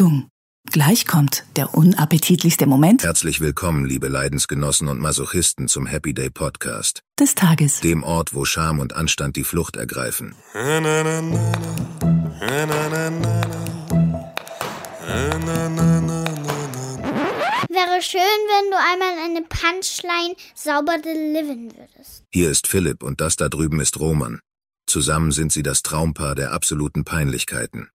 Achtung! Gleich kommt der unappetitlichste Moment Herzlich willkommen, liebe Leidensgenossen und Masochisten zum Happy Day Podcast, des Tages. dem Ort, wo Scham und Anstand die Flucht ergreifen. Wäre schön, wenn du einmal eine Punchline sauber delivern würdest. Hier ist Philipp und das da drüben ist Roman. Zusammen sind sie das Traumpaar der absoluten Peinlichkeiten.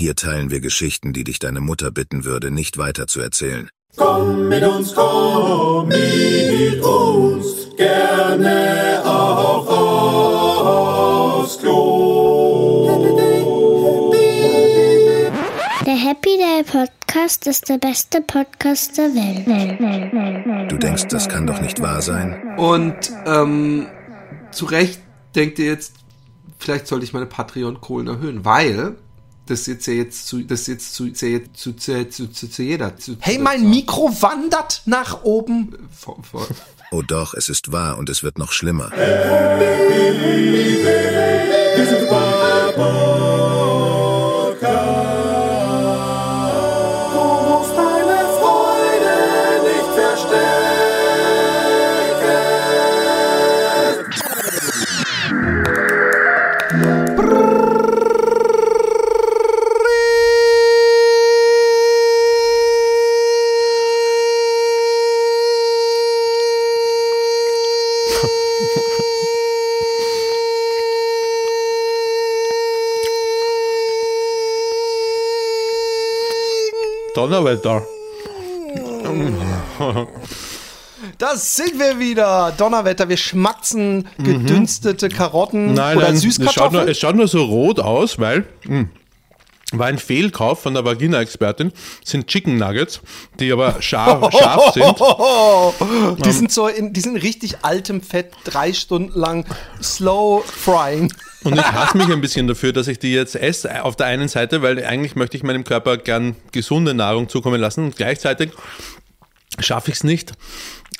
Hier teilen wir Geschichten, die dich deine Mutter bitten würde, nicht weiter zu erzählen. Komm mit uns, komm mit uns, gerne auch aufs Klo. Der Happy Day Podcast ist der beste Podcast der Welt. Du denkst, das kann doch nicht wahr sein? Und ähm, zu Recht denkt ihr jetzt, vielleicht sollte ich meine Patreon-Kohlen erhöhen, weil das jetzt ja jetzt zu, das jetzt zu, zu, zu, zu, zu, zu, zu jeder. Zu, Hey, mein Mikro wandert nach oben. Vor, vor, Oh doch, es ist wahr und es wird noch schlimmer. Du Donnerwetter. Das sind wir wieder. Donnerwetter, wir schmatzen gedünstete Karotten Mhm. Nein, oder nein, es schaut, nur, Süßkartoffeln. es schaut nur so rot aus, weil mh, war ein Fehlkauf von der Vagina-Expertin. Sind Chicken Nuggets, die aber scharf, scharf sind. Die sind so in, die sind richtig altem Fett, drei Stunden lang slow frying. Und ich hasse mich ein bisschen dafür, dass ich die jetzt esse. Auf der einen Seite, weil eigentlich möchte ich meinem Körper gern gesunde Nahrung zukommen lassen und gleichzeitig schaffe ich es nicht,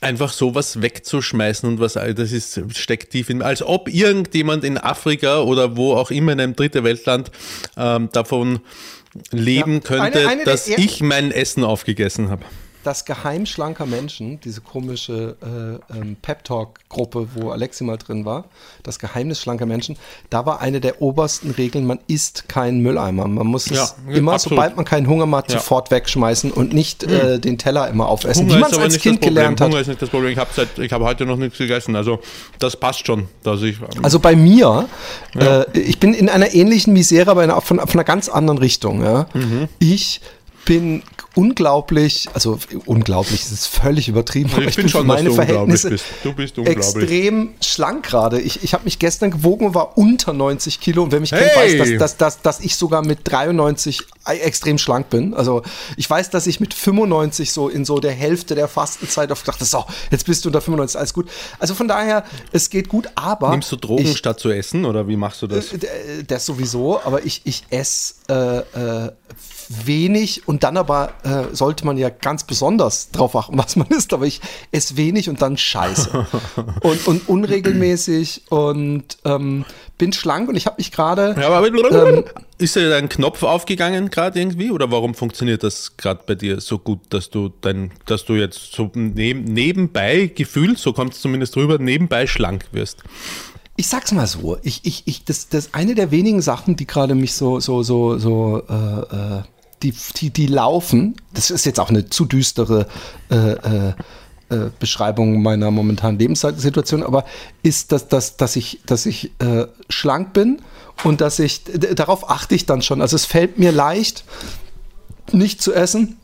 einfach sowas wegzuschmeißen und was, das ist, steckt tief in mir. Als ob irgendjemand in Afrika oder wo auch immer in einem dritte Weltland ähm, davon leben Ja, könnte, eine- eine dass ich mein Essen aufgegessen habe. Das Geheim schlanker Menschen, diese komische äh, ähm, Pep Talk Gruppe, wo Alexi mal drin war, das Geheimnis schlanker Menschen, da war eine der obersten Regeln, man isst keinen Mülleimer. Man muss Ja, es immer, absolut. sobald man keinen Hunger hat, Ja. Sofort wegschmeißen und nicht äh, den Teller immer aufessen, wie man es als Kind gelernt hat. Hunger ist nicht das Problem. Ich habe hab heute noch nichts gegessen. Also das passt schon, dass ich. Also bei mir, äh, ich bin in einer ähnlichen Misere, aber in, einer- von, von einer ganz anderen Richtung. Ja. Mhm. Ich bin unglaublich, also unglaublich, das ist völlig übertrieben, aber ich ich bin schon, meine Verhältnisse bist. Du bist extrem schlank gerade. Ich, ich habe mich gestern gewogen und war unter 90 Kilo und wer mich kennt, Hey! weiß, dass, dass, dass, dass ich sogar mit 93 extrem schlank bin. Also ich weiß, dass ich mit 95 so in so der Hälfte der Fastenzeit auf dachte, so, jetzt bist du unter 95, alles gut. Also von daher, es geht gut, aber Nimmst du Drogen ich, statt zu essen oder wie machst du das? äh, das sowieso, aber ich, ich esse äh, äh, wenig und dann aber äh, sollte man ja ganz besonders drauf achten, was man isst, aber ich esse wenig und dann scheiße. und, und unregelmäßig und ähm, bin schlank und ich habe mich gerade. Ja, aber Ähm, ist da ein Knopf aufgegangen gerade irgendwie oder warum funktioniert das gerade bei dir so gut, dass du dein, dass du jetzt so neb, nebenbei gefühlt, so kommt es zumindest rüber, nebenbei schlank wirst? Ich sag's mal so, ich, ich, ich, das, das eine der wenigen Sachen, die gerade mich so, so, so, so, äh, äh, die, die, die laufen, das ist jetzt auch eine zu düstere äh, äh, äh, Beschreibung meiner momentanen Lebenssituation, aber ist, dass, dass, dass ich, dass ich äh, schlank bin und dass ich, darauf achte ich dann schon. Also es fällt mir leicht, nicht zu essen.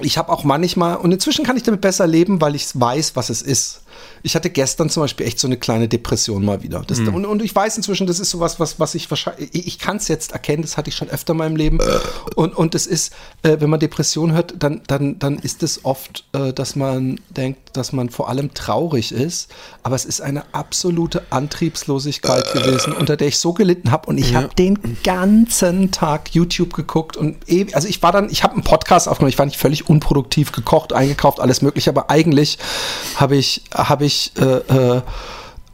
Ich habe auch manchmal, und inzwischen kann ich damit besser leben, weil ich weiß, was es ist. Ich hatte gestern zum Beispiel echt so eine kleine Depression mal wieder. Das, und, und ich weiß inzwischen, das ist sowas, was, was ich wahrscheinlich, ich, ich kann es jetzt erkennen, das hatte ich schon öfter in meinem Leben. Und, und es ist, äh, wenn man Depression hört, dann, dann, dann ist es oft, äh, dass man denkt, dass man vor allem traurig ist. Aber es ist eine absolute Antriebslosigkeit gewesen, unter der ich so gelitten habe. Und ich habe den ganzen Tag YouTube geguckt und ewig, also ich war dann, ich habe einen Podcast aufgenommen, ich war nicht völlig unproduktiv gekocht, eingekauft, alles mögliche, aber eigentlich habe ich, habe ich äh, äh,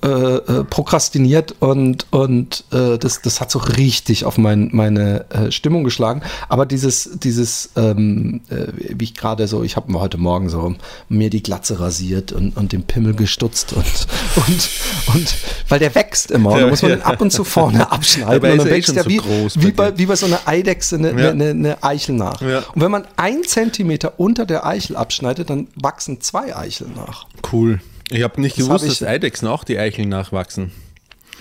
äh, äh, prokrastiniert und, und äh, das, das hat so richtig auf mein, meine äh, Stimmung geschlagen. Aber dieses, dieses ähm, äh, wie ich gerade so, ich habe heute Morgen so mir die Glatze rasiert und, und den Pimmel gestutzt und, und, und weil der wächst immer und da muss man den ab und zu vorne abschneiden Dabei und dann eh wächst der wie, groß wie, bei bei, wie bei so einer Eidechse eine, Ja. eine, eine Eichel nach. Ja. Und wenn man ein Zentimeter unter der Eichel abschneidet, dann wachsen zwei Eicheln nach. Cool. Ich habe nicht Das gewusst, hab dass Eidechsen auch die Eicheln nachwachsen.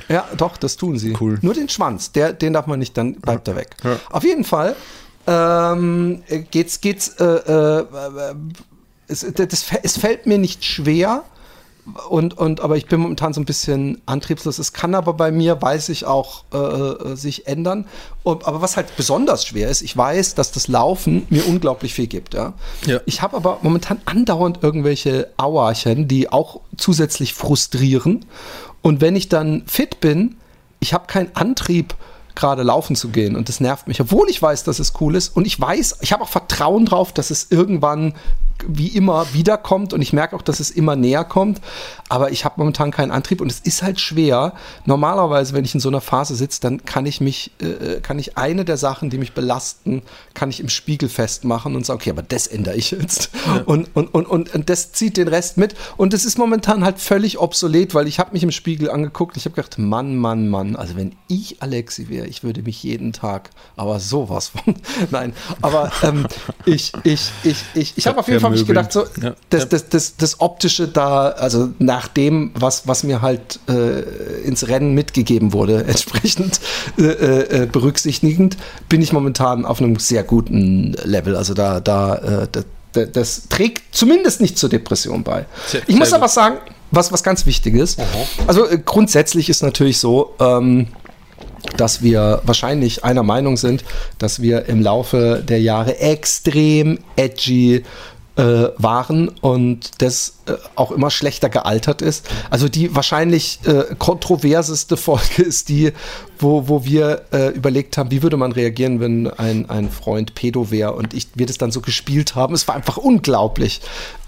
Ja, doch, das tun sie. Cool. Nur den Schwanz, der, den darf man nicht, dann bleibt er weg. Ja. Auf jeden Fall ähm, geht's, geht's, äh, äh, es, das, es fällt mir nicht schwer. Und, und, aber ich bin momentan so ein bisschen antriebslos. Es kann aber bei mir, weiß ich auch, äh, äh, sich ändern. Und, aber was halt besonders schwer ist, ich weiß, dass das Laufen mir unglaublich viel gibt. Ja? Ja. Ich habe aber momentan andauernd irgendwelche Auerchen, die auch zusätzlich frustrieren. Und wenn ich dann fit bin, ich habe keinen Antrieb, gerade laufen zu gehen. Und das nervt mich, obwohl ich weiß, dass es cool ist. Und ich weiß, ich habe auch Vertrauen drauf, dass es irgendwann wie immer wiederkommt und ich merke auch, dass es immer näher kommt, aber ich habe momentan keinen Antrieb und es ist halt schwer. Normalerweise, wenn ich in so einer Phase sitze, dann kann ich mich, äh, kann ich eine der Sachen, die mich belasten, kann ich im Spiegel festmachen und sagen, okay, aber das ändere ich jetzt. Und, und, und, und, und das zieht den Rest mit und das ist momentan halt völlig obsolet, weil ich habe mich im Spiegel angeguckt, ich habe gedacht, Mann, Mann, Mann, also wenn ich Alexi wäre, ich würde mich jeden Tag, aber sowas von, nein, aber ähm, ich, ich, ich, ich, ich habe auf jeden Fall hab ich gedacht, so, Ja. das, das, das, das Optische da, also nach dem, was, was mir halt äh, ins Rennen mitgegeben wurde, entsprechend äh, äh, berücksichtigend, bin ich momentan auf einem sehr guten Level. Also da, da, äh, da, da das trägt zumindest nicht zur Depression bei. Sehr- ich muss aber sagen, was, was ganz wichtig ist. Also äh, grundsätzlich ist natürlich so, ähm, dass wir wahrscheinlich einer Meinung sind, dass wir im Laufe der Jahre extrem edgy äh, waren und das äh, auch immer schlechter gealtert ist. Also die wahrscheinlich äh, kontroverseste Folge ist die, wo, wo wir äh, überlegt haben, wie würde man reagieren, wenn ein, ein Freund Pedo wäre und ich, wir das dann so gespielt haben. Es war einfach unglaublich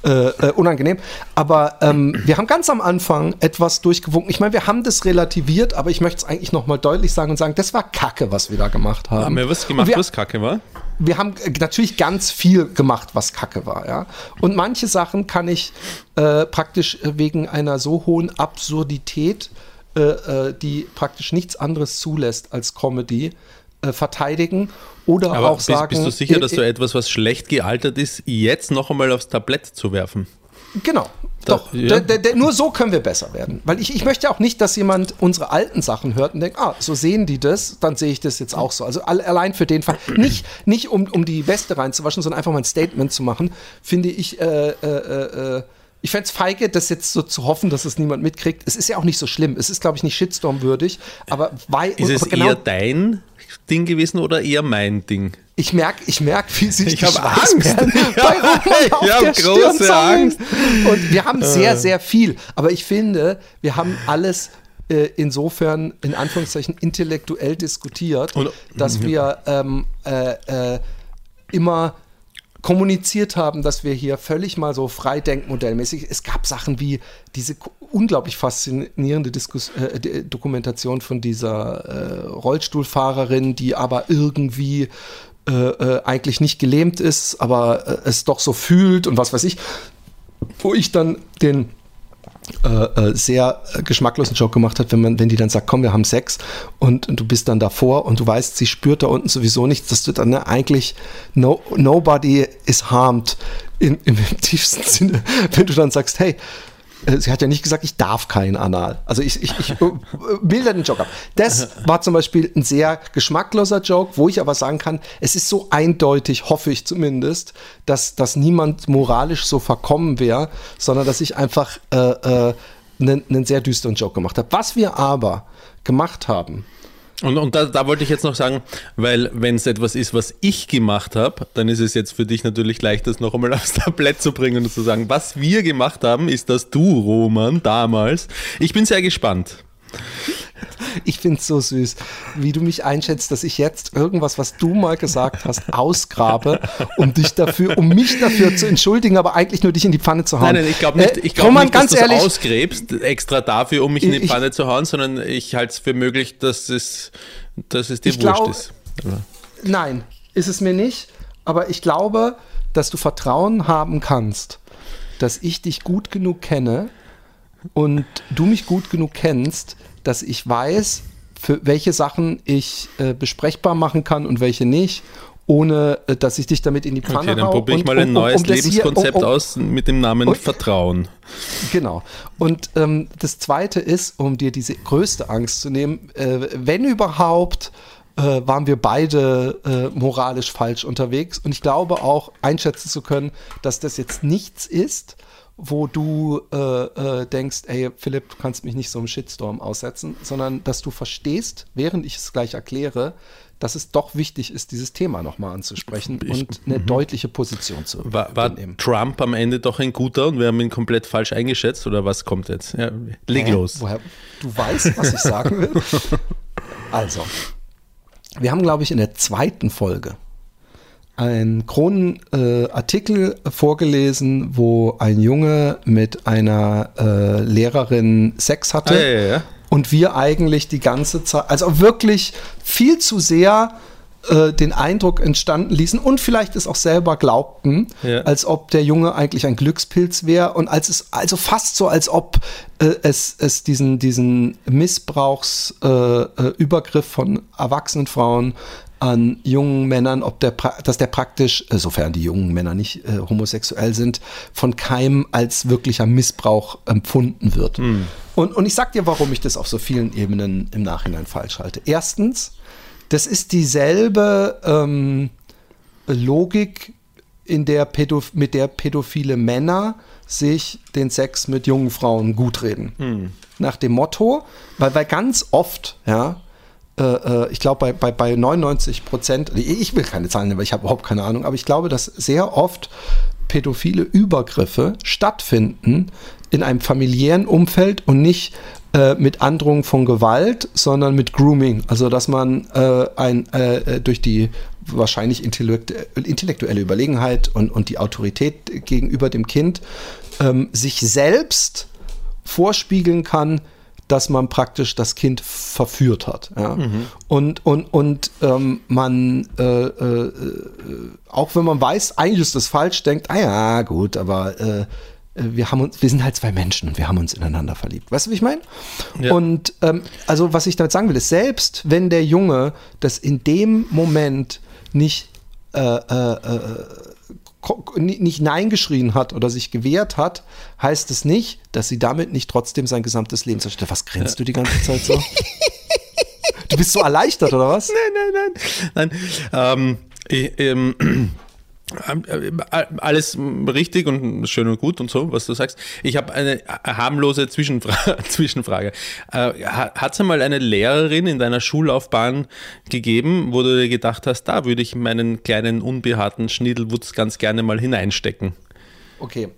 äh, äh, unangenehm. Aber ähm, wir haben ganz am Anfang etwas durchgewunken. Ich meine, wir haben das relativiert, aber ich möchte es eigentlich nochmal deutlich sagen und sagen, das war Kacke, was wir da gemacht haben. Haben wir was gemacht, wir, was kacke war? wir haben äh, natürlich ganz viel gemacht, was Kacke war, ja. Und manche Sachen kann ich äh, praktisch wegen einer so hohen Absurdität, äh, äh, die praktisch nichts anderes zulässt als Comedy, äh, verteidigen oder Aber auch bist, sagen. bist du sicher, dass äh, du etwas, was schlecht gealtert ist, jetzt noch einmal aufs Tablett zu werfen? Genau. Da- Doch, ja. d- d- d- nur so können wir besser werden. Weil ich, ich möchte auch nicht, dass jemand unsere alten Sachen hört und denkt, ah, so sehen die das, dann sehe ich das jetzt auch so. Also all, allein für den Fall, nicht, nicht um, um die Weste reinzuwaschen, sondern einfach mal ein Statement zu machen, finde ich, äh, äh, äh, ich fände es feige, das jetzt so zu hoffen, dass es niemand mitkriegt. Es ist ja auch nicht so schlimm. Es ist, glaube ich, nicht Shitstorm-würdig. Aber weil, Ist es genau, eher dein Ding gewesen oder eher mein Ding? ich merke, ich merk, wie sich Ich die Schweißperlen Angst. bei Roman auf der große Stirn sammeln. Angst. Und wir haben sehr, sehr viel. Aber ich finde, wir haben alles äh, insofern, in Anführungszeichen, intellektuell diskutiert, dass wir ähm, äh, äh, immer kommuniziert haben, dass wir hier völlig mal so freidenkmodellmäßig, es gab Sachen wie diese unglaublich faszinierende Diskus äh, D- Dokumentation von dieser äh, Rollstuhlfahrerin, die aber irgendwie äh, äh, eigentlich nicht gelähmt ist, aber äh, es doch so fühlt und was weiß ich, wo ich dann den äh, äh, sehr äh, geschmacklosen Joke gemacht hat, wenn man, wenn die dann sagt, komm, wir haben Sex und, und du bist dann davor und du weißt, sie spürt da unten sowieso nichts, dass du dann ne, eigentlich no, nobody is harmed in, im, im tiefsten Sinne, wenn du dann sagst, hey, sie hat ja nicht gesagt, ich darf keinen Anal. Also ich, ich, ich äh, bilde den Joke ab. Das war zum Beispiel ein sehr geschmackloser Joke, wo ich aber sagen kann, es ist so eindeutig, hoffe ich zumindest, dass, dass niemand moralisch so verkommen wäre, sondern dass ich einfach äh, äh, einen, einen sehr düsteren Joke gemacht habe. Was wir aber gemacht haben, Und, und da, da wollte ich jetzt noch sagen, weil wenn es etwas ist, was ich gemacht habe, dann ist es jetzt für dich natürlich leicht, das noch einmal aufs Tablett zu bringen und zu sagen, was wir gemacht haben, ist, dass du, Roman, damals, ich bin sehr gespannt. Ich finde es so süß, wie du mich einschätzt, dass ich jetzt irgendwas, was du mal gesagt hast, ausgrabe, um dich dafür, um mich dafür zu entschuldigen, aber eigentlich nur dich in die Pfanne zu hauen. Nein, nein, ich glaube nicht, Äh, ich glaub Roman, nicht ganz dass du ehrlich, ausgräbst, extra dafür, um mich in die Ich- Pfanne zu hauen, sondern ich halte es für möglich, dass es, dass es dir wurscht glaub- ist. Nein, ist es mir nicht. Aber ich glaube, dass du Vertrauen haben kannst, dass ich dich gut genug kenne und du mich gut genug kennst, dass ich weiß, für welche Sachen ich äh, besprechbar machen kann und welche nicht, ohne äh, dass ich dich damit in die Pfanne Okay, dann probiere ich mal ein um- um- neues um hier- Lebenskonzept um- aus mit dem Namen Und- Vertrauen. Genau. Und ähm, das Zweite ist, um dir diese größte Angst zu nehmen, äh, wenn überhaupt, äh, waren wir beide äh, moralisch falsch unterwegs. Und ich glaube auch einschätzen zu können, dass das jetzt nichts ist, wo du äh, äh, denkst, ey Philipp, du kannst mich nicht so einem Shitstorm aussetzen, sondern dass du verstehst, während ich es gleich erkläre, dass es doch wichtig ist, dieses Thema nochmal anzusprechen und eine deutliche Position zu mhm. War, war nehmen. Trump am Ende doch ein guter und wir haben ihn komplett falsch eingeschätzt oder was kommt jetzt? Ja, leg Hä? los. Woher, du weißt, was ich sagen will? Also, wir haben, glaube ich, in der zweiten Folge einen Kronenartikel äh, vorgelesen, wo ein Junge mit einer äh, Lehrerin Sex hatte. Ah, ja, ja. Und wir eigentlich die ganze Zeit, also wirklich viel zu sehr äh, den Eindruck entstanden ließen und vielleicht es auch selber glaubten, Ja. als ob der Junge eigentlich ein Glückspilz wäre und als es also fast so, als ob äh, es, es diesen, diesen Missbrauchsübergriff äh, äh, von erwachsenen Frauen an jungen Männern, ob der, dass der praktisch, äh, sofern die jungen Männer nicht äh, homosexuell sind, von keinem als wirklicher Missbrauch empfunden wird. Und, und ich sag dir, warum ich das auf so vielen Ebenen im Nachhinein falsch halte. Erstens, das ist dieselbe ähm, Logik, in der Pädo mit der pädophile Männer sich den Sex mit jungen Frauen gutreden. Nach dem Motto, weil, weil ganz oft, ja, ich glaube bei, bei, bei 99 Prozent, ich will keine Zahlen nennen, weil ich habe überhaupt keine Ahnung, aber ich glaube, dass sehr oft pädophile Übergriffe stattfinden in einem familiären Umfeld und nicht äh, mit Androhung von Gewalt, sondern mit Grooming. Also dass man äh, ein, äh, durch die wahrscheinlich intellekt intellektuelle Überlegenheit und, und die Autorität gegenüber dem Kind ähm, sich selbst vorspiegeln kann, dass man praktisch das Kind verführt hat. Ja? Und, und, und ähm, man, äh, äh, auch wenn man weiß, eigentlich ist das falsch, denkt, ah ja, gut, aber äh, wir haben uns, wir sind halt zwei Menschen und wir haben uns ineinander verliebt. Weißt du, wie ich meine? Ja. Und ähm, also was ich damit sagen will, ist, selbst wenn der Junge das in dem Moment nicht äh, äh, äh, nicht Nein geschrien hat oder sich gewehrt hat, heißt es nicht, dass sie damit nicht trotzdem sein gesamtes Leben zerstört. Was grinst du die ganze Zeit so? du bist so erleichtert, oder was? Nein, nein, nein. Ähm, ich, ähm, äh, alles richtig und schön und gut und so, was du sagst. Ich habe eine harmlose Zwischenfra Zwischenfrage. Äh, Hat es einmal eine Lehrerin in deiner Schullaufbahn gegeben, wo du dir gedacht hast, da würde ich meinen kleinen unbehaarten Schniedelwutz ganz gerne mal hineinstecken? Okay.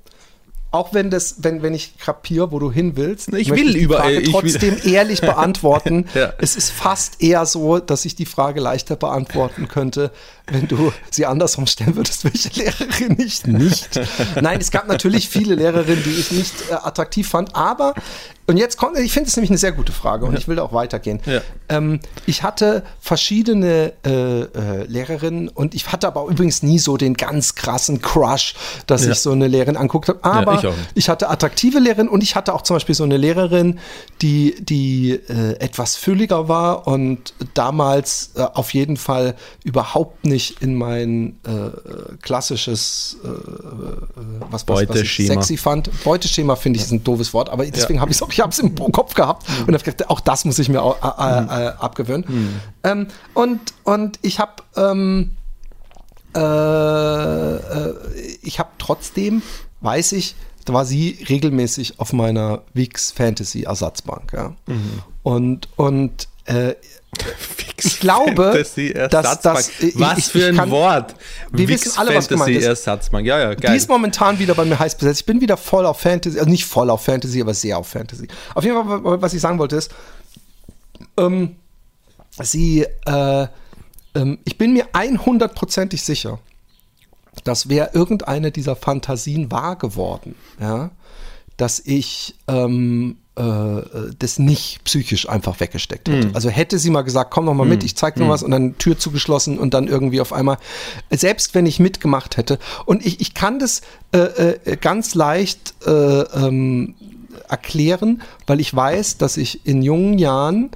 Auch wenn das, wenn, wenn ich kapier, wo du hin willst, Ich will die überall- Frage ich will- trotzdem ehrlich beantworten. Ja. Es ist fast eher so, dass ich die Frage leichter beantworten könnte, wenn du sie andersrum stellen würdest, welche Lehrerin ich nicht. Nein, es gab natürlich viele Lehrerinnen, die ich nicht äh, attraktiv fand, aber und jetzt kommt, ich finde es nämlich eine sehr gute Frage und ich will da auch weitergehen. Ja. Ähm, ich hatte verschiedene äh, äh, Lehrerinnen und ich hatte aber übrigens nie so den ganz krassen Crush, dass Ja. ich so eine Lehrerin anguckt habe. Aber ich ich hatte attraktive Lehrerinnen und ich hatte auch zum Beispiel so eine Lehrerin, die, die äh, etwas fülliger war und damals äh, auf jeden Fall überhaupt nicht in mein äh, klassisches, äh, was, was, was ich sexy fand. Beuteschema finde ich ist ein doofes Wort, aber deswegen habe ich es auch, ich habe es im Kopf gehabt und habe gedacht, auch das muss ich mir au- äh, äh, abgewöhnen. Ähm, und, und ich habe ähm, äh, äh, ich habe trotzdem, weiß ich, da war sie regelmäßig auf meiner Wix Fantasy Ersatzbank. Ja. Und, und äh, ich glaube, dass das. Was ich- für ein kann- Wort. Wir Wix wissen alle, was gemeint ist. Ersatzbank. Ja, ja, Die geil. ist momentan wieder bei mir heiß besetzt. Ich bin wieder voll auf Fantasy, also nicht voll auf Fantasy, aber sehr auf Fantasy. Auf jeden Fall, was ich sagen wollte, ist, ähm, sie, äh, ähm, ich bin mir 100%ig sicher, dass wäre irgendeine dieser Fantasien wahr geworden, ja, dass ich ähm, äh, das nicht psychisch einfach weggesteckt hätte. Also hätte sie mal gesagt, komm noch mal mit, ich zeig dir was und dann Tür zugeschlossen und dann irgendwie auf einmal, selbst wenn ich mitgemacht hätte. Und ich, ich kann das äh, äh, ganz leicht äh, ähm, erklären, weil ich weiß, dass ich in jungen Jahren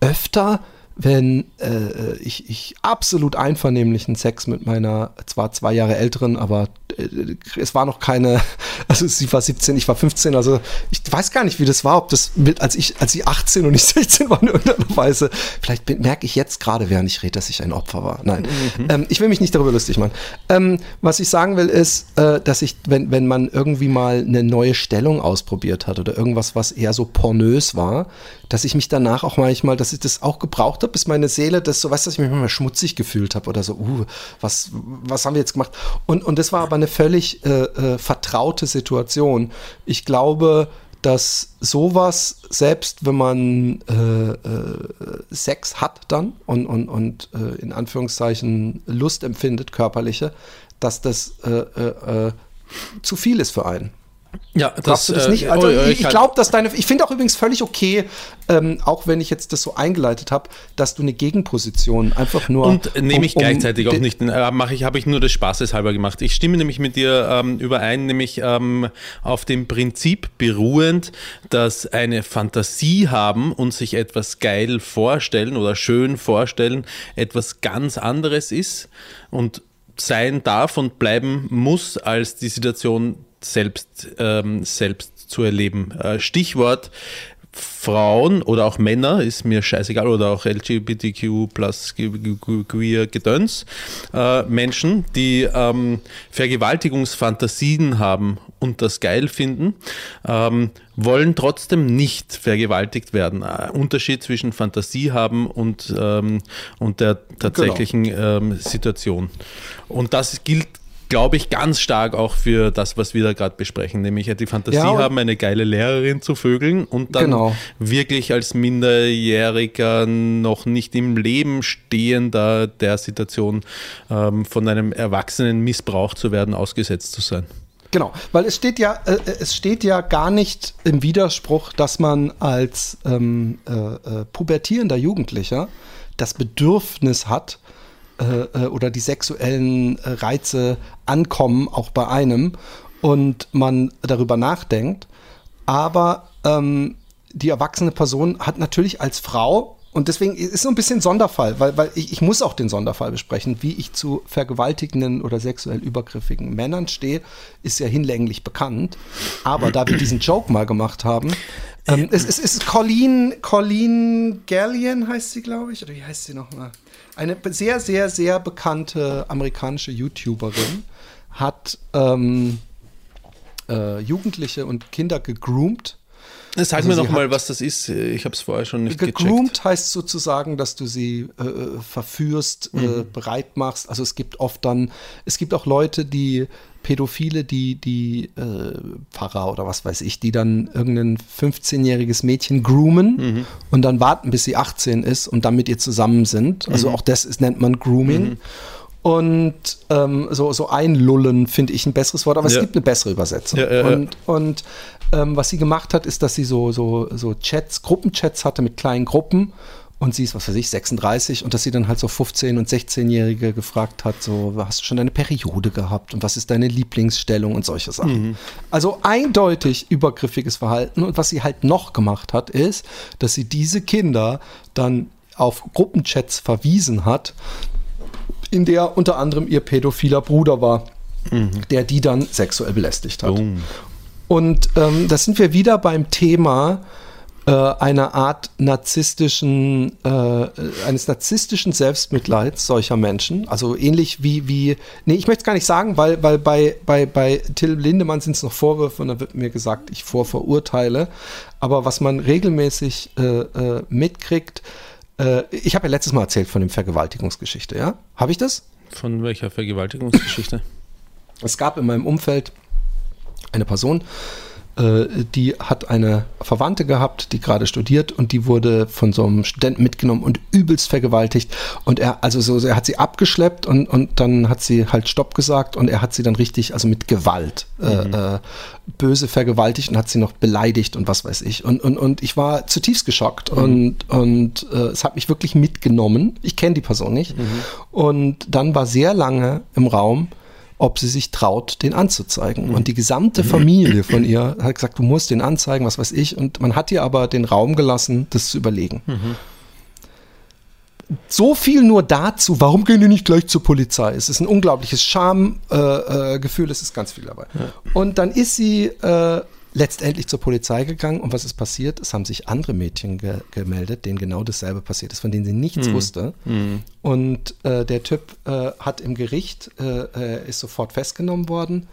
öfter wenn äh, ich, ich absolut einvernehmlichen Sex mit meiner zwar zwei Jahre älteren, aber äh, es war noch keine, also sie war 17, ich war 15, also ich weiß gar nicht, wie das war, ob das mit, als ich, als sie 18 und ich 16 war in irgendeiner Weise. Vielleicht merke ich jetzt gerade, während ich rede, dass ich ein Opfer war. Nein, ähm, ich will mich nicht darüber lustig machen. Ähm, was ich sagen will, ist, äh, dass ich, wenn, wenn man irgendwie mal eine neue Stellung ausprobiert hat oder irgendwas, was eher so pornös war, dass ich mich danach auch manchmal, dass ich das auch gebraucht habe, bis meine Seele das so, weißt du, dass ich mich manchmal schmutzig gefühlt habe oder so, uh, was, was haben wir jetzt gemacht? Und, und das war aber eine völlig äh, äh, vertraute Situation. Ich glaube, dass sowas, selbst wenn man äh, äh, Sex hat dann und, und, und äh, in Anführungszeichen Lust empfindet, körperliche, dass das äh, äh, äh, zu viel ist für einen. Ja, du das äh, nicht? Also oh, ich, kann- glaube, dass deine, ich finde auch übrigens völlig okay, ähm, auch wenn ich jetzt das so eingeleitet habe, dass du eine Gegenposition einfach nur Und nehme ich um- um gleichzeitig auch nicht, äh, mache ich, habe ich nur des Spaßes halber gemacht. Ich stimme nämlich mit dir ähm, überein, nämlich ähm, auf dem Prinzip beruhend, dass eine Fantasie haben und sich etwas geil vorstellen oder schön vorstellen, etwas ganz anderes ist und sein darf und bleiben muss, als die Situation selbst, ähm, selbst zu erleben. Äh, Stichwort Frauen oder auch Männer, ist mir scheißegal, oder auch LGBTQ plus queer Gedöns, äh, Menschen, die ähm, Vergewaltigungsfantasien haben und das geil finden, ähm, wollen trotzdem nicht vergewaltigt werden. Äh, Unterschied zwischen Fantasie haben und, ähm, und der tatsächlichen ähm, Situation. Und das gilt glaube ich, ganz stark auch für das, was wir da gerade besprechen, nämlich die Fantasie Ja, haben, eine geile Lehrerin zu vögeln und dann Genau. wirklich als Minderjähriger noch nicht im Leben stehender der Situation ähm, von einem Erwachsenen missbraucht zu werden, ausgesetzt zu sein. Genau, weil es steht ja, äh, es steht ja gar nicht im Widerspruch, dass man als ähm, äh, äh, pubertierender Jugendlicher das Bedürfnis hat äh, äh, oder die sexuellen äh, Reize ankommen, auch bei einem, und man darüber nachdenkt. Aber ähm, die erwachsene Person hat natürlich als Frau, und deswegen ist es so ein bisschen Sonderfall, weil, weil ich, ich muss auch den Sonderfall besprechen, wie ich zu vergewaltigenden oder sexuell übergriffigen Männern stehe, ist ja hinlänglich bekannt. Aber da wir diesen Joke mal gemacht haben, ähm, es, es ist Colleen, Colleen Gallion heißt sie, glaube ich, oder wie heißt sie nochmal? Eine sehr, sehr, sehr bekannte amerikanische YouTuberin hat ähm, äh, Jugendliche und Kinder gegroomt. Sag Also mir sie noch mal, hat- was das ist. Ich habe es vorher schon nicht gecheckt. Gegroomt heißt sozusagen, dass du sie äh, verführst, äh, Mhm. bereit machst. Also es gibt oft dann, es gibt auch Leute, die Pädophile, die, die äh, Pfarrer oder was weiß ich, die dann irgendein 15-jähriges Mädchen groomen Mhm. und dann warten, bis sie 18 ist und dann mit ihr zusammen sind. Also Mhm. auch das ist, nennt man Grooming. Und ähm, so, so einlullen finde ich ein besseres Wort, aber Ja. es gibt eine bessere Übersetzung. Ja, ja, und und ähm, was sie gemacht hat, ist, dass sie so, so, so Chats, Gruppenchats hatte mit kleinen Gruppen und sie ist, was weiß ich, 36 und dass sie dann halt so 15- und 16-Jährige gefragt hat, so, hast du schon deine Periode gehabt und was ist deine Lieblingsstellung und solche Sachen. Also eindeutig übergriffiges Verhalten und was sie halt noch gemacht hat, ist, dass sie diese Kinder dann auf Gruppenchats verwiesen hat, in der unter anderem ihr pädophiler Bruder war, der die dann sexuell belästigt hat. Boom. Und ähm, da sind wir wieder beim Thema äh, einer Art narzisstischen, äh, eines narzisstischen Selbstmitleids solcher Menschen. Also ähnlich wie, wie, nee, ich möchte es gar nicht sagen, weil, weil bei, bei, bei Till Lindemann sind es noch Vorwürfe und da wird mir gesagt, ich vorverurteile. Aber was man regelmäßig äh, äh, mitkriegt, äh, ich habe ja letztes Mal erzählt von dem Vergewaltigungsgeschichte, ja? Habe ich das? Von welcher Vergewaltigungsgeschichte? Es gab in meinem Umfeld eine Person, die hat eine Verwandte gehabt, die gerade studiert und die wurde von so einem Studenten mitgenommen und übelst vergewaltigt. Und er, also so, er hat sie abgeschleppt und, und dann hat sie halt Stopp gesagt und er hat sie dann richtig, also mit Gewalt, äh, mhm. äh, böse vergewaltigt und hat sie noch beleidigt und was weiß ich. Und, und, und ich war zutiefst geschockt mhm. und, und äh, es hat mich wirklich mitgenommen. Ich kenne die Person nicht. Mhm. Und dann war sehr lange im Raum, ob sie sich traut, den anzuzeigen. Und die gesamte Familie von ihr hat gesagt, du musst den anzeigen, was weiß ich. Und man hat ihr aber den Raum gelassen, das zu überlegen. Mhm. So viel nur dazu, warum gehen die nicht gleich zur Polizei? Es ist ein unglaubliches Schamgefühl, äh, äh, es ist ganz viel dabei. Ja. Und dann ist sie äh, letztendlich zur Polizei gegangen und was ist passiert? Es haben sich andere Mädchen ge gemeldet, denen genau dasselbe passiert ist, von denen sie nichts mhm. wusste. Mhm. Und äh, der Typ äh, hat im Gericht, äh, ist sofort festgenommen worden.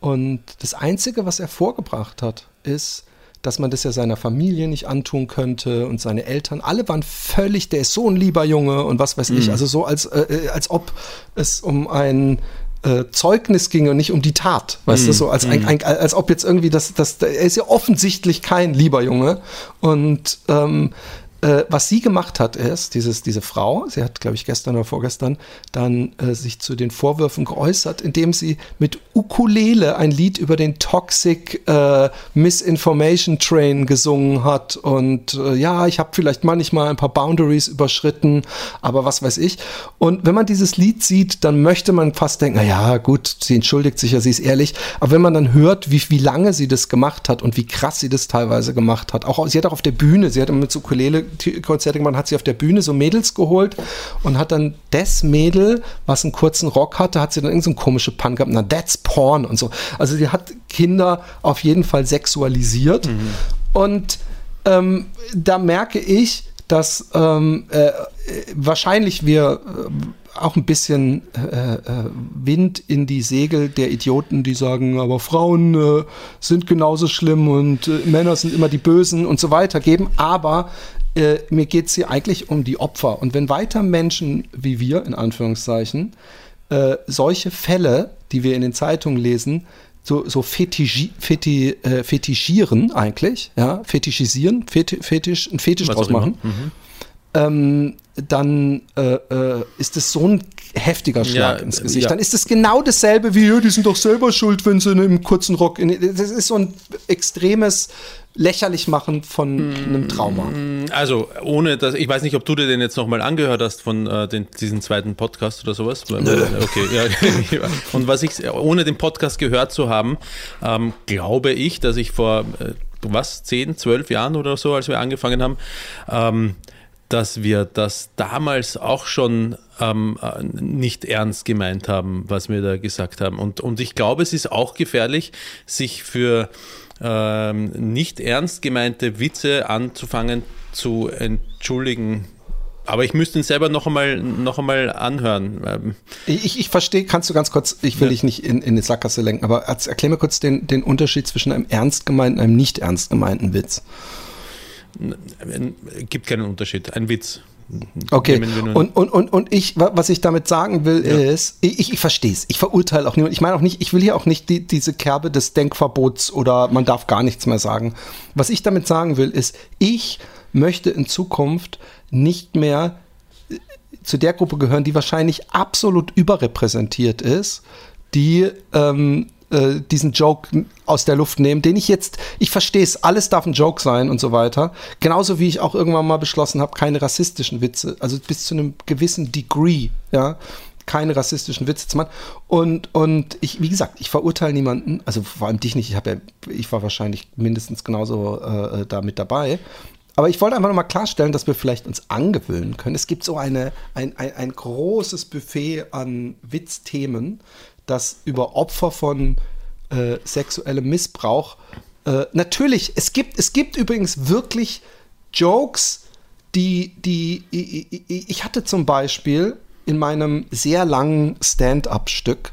Und das Einzige, was er vorgebracht hat, ist, dass man das ja seiner Familie nicht antun könnte und seine Eltern, alle waren völlig, der ist so ein lieber Junge und was weiß ich, mhm. also so als, äh, äh als ob es um ein äh, Zeugnis ging und nicht um die Tat. Weißt mm. du, so als, mm. ein, ein, als ob jetzt irgendwie das, das, er ist ja offensichtlich kein lieber Junge. Und ähm, äh, was sie gemacht hat, ist, dieses, diese Frau, sie hat, glaube ich, gestern oder vorgestern, dann äh, sich zu den Vorwürfen geäußert, indem sie mit Ukulele ein Lied über den Toxic äh, Misinformation Train gesungen hat. Und äh, ja, ich habe vielleicht manchmal ein paar Boundaries überschritten, aber was weiß ich. Und wenn man dieses Lied sieht, dann möchte man fast denken, na ja, gut, sie entschuldigt sich ja, sie ist ehrlich. Aber wenn man dann hört, wie, wie lange sie das gemacht hat und wie krass sie das teilweise gemacht hat, auch sie hat auch auf der Bühne, sie hat mit Ukulele Konzerte gemacht, hat sie auf der Bühne so Mädels geholt und hat dann das Mädel, was einen kurzen Rock hatte, hat sie dann irgendein so komische Pun gehabt, na, that's porn und so. Also sie hat Kinder auf jeden Fall sexualisiert mhm. und ähm, da merke ich, dass ähm, äh, wahrscheinlich wir äh, auch ein bisschen äh, äh, Wind in die Segel der Idioten, die sagen, aber Frauen äh, sind genauso schlimm und äh, Männer sind immer die Bösen und so weiter geben. Aber äh, mir geht es hier eigentlich um die Opfer. Und wenn weiter Menschen wie wir, in Anführungszeichen, äh, solche Fälle, die wir in den Zeitungen lesen, so, so fetischi, feti, äh, fetischieren eigentlich, ja, fetischisieren, feti, fetisch, ein Fetisch Was draus machen, mhm. ähm, dann äh, äh, ist es so ein heftiger Schlag ja, ins Gesicht. Ja. Dann ist es genau dasselbe wie, die sind doch selber schuld, wenn sie in einem kurzen Rock. In, das ist so ein extremes lächerlich machen von einem Trauma. Also, ohne dass, ich weiß nicht, ob du dir den jetzt nochmal angehört hast von äh, den, diesem zweiten Podcast oder sowas. Nö. Okay, ja. Und was ich, ohne den Podcast gehört zu haben, ähm, glaube ich, dass ich vor, äh, was, 10, 12 Jahren oder so, als wir angefangen haben, ähm, dass wir das damals auch schon ähm, äh, nicht ernst gemeint haben, was wir da gesagt haben. Und, und ich glaube, es ist auch gefährlich, sich für ähm, nicht ernst gemeinte Witze anzufangen zu entschuldigen. Aber ich müsste ihn selber noch einmal, noch einmal anhören. Ähm, ich, ich verstehe, kannst du ganz kurz, ich will ja. dich nicht in, in die Sackgasse lenken, aber erklär mir kurz den, den Unterschied zwischen einem ernst gemeinten und einem nicht ernst gemeinten Witz. Gibt keinen Unterschied. Ein Witz. Okay, und, und, und, und ich, was ich damit sagen will, ja. ist, ich, ich verstehe es, ich verurteile auch niemand. Ich meine auch nicht, ich will hier auch nicht die, diese Kerbe des Denkverbots oder man darf gar nichts mehr sagen. Was ich damit sagen will, ist, ich möchte in Zukunft nicht mehr äh, zu der Gruppe gehören, die wahrscheinlich absolut überrepräsentiert ist, die ähm, äh, diesen Joke aus der Luft nehmen, den ich jetzt, ich verstehe es, alles darf ein Joke sein und so weiter. Genauso wie ich auch irgendwann mal beschlossen habe, keine rassistischen Witze, also bis zu einem gewissen Degree, ja, keine rassistischen Witze zu machen. Und, und ich, wie gesagt, ich verurteile niemanden, also vor allem dich nicht, ich, ja, ich war wahrscheinlich mindestens genauso äh, da mit dabei. Aber ich wollte einfach nochmal klarstellen, dass wir vielleicht uns angewöhnen können. Es gibt so eine, ein, ein, ein großes Buffet an Witzthemen, dass über Opfer von äh, sexuellem Missbrauch äh, natürlich, es gibt, es gibt übrigens wirklich Jokes, die, die, ich, ich hatte zum Beispiel in meinem sehr langen Stand-up-Stück,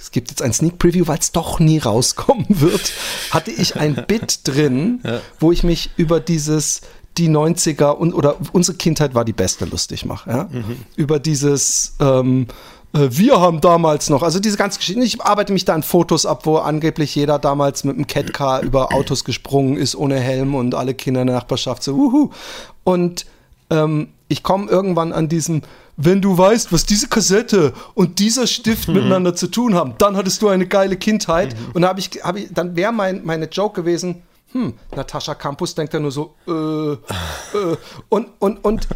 es gibt jetzt ein Sneak Preview, weil es doch nie rauskommen wird, hatte ich ein Bit drin, ja. wo ich mich über dieses die 90er und oder unsere Kindheit war die beste lustig mache, ja? Mhm. Über dieses ähm, äh, wir haben damals noch, also diese ganze Geschichte, ich arbeite mich da an Fotos ab, wo angeblich jeder damals mit einem Catcar über Autos gesprungen ist ohne Helm und alle Kinder in der Nachbarschaft so, uhu. Und ähm, ich komme irgendwann an diesem, wenn du weißt, was diese Kassette und dieser Stift mhm. miteinander zu tun haben, dann hattest du eine geile Kindheit. Mhm. Und da habe ich, hab ich, dann wäre mein, meine Joke gewesen, hm, Natascha Campus denkt da nur so, äh, äh, und, und, und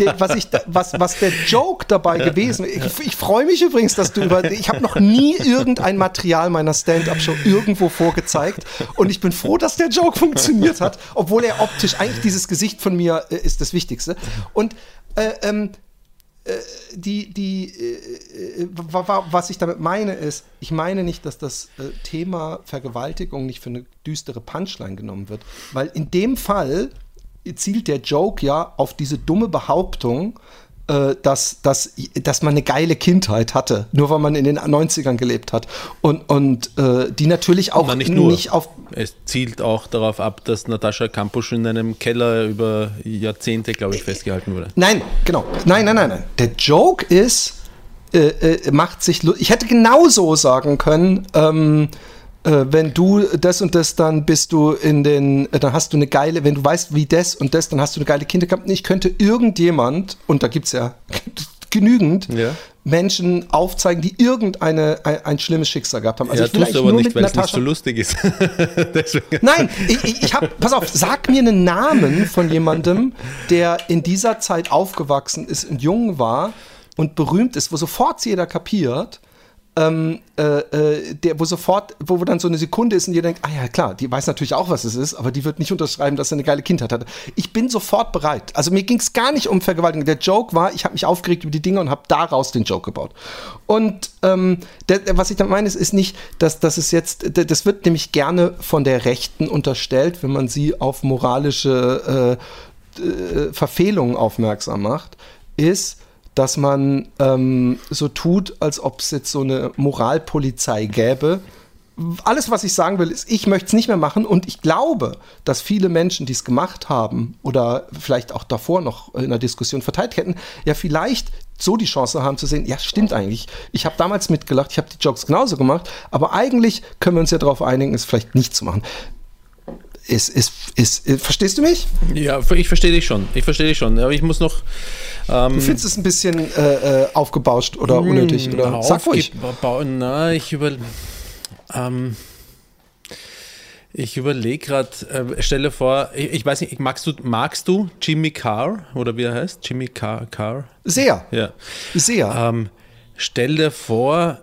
der, was, ich, was, was der Joke dabei gewesen ich, ich freue mich übrigens, dass du über, ich habe noch nie irgendein Material meiner Stand-Up-Show irgendwo vorgezeigt. Und ich bin froh, dass der Joke funktioniert hat, obwohl er optisch, eigentlich dieses Gesicht von mir äh, ist das Wichtigste. Und äh, ähm, äh, die, die, äh, äh, was ich damit meine ist, ich meine nicht, dass das Thema Vergewaltigung nicht für eine düstere Punchline genommen wird, weil in dem Fall zielt der Joke ja auf diese dumme Behauptung, äh, dass, dass, dass man eine geile Kindheit hatte, nur weil man in den 90ern gelebt hat. Und, und äh, die natürlich auch nicht, nur. nicht auf. Es zielt auch darauf ab, dass Natascha Kampusch in einem Keller über Jahrzehnte, glaube ich, festgehalten wurde. Nein, genau. Nein, nein, nein, nein. Der Joke ist, äh, äh macht sich. Ich hätte genauso sagen können, ähm, äh, wenn du das und das, dann bist du in den, äh, dann hast du eine geile, wenn du weißt, wie das und das, dann hast du eine geile Kinder gehabt. Ich könnte irgendjemand, und da gibt es ja genügend, ja. Menschen aufzeigen, die irgendeine ein, ein, schlimmes Schicksal gehabt haben. Also ja, ich tust aber nicht, weil es nicht so lustig ist. Nein, ich, ich, ich habe, pass auf, sag mir einen Namen von jemandem, der in dieser Zeit aufgewachsen ist und jung war und berühmt ist, wo sofort jeder kapiert, ähm, äh, äh, der, wo sofort, wo, wo dann so eine Sekunde ist und ihr denkt, ah ja, klar, die weiß natürlich auch, was es ist, aber die wird nicht unterschreiben, dass sie eine geile Kindheit hatte. Ich bin sofort bereit. Also mir ging es gar nicht um Vergewaltigung. Der Joke war, ich habe mich aufgeregt über die Dinge und habe daraus den Joke gebaut. Und ähm, der, der, was ich damit meine, ist, ist nicht, dass, dass es jetzt, das wird nämlich gerne von der Rechten unterstellt, wenn man sie auf moralische äh, äh, Verfehlungen aufmerksam macht, ist, dass man ähm, so tut, als ob es jetzt so eine Moralpolizei gäbe. Alles, was ich sagen will, ist, ich möchte es nicht mehr machen und ich glaube, dass viele Menschen, die es gemacht haben oder vielleicht auch davor noch in der Diskussion verteilt hätten, ja vielleicht so die Chance haben zu sehen, ja, stimmt eigentlich. Ich habe damals mitgelacht, ich habe die Jokes genauso gemacht, aber eigentlich können wir uns ja darauf einigen, es vielleicht nicht zu machen. Ist, ist, ist, ist, verstehst du mich? Ja, ich verstehe dich schon. Ich verstehe dich schon. Aber ich muss noch. Ähm, du findest es ein bisschen äh, äh aufgebauscht oder hm, unnötig? Oder? Sag ruhig. Na, ich über. Ähm, ich überlege gerade, äh, stelle vor, ich, ich, weiß nicht, magst du, magst du Jimmy Carr oder wie er heißt? Jimmy Carr? Carr? Sehr. Ja. Sehr. Ähm, stell dir vor,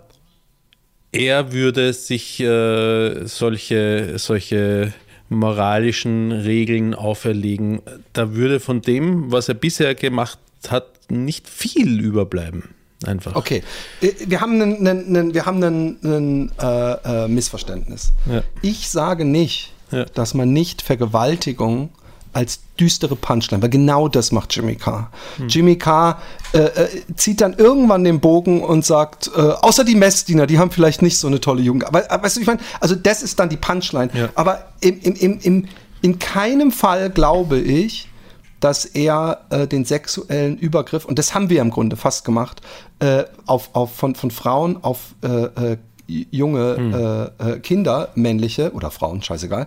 er würde sich äh, solche, solche moralischen Regeln auferlegen. Da würde von dem, was er bisher gemacht hat, nicht viel überbleiben. Einfach. Okay, wir haben ein wir haben einen, einen äh, äh, Missverständnis. Ja. Ich sage nicht, ja. dass man nicht Vergewaltigung als düstere Punchline, weil genau das macht Jimmy Carr. Hm. Jimmy Carr äh, äh, zieht dann irgendwann den Bogen und sagt, äh, außer die Messdiener, die haben vielleicht nicht so eine tolle Jugend. Aber, aber weißt du, ich meine, also das ist dann die Punchline. Ja. Aber im, im, im, im, in keinem Fall glaube ich, dass er äh, den sexuellen Übergriff, und das haben wir im Grunde fast gemacht, äh, auf, auf, von, von Frauen auf äh, junge hm. Kinder, männliche oder Frauen, scheißegal,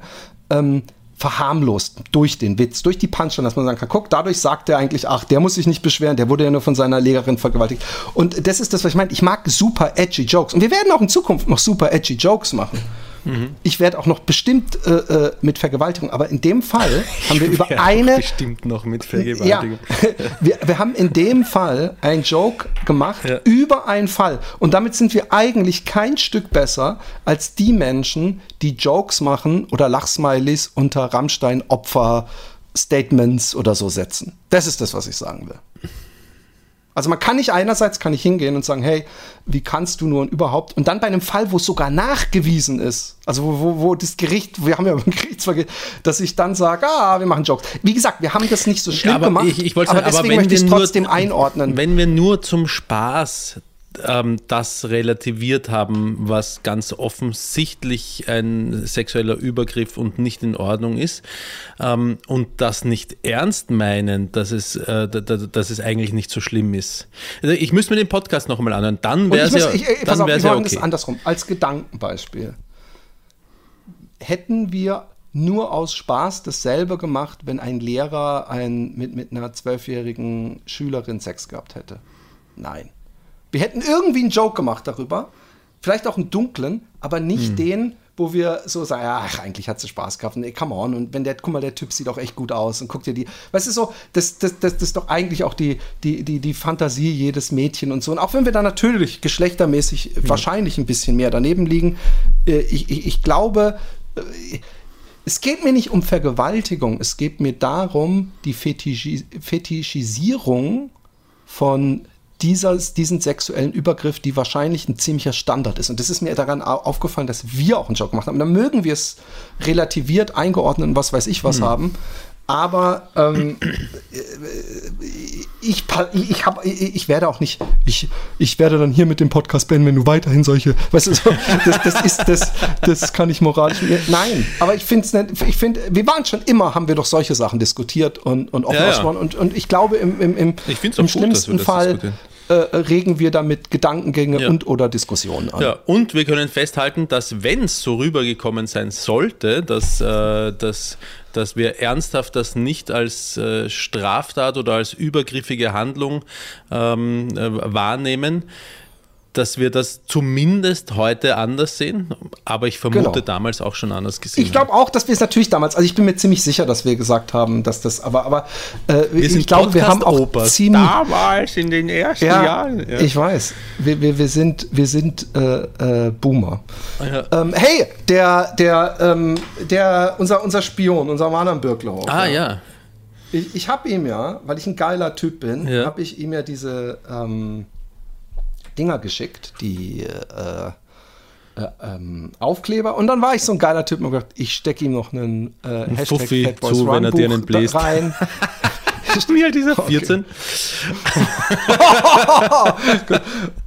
ähm, verharmlost durch den Witz, durch die Punchline, dass man sagen kann, guck, dadurch sagt er eigentlich, ach, der muss sich nicht beschweren, der wurde ja nur von seiner Lehrerin vergewaltigt. Und das ist das, was ich meine. Ich mag super edgy Jokes. Und wir werden auch in Zukunft noch super edgy Jokes machen. Mhm. Ich werde auch noch bestimmt äh, äh mit Vergewaltigung, aber in dem Fall haben wir über eine. Bestimmt noch mit Vergewaltigung. Ja, wir, wir haben in dem Fall einen Joke gemacht ja. über einen Fall. Und damit sind wir eigentlich kein Stück besser als die Menschen, die Jokes machen oder Lachsmilies unter Rammstein-Opfer-Statements oder so setzen. Das ist das, was ich sagen will. Also man kann nicht einerseits kann ich hingehen und sagen, hey, wie kannst du nur und überhaupt und dann bei einem Fall, wo es sogar nachgewiesen ist, also wo, wo, wo das Gericht, wir haben ja ein Gerichtsvergehen, dass ich dann sage, ah, wir machen Jokes. Wie gesagt, wir haben das nicht so schlimm aber gemacht, ich, ich aber deswegen aber möchte ich es trotzdem einordnen. Wenn wir nur zum Spaß ähm, das relativiert haben, was ganz offensichtlich ein sexueller Übergriff und nicht in Ordnung ist ähm, und das nicht ernst meinen, dass es, äh, dass es eigentlich nicht so schlimm ist. Also ich müsste mir den Podcast noch einmal anhören, dann wäre es ja, ich, ich, dann auf, ich ja okay. das andersrum, als Gedankenbeispiel. Hätten wir nur aus Spaß dasselbe gemacht, wenn ein Lehrer ein, mit, mit einer zwölfjährigen Schülerin Sex gehabt hätte? Nein. Wir hätten irgendwie einen Joke gemacht darüber, vielleicht auch einen dunklen, aber nicht den, wo wir so sagen, ja, ach, eigentlich hat sie Spaß gehabt. Nee, come on. Und wenn der, guck mal, der Typ sieht auch echt gut aus und guck dir die. Weißt du so, das, das, das, das ist doch eigentlich auch die, die, die, die Fantasie jedes Mädchen und so. Und auch wenn wir da natürlich geschlechtermäßig wahrscheinlich ein bisschen mehr daneben liegen, äh, ich, ich, ich glaube, äh, es geht mir nicht um Vergewaltigung, es geht mir darum, die Fetischi Fetischisierung von dieser, diesen sexuellen Übergriff, die wahrscheinlich ein ziemlicher Standard ist. Und das ist mir daran au- aufgefallen, dass wir auch einen Joke gemacht haben. Dann mögen wir es relativiert, eingeordnet und was weiß ich was haben. Aber ähm, ich, pa- ich, hab, ich, ich werde auch nicht, ich, ich werde dann hier mit dem Podcast beenden, wenn du weiterhin solche, weißt du, so, das, das ist, das, das kann ich moralisch, nein, aber ich finde es nicht, ich finde, wir waren schon immer, haben wir doch solche Sachen diskutiert und, und offen Ja, ja. und, und ich glaube, im, im, im, Ich im gut, schlimmsten Fall. Äh, regen wir damit Gedankengänge Ja. und oder Diskussionen an. Ja, und wir können festhalten, dass wenn es so rübergekommen sein sollte, dass, äh, dass, dass wir ernsthaft das nicht als äh, Straftat oder als übergriffige Handlung ähm, äh, wahrnehmen, dass wir das zumindest heute anders sehen, aber ich vermute Genau. damals auch schon anders gesehen. Ich glaube auch, dass wir es natürlich damals, also ich bin mir ziemlich sicher, dass wir gesagt haben, dass das, aber, aber äh, ich glaube, wir haben auch ziemlich, damals in den ersten ja, Jahren. Ja. ich weiß, wir, wir, wir sind, wir sind äh, äh, Boomer. Ja. Ähm, hey, der, der, ähm, der, unser, unser Spion, unser Manan Birklow. Ah ja, Ich, ich habe ihm ja, weil ich ein geiler Typ bin, Ja. habe ich ihm ja diese ähm, Dinger geschickt, die äh, äh, ähm, Aufkleber. Und dann war ich so ein geiler Typ und gedacht, ich stecke ihm noch einen äh, Hashtag Fuffi Fatboys zu, wenn er dir einen bläst. rein. wie alt ist er? 14?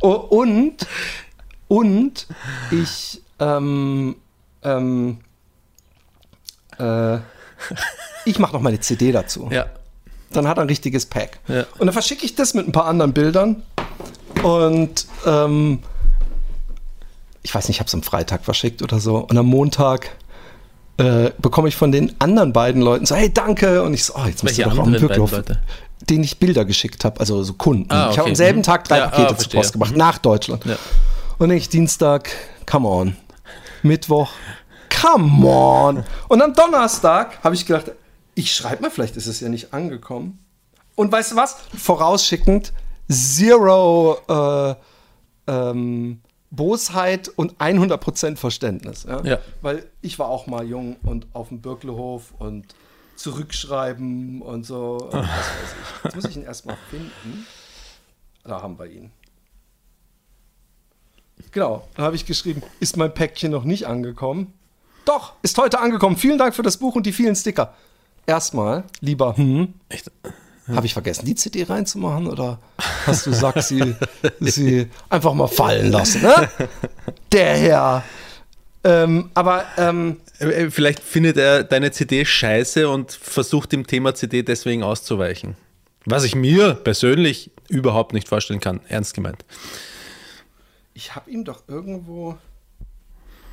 Oh, und und ich ähm, ähm, äh, ich mache noch meine CD dazu. Ja. Dann hat er ein richtiges Pack. Ja. Und dann verschicke ich das mit ein paar anderen Bildern. Und ähm, ich weiß nicht, ich habe es am Freitag verschickt oder so. Und am Montag äh, bekomme ich von den anderen beiden Leuten so, hey, danke. Und ich so, oh, jetzt müsst Welche ihr doch auf, Leute? denen ich Bilder geschickt habe, also so Kunden. Ah, Ich habe okay. am selben Mhm. Tag drei Ja, ah, Pakete zur verstehe. Post gemacht, Mhm. nach Deutschland. Ja. Und ich Dienstag, come on. Mittwoch, come on. Und am Donnerstag habe ich gedacht, ich schreibe mal, vielleicht ist es ja nicht angekommen. Und weißt du was? Vorausschickend, zero äh, ähm, Bosheit und 100% Verständnis. Ja? Ja. Weil ich war auch mal jung und auf dem Birklehof und zurückschreiben und so. Und was weiß ich. Jetzt muss ich ihn erstmal finden. Da haben wir ihn. Genau, da habe ich geschrieben, ist mein Päckchen noch nicht angekommen? Doch, ist heute angekommen. Vielen Dank für das Buch und die vielen Sticker. Erstmal, lieber, hm, Habe ich vergessen, die CD reinzumachen oder hast du gesagt, sie, sie einfach mal fallen lassen? Ne? Der Herr. Ähm, aber ähm, Äh, Vielleicht findet er deine CD scheiße und versucht dem Thema CD deswegen auszuweichen. Was ich mir persönlich überhaupt nicht vorstellen kann, ernst gemeint. ich habe ihm doch irgendwo.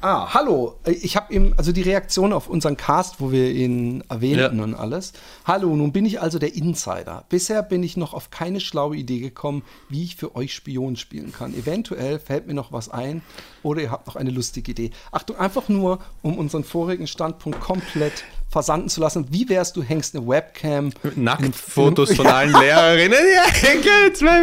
Ah, hallo. Ich habe ihm, also die Reaktion auf unseren Cast, wo wir ihn erwähnten Ja. und alles. Hallo, nun bin ich also der Insider. Bisher bin ich noch auf keine schlaue Idee gekommen, wie ich für euch Spion spielen kann. Eventuell fällt mir noch was ein oder ihr habt noch eine lustige Idee. Achtung, einfach nur, um unseren vorigen Standpunkt komplett versanden zu lassen. Wie wärst du, hängst eine Webcam? Nacktfotos von allen Lehrerinnen. Ja,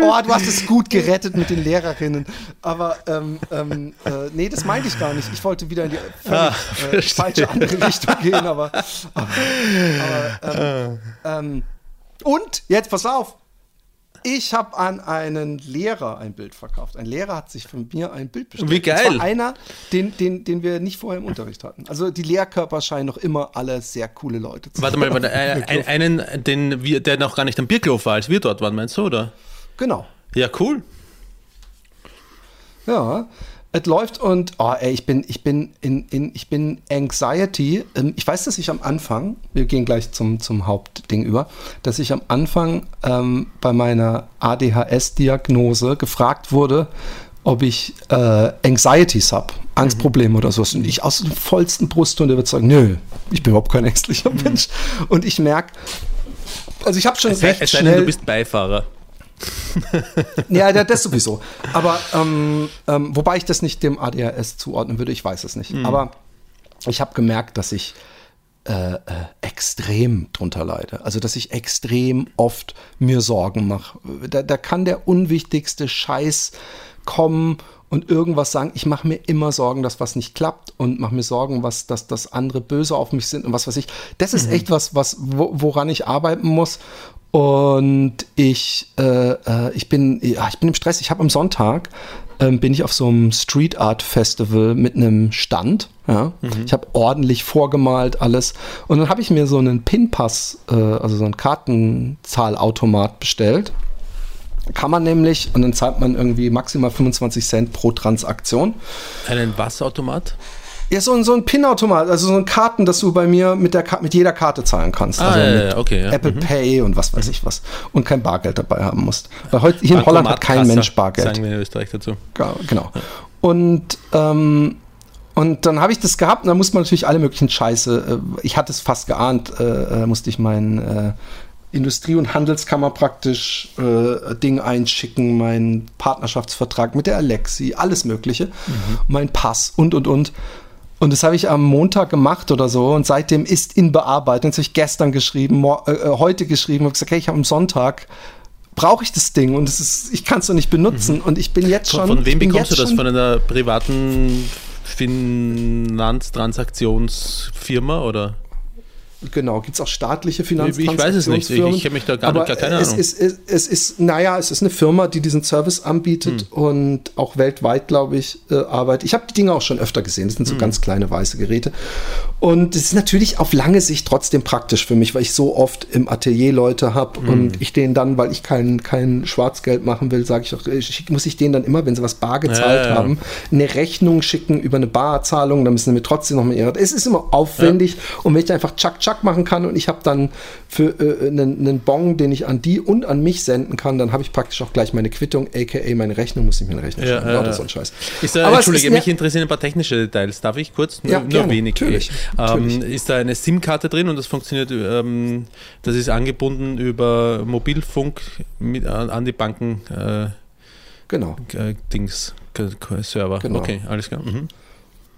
Oh, du hast es gut gerettet mit den Lehrerinnen. Aber ähm, ähm, äh, nee, das meinte ich gar nicht. Ich wollte wieder in die völlig Ah, äh, falsche andere Richtung gehen, aber. aber, aber ähm, ähm, und jetzt pass auf. Ich habe an einen Lehrer ein Bild verkauft. Ein Lehrer hat sich von mir ein Bild bestellt. Wie geil. Und einer, den, den, den wir nicht vorher im Unterricht hatten. Also die Lehrkörper scheinen noch immer alle sehr coole Leute zu Warte mal, warte, äh, ein- einen, den wir, der noch gar nicht am Bierklof war, als wir dort waren, meinst du, oder? Genau. Ja, cool. Ja, es läuft und oh, ey, ich bin, ich bin in, in ich bin Anxiety. Ähm, Ich weiß, dass ich am Anfang, wir gehen gleich zum, zum Hauptding über, dass ich am Anfang ähm, bei meiner ADHS-Diagnose gefragt wurde, ob ich äh, Anxieties habe, Angstprobleme oder sowas. Und ich aus dem vollsten Brust und der wird sagen, nö, ich bin überhaupt kein ängstlicher Mensch. Und ich merke, also ich habe schon Es sei, recht es sei denn, schnell. du bist Beifahrer. Ja, da- das sowieso. Aber ähm, ähm, wobei ich das nicht dem ADHS zuordnen würde, ich weiß es nicht. Aber ich habe gemerkt, dass ich äh, äh, extrem drunter leide. Also, dass ich extrem oft mir Sorgen mache. Da, da kann der unwichtigste Scheiß kommen und irgendwas sagen. Ich mache mir immer Sorgen, dass was nicht klappt und mache mir Sorgen, was, dass, dass andere böse auf mich sind und was weiß ich. Das ist echt was, was wo, woran ich arbeiten muss. Und ich, äh, äh, ich bin, ja, ich bin im Stress. Ich habe am Sonntag ähm, bin ich auf so einem Street Art Festival mit einem Stand. Ja, ich habe ordentlich vorgemalt alles. Und dann habe ich mir so einen Pinpass, äh, also so einen Kartenzahlautomat bestellt. Kann man nämlich, und dann zahlt man irgendwie maximal 25 Cent pro Transaktion. Einen Wasserautomat? Ja, so ein, so ein PIN-Automat, also so ein Karten, dass du bei mir mit, der mit jeder Karte zahlen kannst. Ah, also ja, mit ja, okay, ja. Apple Pay und was weiß ich was. Und kein Bargeld dabei haben musst. Weil heute hier in Holland hat kein Mensch Bargeld. Sagen wir in Österreich dazu. Genau. Und, ähm, und dann habe ich das gehabt und dann muss man natürlich alle möglichen Scheiße, äh, ich hatte es fast geahnt, äh, äh, musste ich meinen äh, Industrie- und Handelskammer praktisch äh, Ding einschicken, meinen Partnerschaftsvertrag mit der Alexi, alles Mögliche, mein Pass und und und. Und das habe ich am Montag gemacht oder so und seitdem ist in Bearbeitung. Das habe ich gestern geschrieben, äh, äh, heute geschrieben und gesagt, hey, ich habe am Sonntag brauche ich das Ding und es ist, ich kann es noch nicht benutzen und ich bin jetzt schon. Von, wem bekommst du das? Von einer privaten Finanztransaktionsfirma oder? Genau, gibt es auch staatliche Ich weiß es nicht. Ich- Finanztransaktionsfirmen. ich kenn mich da gar Aber nicht- gar keine es Ahnung. Ist, es, es ist, naja, es ist eine Firma, die diesen Service anbietet Hm. und auch weltweit, glaube ich, äh, arbeitet. Ich habe die Dinge auch schon öfter gesehen. Das sind so Hm. ganz kleine weiße Geräte. Und es ist natürlich auf lange Sicht trotzdem praktisch für mich, weil ich so oft im Atelier Leute habe Hm. und ich denen dann, weil ich kein, kein Schwarzgeld machen will, sage ich auch, äh, schick- muss ich denen dann immer, wenn sie was bar gezahlt Ja, ja, ja. haben, eine Rechnung schicken über eine Barzahlung, dann müssen sie mir trotzdem noch mal ihre. Es ist immer aufwendig und wenn ich einfach Chuck Chuck machen kann und ich habe dann für äh, einen, einen Bon, den ich an die und an mich senden kann, dann habe ich praktisch auch gleich meine Quittung, aka meine Rechnung, muss ich mir eine Rechnung Ja, schreiben. ja, ja. so ein Scheiß. Ist da, Aber Entschuldige, mich interessieren ein paar technische Details. Darf ich kurz? Nur, Ja, nur gerne, wenig. natürlich, Ähm, natürlich. ist da eine SIM-Karte drin und das funktioniert, ähm, das ist angebunden über Mobilfunk mit, an, an die Banken äh, Genau. äh, Dings Server. Genau. Okay, alles klar. Mhm.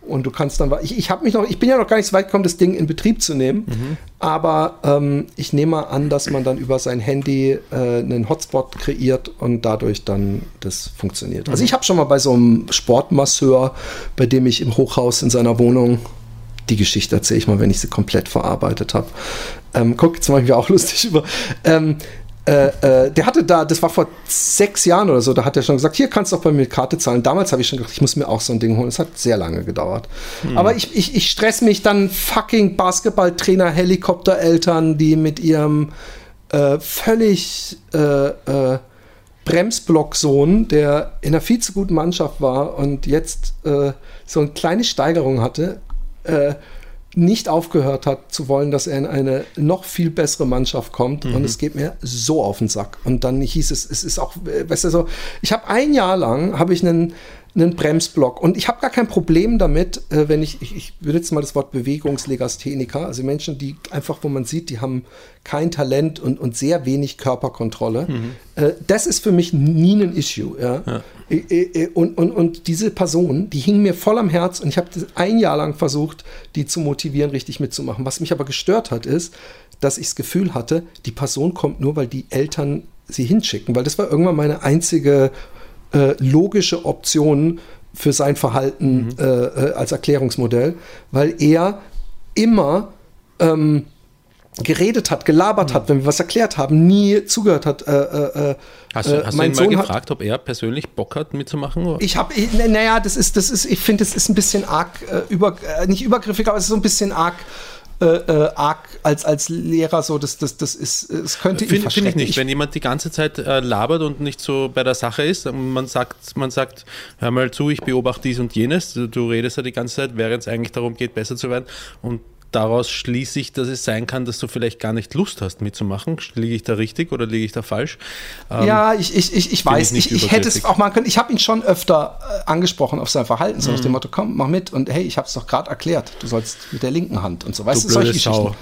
Und du kannst dann, ich, ich habe mich noch, ich bin ja noch gar nicht so weit gekommen, das Ding in Betrieb zu nehmen, Mhm. aber ähm, ich nehme mal an, dass man dann über sein Handy äh, einen Hotspot kreiert und dadurch dann das funktioniert. Mhm. Also ich habe schon mal bei so einem Sportmasseur, bei dem ich im Hochhaus in seiner Wohnung, die Geschichte erzähle ich mal, wenn ich sie komplett verarbeitet habe. Ähm, guck, jetzt mache ich mir auch lustig über. Ähm, äh, äh, der hatte da, das war vor sechs Jahren oder so, da hat er schon gesagt, hier kannst du auch bei mir Karte zahlen. Damals habe ich schon gedacht, ich muss mir auch so ein Ding holen. Es hat sehr lange gedauert. Aber ich, ich, ich stress mich dann fucking Basketballtrainer, Helikoptereltern, die mit ihrem äh, völlig äh, äh, Bremsblocksohn, der in einer viel zu guten Mannschaft war und jetzt so eine kleine Steigerung hatte, äh, nicht aufgehört hat zu wollen, dass er in eine noch viel bessere Mannschaft kommt. Und es geht mir so auf den Sack. Und dann hieß es, es ist auch, äh, weißt du, so, ich habe ein Jahr lang, habe ich einen, einen Bremsblock. Und ich habe gar kein Problem damit, äh, wenn ich, ich, ich jetzt mal das Wort Bewegungslegastheniker, also Menschen, die einfach, wo man sieht, die haben kein Talent und, und sehr wenig Körperkontrolle. Äh, das ist für mich nie ein Issue. Ja? Äh, Und, und, und diese Person, die hing mir voll am Herz und ich habe ein Jahr lang versucht, die zu motivieren, richtig mitzumachen. Was mich aber gestört hat, ist, dass ich das Gefühl hatte, die Person kommt nur, weil die Eltern sie hinschicken, weil das war irgendwann meine einzige äh, logische Option für sein Verhalten äh, äh, als Erklärungsmodell, weil er immer ähm, geredet hat, gelabert hat, wenn wir was erklärt haben, nie zugehört hat. Äh, äh, äh, Hast, du, äh, hast du mein ihn mal Sohn hat- gefragt, ob er persönlich Bock hat mitzumachen? oder? ich habe, naja, das ist, das ist, ich finde, das ist ein bisschen arg, äh, über, äh, nicht übergriffig, aber es ist so ein bisschen arg arg als, als Lehrer so, das, das, das ist, es könnte ihn Finde find ich nicht. Wenn jemand die ganze Zeit äh, labert und nicht so bei der Sache ist, man sagt, man sagt, hör mal zu, ich beobachte dies und jenes, du, du redest ja die ganze Zeit, während es eigentlich darum geht, besser zu werden. Und daraus schließe ich, dass es sein kann, dass du vielleicht gar nicht Lust hast mitzumachen. Liege ich da richtig oder liege ich da falsch? Ähm, ja, ich, ich, ich, ich weiß, ich ich, nicht ich, hätte es auch machen können. Ich habe ihn schon öfter äh, angesprochen auf sein Verhalten, so nach Mhm. dem Motto, komm, mach mit. Und hey, ich habe es doch gerade erklärt, du sollst mit der linken Hand und so. Weißt Du solche Sau.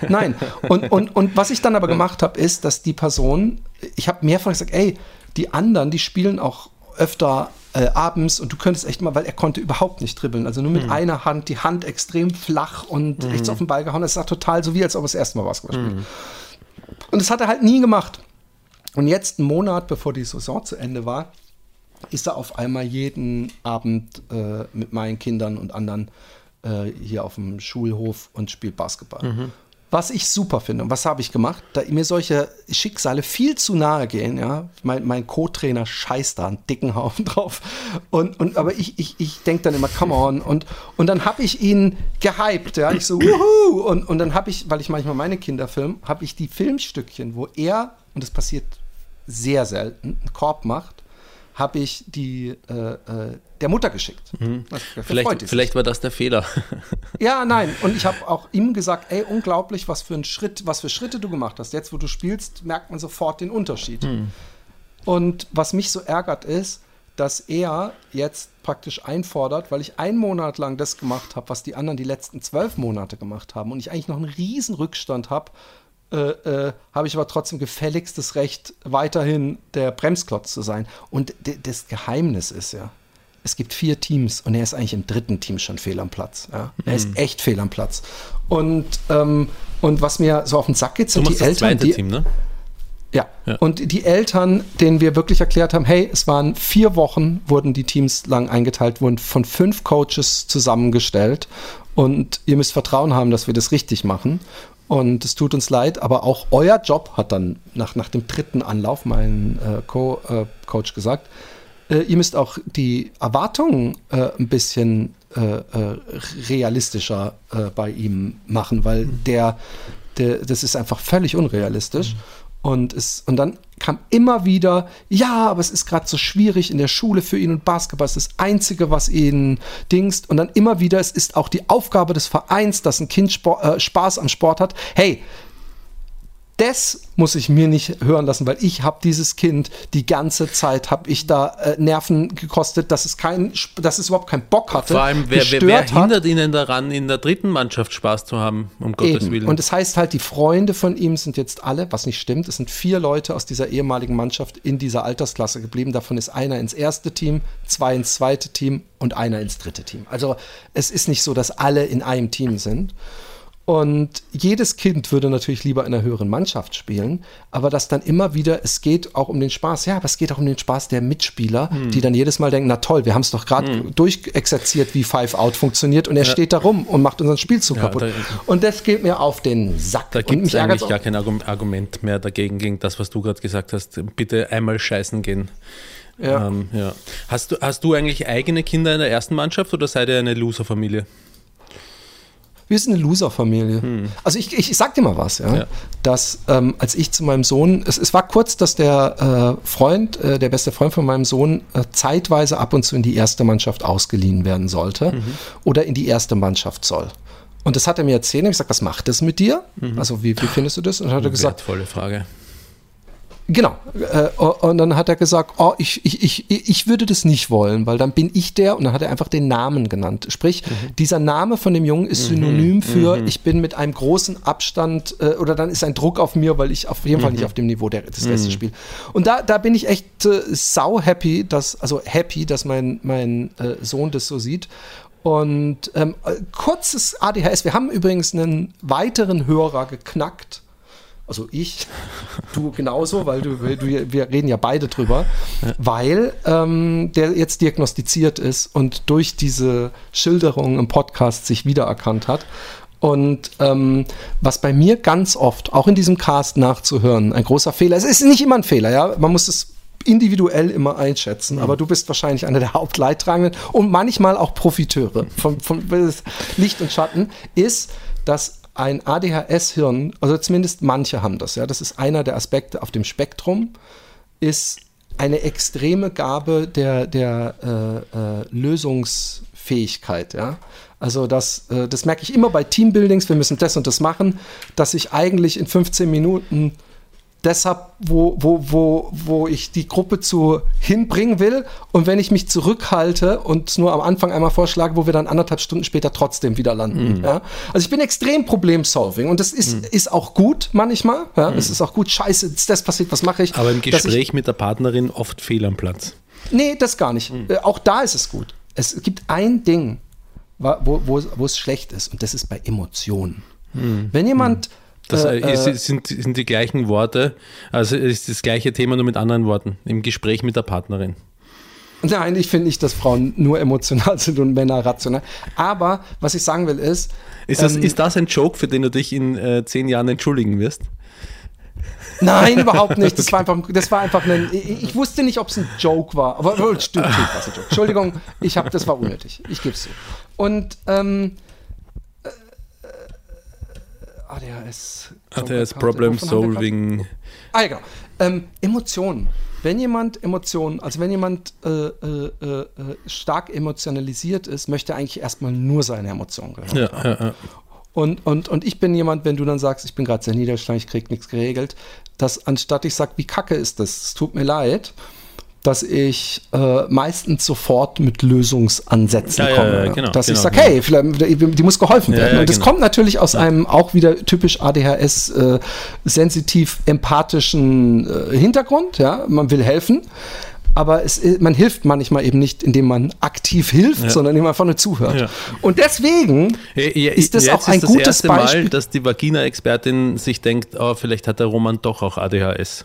Geschichten. Nein. Und, und, und was ich dann aber gemacht habe, ist, dass die Person, ich habe mehrfach gesagt, ey, die anderen, die spielen auch öfter äh, abends und du könntest echt mal, weil er konnte überhaupt nicht dribbeln. Also nur mit Mhm. einer Hand, die Hand extrem flach und echt so auf den Ball gehauen. Das sah total so wie, als ob er das erste Mal Basketball spielt. Mhm. Und das hat er halt nie gemacht. Und jetzt, einen Monat bevor die Saison zu Ende war, ist er auf einmal jeden Abend äh, mit meinen Kindern und anderen äh, hier auf dem Schulhof und spielt Basketball. Was ich super finde und was habe ich gemacht, da mir solche Schicksale viel zu nahe gehen, ja, mein, mein Co-Trainer scheißt da einen dicken Haufen drauf. Und, und aber ich, ich, ich denke dann immer, come on. Und, und dann habe ich ihn gehypt, ja, ich so, wuhu und, und dann habe ich, weil ich manchmal meine Kinder film, habe ich die Filmstückchen, wo er, und das passiert sehr selten, einen Korb macht, habe ich die äh, äh, der Mutter geschickt. Die Vielleicht, vielleicht war das der Fehler. Ja, nein. Und ich habe auch ihm gesagt, ey, unglaublich, was für ein Schritt, was für Schritte du gemacht hast. Jetzt, wo du spielst, merkt man sofort den Unterschied. Und was mich so ärgert ist, dass er jetzt praktisch einfordert, weil ich einen Monat lang das gemacht habe, was die anderen die letzten zwölf Monate gemacht haben und ich eigentlich noch einen riesen Rückstand habe, äh, äh, habe ich aber trotzdem gefälligst das Recht, weiterhin der Bremsklotz zu sein. Und das Geheimnis ist ja, es gibt vier Teams und er ist eigentlich im dritten Team schon fehl am Platz. Ja? Er Mhm. ist echt fehl am Platz. Und, ähm, und was mir so auf den Sack geht, Du sind machst die das Eltern, zweite die, Team, ne? ja. Ja. Und die Eltern, denen wir wirklich erklärt haben, hey, es waren vier Wochen, wurden die Teams lang eingeteilt, wurden von fünf Coaches zusammengestellt. Und ihr müsst Vertrauen haben, dass wir das richtig machen. Und es tut uns leid, aber auch euer Job hat dann nach, nach dem dritten Anlauf mein äh, Co, äh, gesagt, äh, ihr müsst auch die Erwartungen äh, ein bisschen äh, äh, realistischer äh, bei ihm machen, weil der, der, das ist einfach völlig unrealistisch. Und, es, und dann kam immer wieder, ja, aber es ist gerade so schwierig in der Schule für ihn und Basketball ist das Einzige, was ihn dingst. Und dann immer wieder, es ist auch die Aufgabe des Vereins, dass ein Kind Sport, äh, Spaß am Sport hat. Hey, das muss ich mir nicht hören lassen, weil ich habe dieses Kind die ganze Zeit habe ich da äh, Nerven gekostet, dass es kein, dass es überhaupt keinen Bock hatte. Vor allem, wer, wer, wer hat. hindert ihnen daran, in der dritten Mannschaft Spaß zu haben, um Gottes Eben. Willen? Und es heißt halt, die Freunde von ihm sind jetzt alle, was nicht stimmt, es sind vier Leute aus dieser ehemaligen Mannschaft in dieser Altersklasse geblieben. Davon ist einer ins erste Team, zwei ins zweite Team und einer ins dritte Team. Also es ist nicht so, dass alle in einem Team sind. Und jedes Kind würde natürlich lieber in einer höheren Mannschaft spielen, aber dass dann immer wieder, es geht auch um den Spaß, ja, aber es geht auch um den Spaß der Mitspieler, Hm. die dann jedes Mal denken, na toll, wir haben es doch gerade durchexerziert, wie Five Out funktioniert und er steht da rum und macht unseren Spielzug Ja, kaputt. da- und das geht mir auf den Sack. da gibt es eigentlich gar kein Argum- Argument mehr dagegen, gegen das, was du gerade gesagt hast. Bitte einmal scheißen gehen. Ja. Ähm, ja. Hast, du, hast du eigentlich eigene Kinder in der ersten Mannschaft oder seid ihr eine Loser-Familie? Wir sind eine Loser-Familie. Also ich, ich, sag dir mal was, ja. Ja. Dass ähm, als ich zu meinem Sohn, es, es war kurz, dass der äh, Freund, äh, der beste Freund von meinem Sohn, äh, zeitweise ab und zu in die erste Mannschaft ausgeliehen werden sollte oder in die erste Mannschaft soll. Und das hat er mir erzählt. Und ich gesagt, was macht das mit dir? Also wie, wie findest du das? Und dann hat er gesagt, Wertvolle Frage. Genau. Äh, und dann hat er gesagt, oh, ich, ich, ich, ich würde das nicht wollen, weil dann bin ich der und dann hat er einfach den Namen genannt. Sprich, dieser Name von dem Jungen ist synonym für, ich bin mit einem großen Abstand äh, oder dann ist ein Druck auf mir, weil ich auf jeden Fall nicht auf dem Niveau der, des Restes spiele. Und da, da bin ich echt äh, sau happy, dass, also happy, dass mein, mein äh, Sohn das so sieht. Und ähm, äh, kurzes ADHS, wir haben übrigens einen weiteren Hörer geknackt. Also ich, du genauso, weil du, du, wir reden ja beide drüber, weil ähm, der jetzt diagnostiziert ist und durch diese Schilderung im Podcast sich wiedererkannt hat. Und ähm, was bei mir ganz oft, auch in diesem Cast nachzuhören, ein großer Fehler ist, es ist nicht immer ein Fehler, ja, man muss es individuell immer einschätzen, aber du bist wahrscheinlich einer der Hauptleidtragenden und manchmal auch Profiteure von, von Licht und Schatten, ist, dass ein ADHS-Hirn, also zumindest manche haben das, ja, das ist einer der Aspekte auf dem Spektrum, ist eine extreme Gabe der, der äh, äh, Lösungsfähigkeit, ja. Also das, äh, das merke ich immer bei Teambuildings, wir müssen das und das machen, dass ich eigentlich in 15 Minuten deshalb, wo, wo, wo, wo ich die Gruppe zu hinbringen will. Und wenn ich mich zurückhalte und nur am Anfang einmal vorschlage, wo wir dann anderthalb Stunden später trotzdem wieder landen. Mhm. Ja? Also ich bin extrem Problem-Solving und das ist, mhm. ist auch gut manchmal. Ja? Mhm. Es ist auch gut, scheiße, ist das passiert, was mache ich? Aber im Gespräch ich, mit der Partnerin oft fehl am Platz. Nee, das gar nicht. Mhm. Äh, auch da ist es gut. Es gibt ein Ding, wo, wo, wo es schlecht ist und das ist bei Emotionen. Mhm. Wenn jemand mhm. Das äh, ist, äh, sind, sind die gleichen Worte, also ist das gleiche Thema nur mit anderen Worten, im Gespräch mit der Partnerin. Nein, ich finde nicht, dass Frauen nur emotional sind und Männer rational. Aber was ich sagen will ist. Ist das, ähm, ist das ein Joke, für den du dich in äh, zehn Jahren entschuldigen wirst? Nein, überhaupt nicht. Das war einfach, das war einfach ein. Ich, ich wusste nicht, ob es ein Joke war. Aber stimmt, stimmt, was ein Joke. Entschuldigung, ich habe, das war unnötig. Ich gebe es zu. Und ähm, ADHS. ADHS Problem Solving. Ah, ja, genau. Ähm, Emotionen. Wenn jemand Emotionen, also wenn jemand äh, äh, äh, stark emotionalisiert ist, möchte er eigentlich erstmal nur seine Emotionen gehören. Ja, ja, ja. Und, und, und ich bin jemand, wenn du dann sagst, ich bin gerade sehr niederschlägig, ich krieg nichts geregelt, dass anstatt ich sage, wie kacke ist das, es tut mir leid, dass ich äh, meistens sofort mit Lösungsansätzen ja, komme. Ja, genau, dass genau, ich sage, hey, vielleicht, die muss geholfen werden. und das genau. kommt natürlich aus einem auch wieder typisch ADHS äh, empathischen äh, Hintergrund. Ja, man will helfen aber es, man hilft manchmal eben nicht, indem man aktiv hilft, ja. sondern indem man einfach nur zuhört. Ja. Und deswegen ja, ist das auch ein ist das gutes erste Beispiel. Mal, dass die Vagina-Expertin sich denkt, oh, vielleicht hat der Roman doch auch ADHS.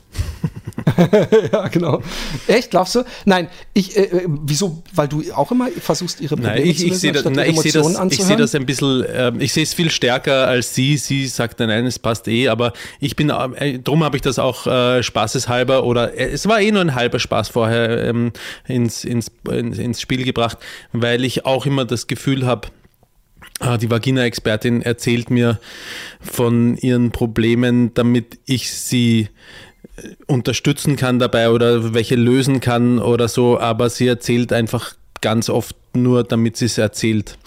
ja, genau. Echt, glaubst du? Nein, ich, äh, äh, wieso? Weil du auch immer versuchst, ihre Probleme nein, ich, zu lösen, ich sehe das, nein, ich sehe das, ich sehe das ein bisschen, äh, ich sehe es viel stärker als sie. Sie sagt, nein, es passt eh, aber ich bin, äh, drum habe ich das auch äh, spaßeshalber oder äh, es war eh nur ein halber Spaß vorher ähm, ins, ins, ins Spiel gebracht, weil ich auch immer das Gefühl habe, ah, die Vagina-Expertin erzählt mir von ihren Problemen, damit ich sie äh, unterstützen kann dabei oder welche lösen kann oder so, aber sie erzählt einfach ganz oft nur, damit sie es erzählt.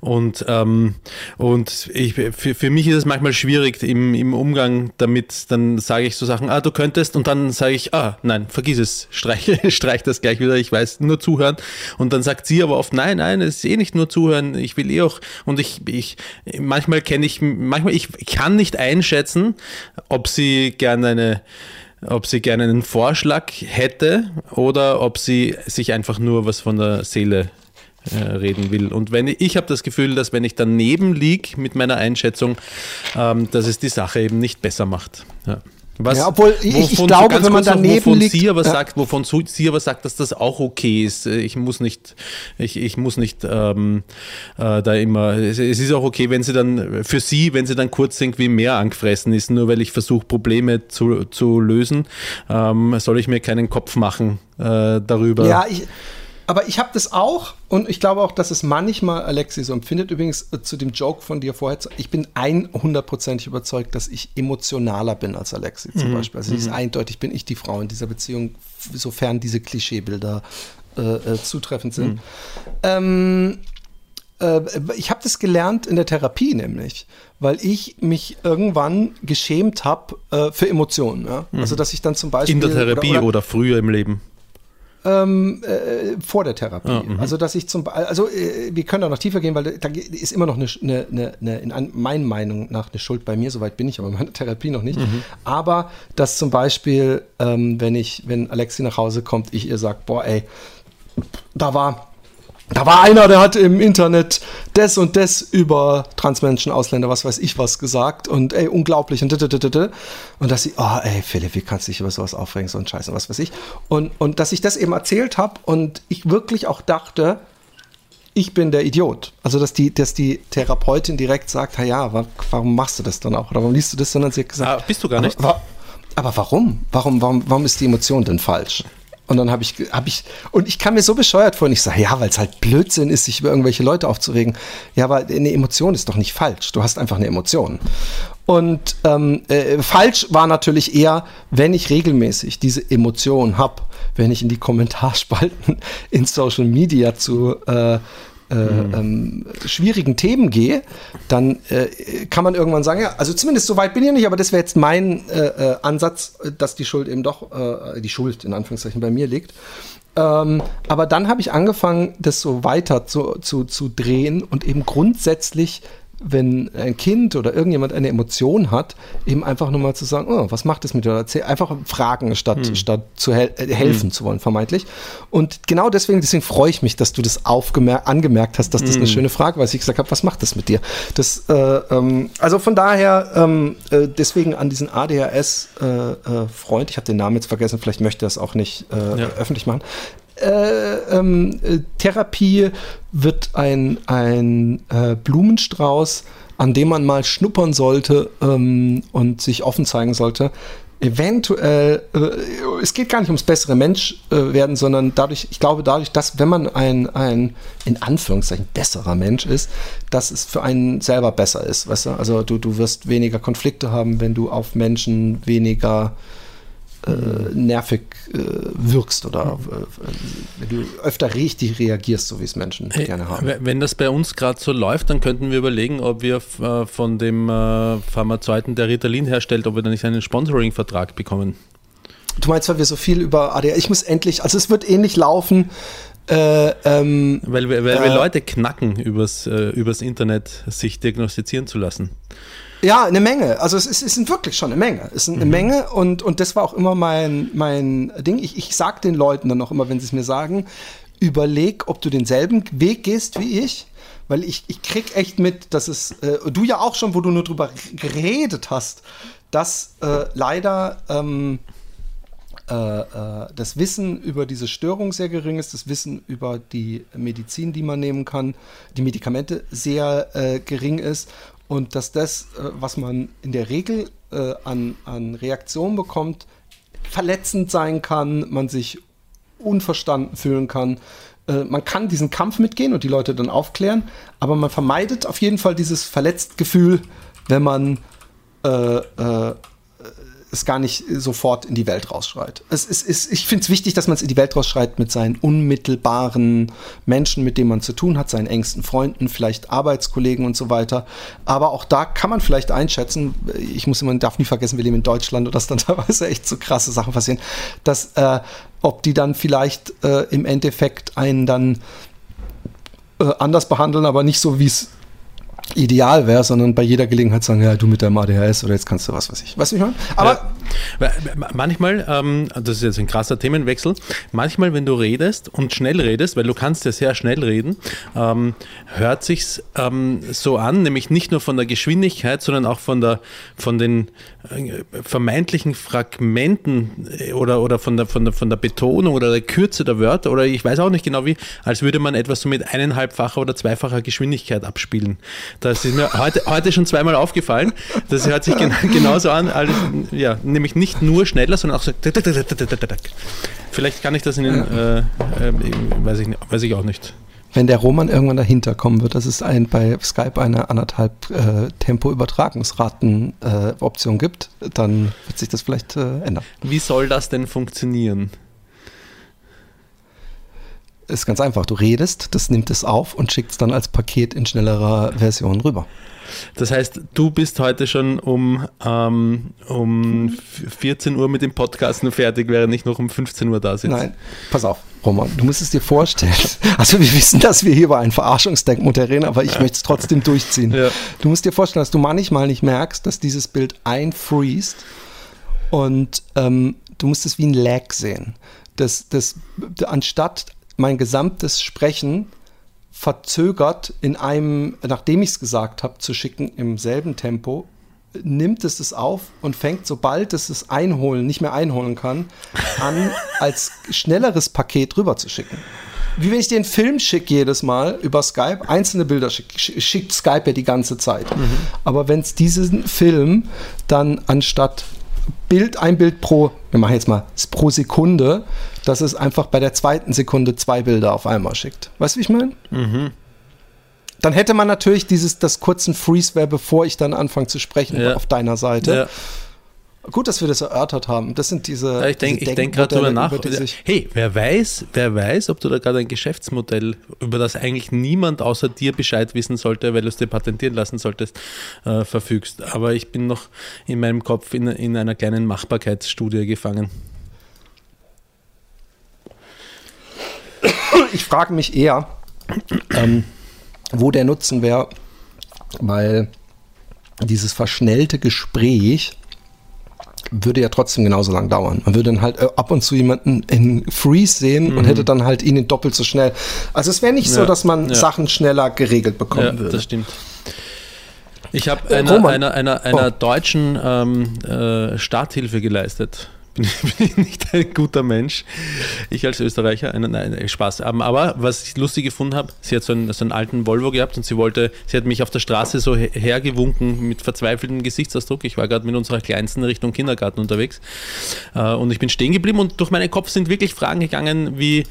Und, ähm, und ich, für, für mich ist es manchmal schwierig im, im Umgang damit. Dann sage ich so Sachen, ah, du könntest, und dann sage ich, ah, nein, vergiss es, streich, streich das gleich wieder, ich weiß, nur zuhören. Und dann sagt sie aber oft, nein, nein, es ist eh nicht nur zuhören, ich will eh auch, und ich, ich manchmal kenne ich, manchmal, ich kann nicht einschätzen, ob sie gerne eine ob sie gerne einen Vorschlag hätte oder ob sie sich einfach nur was von der Seele äh, reden will. Und wenn ich, ich habe das Gefühl, dass wenn ich daneben liege mit meiner Einschätzung, ähm, dass es die Sache eben nicht besser macht. Ja. Was, ja, obwohl ich, ich glaube, wenn man daneben wovon liegt, sie aber ja. sagt, wovon sie aber sagt, dass das auch okay ist. Ich muss nicht, ich, ich muss nicht ähm, äh, da immer. Es, es, ist auch okay, wenn sie dann für sie, wenn sie dann kurz irgendwie mehr angefressen ist, nur weil ich versuche Probleme zu, zu lösen, ähm, soll ich mir keinen Kopf machen äh, darüber. Ja, ich, aber ich habe das auch und ich glaube auch, dass es manchmal Alexi so empfindet. Übrigens äh, zu dem Joke von dir vorher, ich bin 100%ig überzeugt, dass ich emotionaler bin als Alexi zum mhm. Beispiel. Also mhm. ist eindeutig bin ich die Frau in dieser Beziehung, sofern diese Klischeebilder äh, äh, zutreffend sind. Mhm. Ähm, äh, ich habe das gelernt in der Therapie nämlich, weil ich mich irgendwann geschämt habe äh, für Emotionen. Ja? Also dass ich dann zum Beispiel in der Therapie oder, oder, oder früher im Leben ähm, äh, vor der Therapie. Ah, also dass ich zum also äh, wir können da noch tiefer gehen, weil da ist immer noch eine, eine, eine, in meiner Meinung nach eine Schuld bei mir, soweit bin ich aber in meiner Therapie noch nicht. Mhm. Aber dass zum Beispiel, ähm, wenn ich, wenn Alexi nach Hause kommt, ich ihr sage, boah, ey, da war da war einer, der hat im Internet das und das über Transmenschen, Ausländer, was weiß ich was gesagt und ey, unglaublich und und dass sie, oh ey, Philipp, wie kannst du dich über sowas aufregen, so ein Scheiß und was weiß ich. Und, und dass ich das eben erzählt habe und ich wirklich auch dachte, ich bin der Idiot. Also, dass die, dass die Therapeutin direkt sagt, ja, warum machst du das dann auch? Oder warum liest du das? Sondern sie hat gesagt, ah, bist du gar nicht. Aber, aber warum? Warum, warum? warum ist die Emotion denn falsch? Und dann habe ich, habe ich, und ich kam mir so bescheuert vor und ich sage, ja, weil es halt Blödsinn ist, sich über irgendwelche Leute aufzuregen. Ja, aber eine Emotion ist doch nicht falsch. Du hast einfach eine Emotion. Und ähm, äh, falsch war natürlich eher, wenn ich regelmäßig diese Emotion habe, wenn ich in die Kommentarspalten in Social Media zu äh, äh, ähm, schwierigen Themen gehe, dann äh, kann man irgendwann sagen, ja, also zumindest so weit bin ich nicht, aber das wäre jetzt mein äh, äh Ansatz, dass die Schuld eben doch, äh, die Schuld in Anführungszeichen bei mir liegt. Ähm, aber dann habe ich angefangen, das so weiter zu, zu, zu drehen und eben grundsätzlich wenn ein Kind oder irgendjemand eine Emotion hat, eben einfach nur mal zu sagen, oh, was macht es mit dir? Einfach fragen, statt, hm. statt zu hel äh, helfen hm. zu wollen, vermeintlich. Und genau deswegen, deswegen freue ich mich, dass du das angemerkt hast, dass das hm. eine schöne Frage war, als ich gesagt habe, was macht das mit dir? Das, äh, ähm, also von daher, ähm, äh, deswegen an diesen ADHS-Freund, äh, äh ich habe den Namen jetzt vergessen, vielleicht möchte er es auch nicht äh, ja. öffentlich machen, äh, ähm, äh, Therapie wird ein, ein äh, Blumenstrauß, an dem man mal schnuppern sollte ähm, und sich offen zeigen sollte. Eventuell, äh, es geht gar nicht ums bessere Mensch äh, werden, sondern dadurch, ich glaube dadurch, dass wenn man ein, ein in Anführungszeichen besserer Mensch ist, dass es für einen selber besser ist, weißt du? Also du, du wirst weniger Konflikte haben, wenn du auf Menschen weniger äh, nervig äh, wirkst oder äh, wenn du öfter richtig reagierst, so wie es Menschen hey, gerne haben. Wenn das bei uns gerade so läuft, dann könnten wir überlegen, ob wir äh, von dem äh, Pharmazeuten, der Ritalin herstellt, ob wir da nicht einen Sponsoring-Vertrag bekommen. Du meinst, weil wir so viel über ADR, ich muss endlich, also es wird ähnlich laufen. Äh, ähm, weil, weil, weil äh, Leute knacken, übers, äh, übers Internet sich diagnostizieren zu lassen. Ja, eine Menge. Also es, ist, sind wirklich schon eine Menge. Es sind eine mhm. Menge und, und das war auch immer mein, mein Ding. Ich, ich sag den Leuten dann auch immer, wenn sie es mir sagen, überleg, ob du denselben Weg gehst wie ich. Weil ich, ich krieg echt mit, dass es, äh, du ja auch schon, wo du nur drüber geredet hast, dass äh, leider ähm, äh, äh, das Wissen über diese Störung sehr gering ist, das Wissen über die Medizin, die man nehmen kann, die Medikamente sehr äh, gering ist und dass das, äh, was man in der Regel äh, an, an Reaktionen bekommt, verletzend sein kann, man sich unverstanden fühlen kann. Äh, man kann diesen Kampf mitgehen und die Leute dann aufklären, aber man vermeidet auf jeden Fall dieses Verletztgefühl, wenn man äh, äh, es gar nicht sofort in die Welt rausschreit. Es ist, ist, ich finde es wichtig, dass man es in die Welt rausschreit mit seinen unmittelbaren Menschen, mit denen man zu tun hat, seinen engsten Freunden, vielleicht Arbeitskollegen und so weiter. Aber auch da kann man vielleicht einschätzen, ich muss immer, darf nie vergessen, wir leben in Deutschland und dass dann teilweise echt so krasse Sachen passieren, dass äh, ob die dann vielleicht äh, im Endeffekt einen dann äh, anders behandeln, aber nicht so, wie es ideal wäre, sondern bei jeder Gelegenheit sagen, ja, du mit deinem ADHS oder jetzt kannst du was, was ich. Weißt du, ich meine? Aber ja, manchmal, ähm, das ist jetzt ein krasser Themenwechsel, manchmal, wenn du redest und schnell redest, weil du kannst ja sehr schnell reden, ähm, hört sich's ähm, so an, nämlich nicht nur von der Geschwindigkeit, sondern auch von der, von den äh, vermeintlichen Fragmenten äh, oder, oder von der, von der, von der Betonung oder der Kürze der Wörter oder ich weiß auch nicht genau wie, als würde man etwas so mit eineinhalbfacher oder zweifacher Geschwindigkeit abspielen. Das ist mir heute, heute schon zweimal aufgefallen. Das hört sich gen genauso an, als, ja, nämlich nicht nur schneller, sondern auch so. Vielleicht kann ich das in den, äh, äh, weiß, ich, weiß ich auch nicht wenn der Roman irgendwann dahinter kommen wird, dass es ein, bei Skype eine anderthalb äh, Tempo-Übertragungsraten-Option äh, gibt, dann wird sich das vielleicht äh, ändern. Wie soll das denn funktionieren? ist ganz einfach. Du redest, das nimmt es auf und schickt es dann als Paket in schnellerer Version rüber. Das heißt, du bist heute schon um, ähm, um 14 Uhr mit dem Podcast nur fertig, während ich noch um 15 Uhr da sitze. Nein, pass auf, Roman, du musst es dir vorstellen. Also wir wissen, dass wir hier über ein Verarschungsdenkmodell reden, aber ich möchte es trotzdem durchziehen. Ja. Du musst dir vorstellen, dass du manchmal nicht merkst, dass dieses Bild einfriest und ähm, du musst es wie ein Lag sehen. Das, das, anstatt mein gesamtes Sprechen verzögert in einem, nachdem ich es gesagt habe, zu schicken im selben Tempo, nimmt es es auf und fängt, sobald es es einholen, nicht mehr einholen kann, an, als schnelleres Paket rüber zu schicken. Wie wenn ich einen Film schicke jedes Mal über Skype, einzelne Bilder schickt, schickt Skype ja die ganze Zeit. Mhm. Aber wenn es diesen Film dann anstatt Bild, ein Bild pro, wir machen jetzt mal pro Sekunde, dass es einfach bei der zweiten Sekunde zwei Bilder auf einmal schickt. Weißt du, wie ich meine? Mhm. Dann hätte man natürlich dieses, das kurzen Freeze-Ware, bevor ich dann anfange zu sprechen Ja. auf deiner Seite. Ja. Gut, dass wir das erörtert haben. Das sind diese. Ja, ich denke denk gerade drüber nach. Über Hey, wer weiß, wer weiß, ob du da gerade ein Geschäftsmodell, über das eigentlich niemand außer dir Bescheid wissen sollte, weil du es dir patentieren lassen solltest, äh, verfügst. Aber ich bin noch in meinem Kopf in, in einer kleinen Machbarkeitsstudie gefangen. Ich frage mich eher, ähm, wo der Nutzen wäre, weil dieses verschnellte Gespräch würde ja trotzdem genauso lang dauern. Man würde dann halt äh, ab und zu jemanden in Freeze sehen und hätte dann halt ihn doppelt so schnell. Also es wäre nicht so, Mhm. Ja, dass man ja. Sachen schneller geregelt bekommen Ja, würde. das stimmt. Ich habe Äh, einer, einer, einer, einer Oh. deutschen ähm, äh, Starthilfe geleistet. Bin, bin ich nicht ein guter Mensch. Ich als Österreicher, einen, nein, Spaß. Ähm, Aber was ich lustig gefunden habe, sie hat so einen, so einen alten Volvo gehabt und sie wollte, sie hat mich auf der Straße so her- hergewunken mit verzweifeltem Gesichtsausdruck. Ich war gerade mit unserer Kleinsten Richtung Kindergarten unterwegs äh, und ich bin stehen geblieben und durch meinen Kopf sind wirklich Fragen gegangen wie,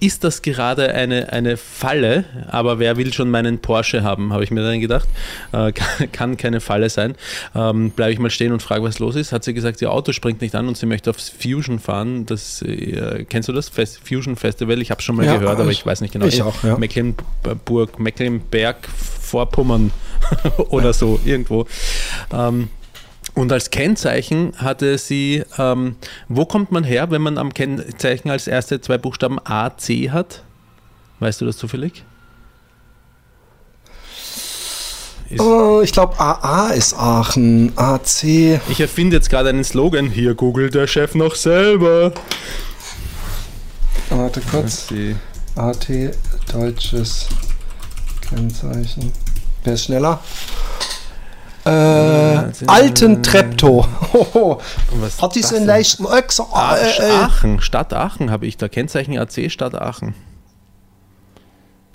ist das gerade eine, eine Falle, aber wer will schon meinen Porsche haben, habe ich mir dann gedacht. Äh, kann, keine Falle sein. Ähm, Bleibe ich mal stehen und frage, was los ist. Hat sie gesagt, ihr Auto springt nicht an und sie möchte aufs Fusion fahren. Das, äh, kennst du das? Fest, Fusion Festival? Ich habe schon mal Ja, gehört, aber ich- ich weiß nicht genau. ich auch, ja. Mecklenburg, Mecklenberg, Vorpommern oder so, irgendwo. Ähm, und als Kennzeichen hatte sie, ähm, wo kommt man her, wenn man am Kennzeichen als erste zwei Buchstaben AC hat? Weißt du das zufällig? Ist, Oh, ich glaube, AA ist Aachen, AC. ich erfinde jetzt gerade einen Slogan. Hier googelt der Chef noch selber. Warte kurz. AT, deutsches Kennzeichen. Wer ist schneller? Äh, Alten Treptow. Hat die so einen leichten Öxer? Ah, Äh, äh, Aachen, Stadt Aachen habe ich da. Kennzeichen AC Stadt Aachen.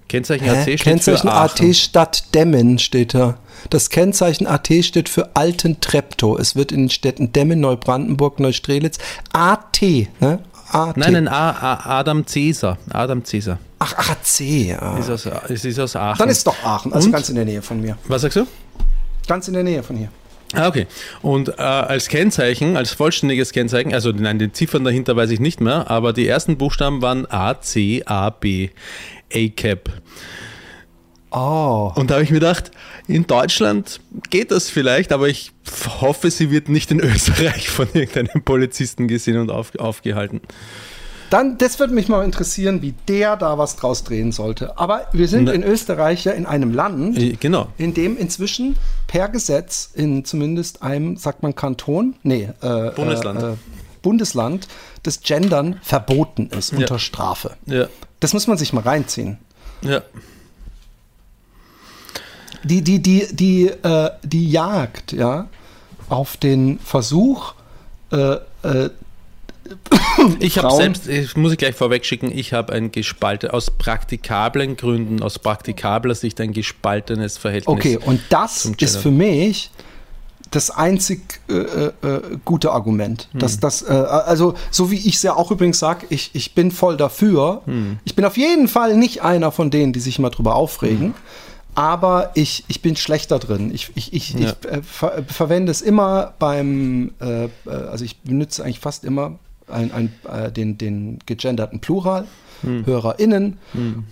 Kennzeichen AC Hä? steht Kennzeichen für Aachen. AT Stadt Demmen steht da. Das Kennzeichen AT steht für Alten Treptow. Es wird in den Städten Demmen, Neubrandenburg, Neustrelitz AT, ne? AT. Nein, nein, A, A, Adam Cäsar. Adam Cäsar. Ach, AC. Ja. Ist aus, es ist aus Aachen. Dann ist doch Aachen, also Und? ganz in der Nähe von mir. Was sagst du? Ganz in der Nähe von hier. Ah, okay. Und äh, als Kennzeichen, als vollständiges Kennzeichen, also nein, die Ziffern dahinter weiß ich nicht mehr, aber die ersten Buchstaben waren A, C, A, B, ACAP. Oh. Und da habe ich mir gedacht, in Deutschland geht das vielleicht, aber ich hoffe, sie wird nicht in Österreich von irgendeinem Polizisten gesehen und auf, aufgehalten. Dann, das würde mich mal interessieren, wie der da was draus drehen sollte. Aber wir sind in Österreich ja in einem Land, Äh, Genau. in dem inzwischen per Gesetz in zumindest einem, sagt man Kanton? Nee, äh, Bundesland. Äh, Bundesland das Gendern verboten ist unter Strafe. Ja. Das muss man sich mal reinziehen. Ja. Die, die, die, die, äh, die Jagd, ja, auf den Versuch, äh, Ich habe selbst, ich muss ich gleich vorweg schicken, ich habe ein gespalten, aus praktikablen Gründen, aus praktikabler Sicht ein gespaltenes Verhältnis. Okay, und das ist für mich das einzig äh, äh, gute Argument. Hm. Dass das, äh, also, so wie ich es ja auch übrigens sage, ich, ich bin voll dafür. Hm. Ich bin auf jeden Fall nicht einer von denen, die sich mal drüber aufregen. Hm. Aber ich, ich bin schlechter drin. Ich, ich, ich, Ja. ich äh, ver äh, verwende es immer beim, äh, äh, also ich benutze eigentlich fast immer ein, ein, äh, den, den gegenderten Plural. Hm. HörerInnen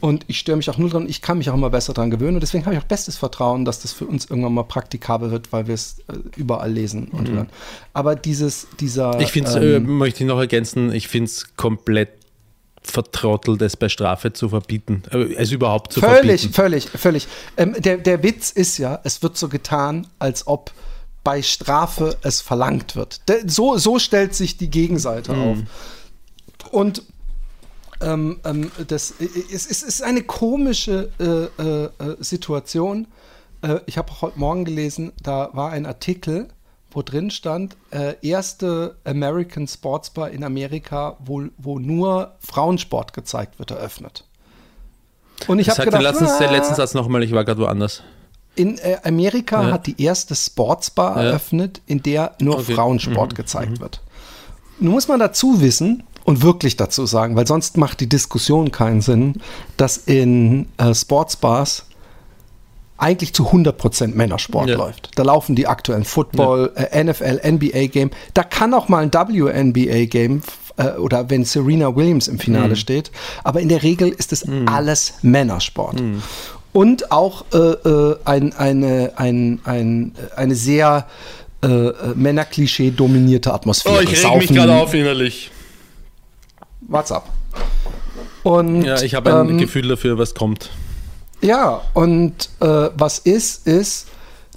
und ich störe mich auch null dran. Ich kann mich auch immer besser dran gewöhnen und deswegen habe ich auch bestes Vertrauen, dass das für uns irgendwann mal praktikabel wird, weil wir es äh, überall lesen und hören. Aber dieses, dieser. Hm. Ich finde es, äh, ähm, möchte ich noch ergänzen, ich finde es komplett vertrottelt, es bei Strafe zu verbieten. Äh, Es überhaupt zu völlig, verbieten. völlig, völlig. Ähm, der, der Witz ist ja, es wird so getan, als ob bei Strafe es verlangt wird. Der, so, so stellt sich die Gegenseite auf. Und ähm, ähm, das, es, es ist eine komische äh, äh, äh, Situation. Äh, ich habe heute Morgen gelesen, da war ein Artikel, wo drin stand, äh, erste American Sportsbar in Amerika, wo, wo nur Frauensport gezeigt wird, eröffnet. Und ich habe gedacht, letzten, den ah, letzten Satz nochmal, ich war gerade woanders. In äh, Amerika Ja. hat die erste Sportsbar Ja. eröffnet, in der nur Okay. Frauensport gezeigt wird. Nun muss man dazu wissen und wirklich dazu sagen, weil sonst macht die Diskussion keinen Sinn, dass in äh, Sportsbars eigentlich zu 100% Männersport Ja. läuft. Da laufen die aktuellen Football, äh, NFL, NBA-Game. Da kann auch mal ein WNBA-Game äh, oder wenn Serena Williams im Finale steht. Aber in der Regel ist es alles Männersport. Und auch äh, äh, ein, eine, ein, ein, eine sehr äh, Männerklischee dominierte Atmosphäre. Oh, ich reg mich gerade auf innerlich. What's up? Und, Ja, ich habe ein ähm, Gefühl dafür, was kommt. Ja, und äh, was ist, ist,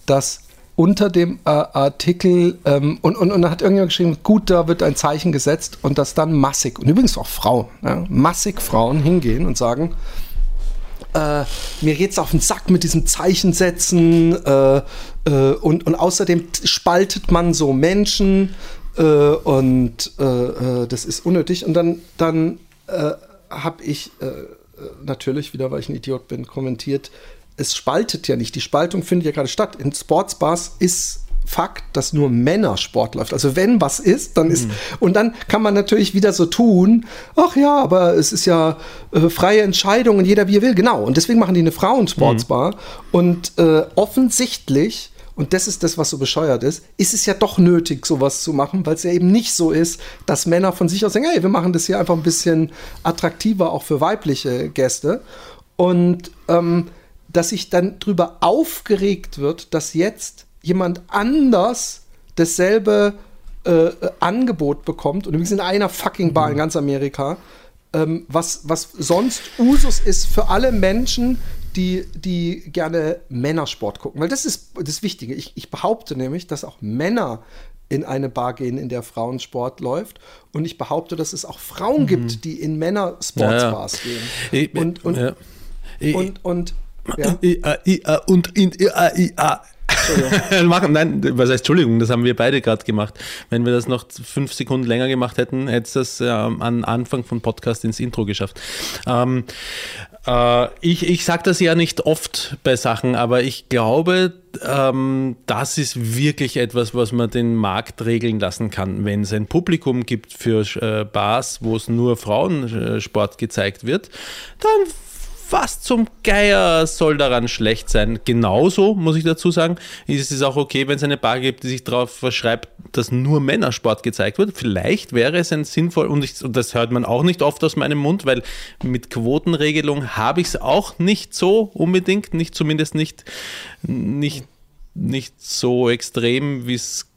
dass unter dem äh, Artikel ähm, und, und, und da hat irgendjemand geschrieben, gut, da wird ein Zeichen gesetzt und dass dann massig, und übrigens auch Frauen, ja, massig Frauen hingehen und sagen, äh, mir geht's auf den Sack mit diesem Zeichensetzen äh, äh, und, und außerdem spaltet man so Menschen äh, und äh, äh, das ist unnötig. Und dann, dann habe ich natürlich wieder, weil ich ein Idiot bin, kommentiert, es spaltet ja nicht. Die Spaltung findet ja gerade statt. In Sportsbars ist Fakt, dass nur Männersport läuft. Also wenn was ist, dann ist und dann kann man natürlich wieder so tun. Ach ja, aber es ist ja äh, freie Entscheidung und jeder wie er will. Genau. Und deswegen machen die eine Frauensportsbar und äh, offensichtlich und das ist das, was so bescheuert ist, ist es ja doch nötig, sowas zu machen, weil es ja eben nicht so ist, dass Männer von sich aus sagen, hey, wir machen das hier einfach ein bisschen attraktiver auch für weibliche Gäste. Und ähm, dass sich dann drüber aufgeregt wird, dass jetzt jemand anders dasselbe äh, Angebot bekommt, und übrigens in einer fucking Bar in ganz Amerika, ähm, was, was sonst Usus ist für alle Menschen, die, die gerne Männersport gucken. Weil das ist das Wichtige. Ich, ich behaupte nämlich, dass auch Männer in eine Bar gehen, in der Frauensport läuft. Und ich behaupte, dass es auch Frauen gibt, die in Männer-Sportsbars gehen. Ich- Und, und, ja. Und, und ja. I, I, A und in I, A, I, A. Machen, nein, was heißt Entschuldigung, das haben wir beide gerade gemacht. Wenn wir das noch fünf Sekunden länger gemacht hätten, hätte es das ähm, am Anfang von Podcast ins Intro geschafft. Ähm, äh, ich ich sage das ja nicht oft bei Sachen, aber ich glaube, ähm, das ist wirklich etwas, was man den Markt regeln lassen kann. Wenn es ein Publikum gibt für äh, Bars, wo es nur Frauensport gezeigt wird, dann was zum Geier soll daran schlecht sein? Genauso, muss ich dazu sagen, ist es auch okay, wenn es eine Bar gibt, die sich darauf verschreibt, dass nur Männersport gezeigt wird. Vielleicht wäre es ein sinnvoll, und, ich, und das hört man auch nicht oft aus meinem Mund, weil mit Quotenregelung habe ich es auch nicht so unbedingt, nicht zumindest nicht, nicht, nicht so extrem, wie es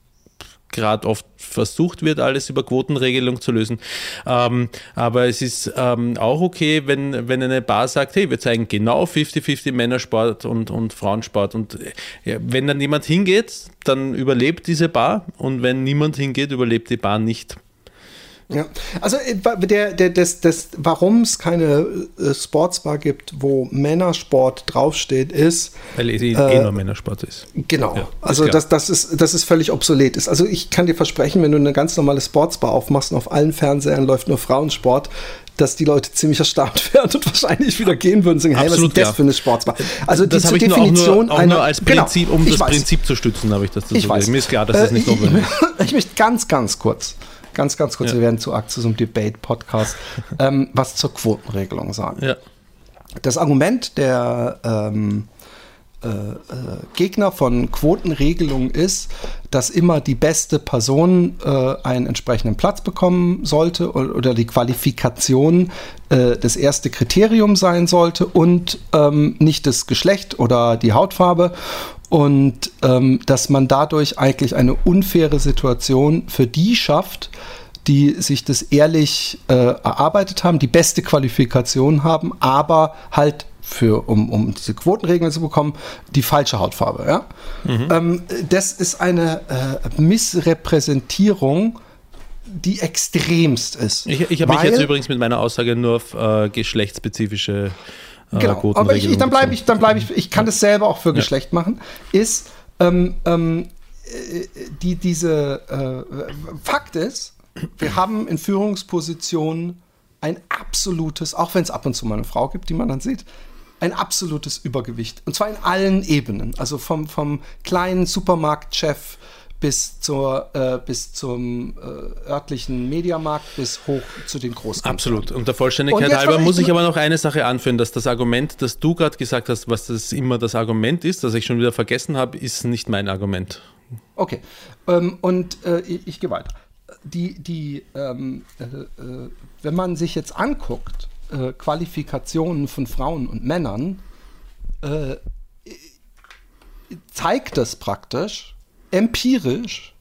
gerade oft versucht wird, alles über Quotenregelung zu lösen. Ähm, aber es ist ähm, auch okay, wenn, wenn eine Bar sagt, hey, wir zeigen genau 50-50 Männersport und, und Frauensport. Und äh, wenn dann jemand hingeht, dann überlebt diese Bar und wenn niemand hingeht, überlebt die Bar nicht. Ja, also äh, der, der, das, das, warum es keine äh, Sportsbar gibt, wo Männersport draufsteht, ist, Weil es eh Äh, nur Männersport ist. genau, Ja, ist also klar. dass das ist, das ist völlig obsolet ist. Also ich kann dir versprechen, wenn du eine ganz normale Sportsbar aufmachst und auf allen Fernsehern läuft nur Frauensport, dass die Leute ziemlich erstaunt werden und wahrscheinlich wieder gehen würden und sagen, hey, was Absolut, ist das ja. für eine Sportsbar? Also das diese ich nur auch Definition nur, auch einer, nur als Genau, Prinzip, um ich das weiß. Prinzip zu stützen, habe ich das dazu Ich weiß. Mir ist klar, dass das Äh, nicht ich, notwendig ist. ich möchte ganz, ganz kurz, ganz, ganz kurz, Ja. wir werden zu arg zu so einem Debate-Podcast, ähm, was zur Quotenregelung sagen. Ja. Das Argument der ähm, äh, äh, Gegner von Quotenregelungen ist, dass immer die beste Person äh, einen entsprechenden Platz bekommen sollte o- oder die Qualifikation äh, das erste Kriterium sein sollte und ähm, nicht das Geschlecht oder die Hautfarbe und ähm, dass man dadurch eigentlich eine unfaire Situation für die schafft, die sich das ehrlich äh, erarbeitet haben, die beste Qualifikation haben, aber halt für, um, um diese Quotenregeln zu bekommen, die falsche Hautfarbe. Ja? Ähm, das ist eine äh, Missrepräsentierung, die extremst ist. Ich, ich habe mich jetzt übrigens mit meiner Aussage nur auf äh, geschlechtsspezifische Genau, aber ich, ich, dann bleibe ich, dann bleibe ich, ich kann das selber auch für Ja. Geschlecht machen, ist, ähm, ähm, äh, die, diese, äh, Fakt ist, wir haben in Führungspositionen ein absolutes, auch wenn es ab und zu mal eine Frau gibt, die man dann sieht, ein absolutes Übergewicht. Und zwar in allen Ebenen. Also vom, vom kleinen Supermarktchef bis, zur, äh, bis zum äh, örtlichen Mediamarkt bis hoch zu den Großkonzernen. Absolut. Und der Vollständigkeit halber muss ich aber noch eine Sache anführen, dass das Argument, das du gerade gesagt hast, was das immer das Argument ist, das ich schon wieder vergessen habe, ist nicht mein Argument. Okay. Ähm, und äh, ich, ich gehe weiter. Die, die, ähm, äh, äh, wenn man sich jetzt anguckt, äh, Qualifikationen von Frauen und Männern, zeigt es praktisch, empirisch,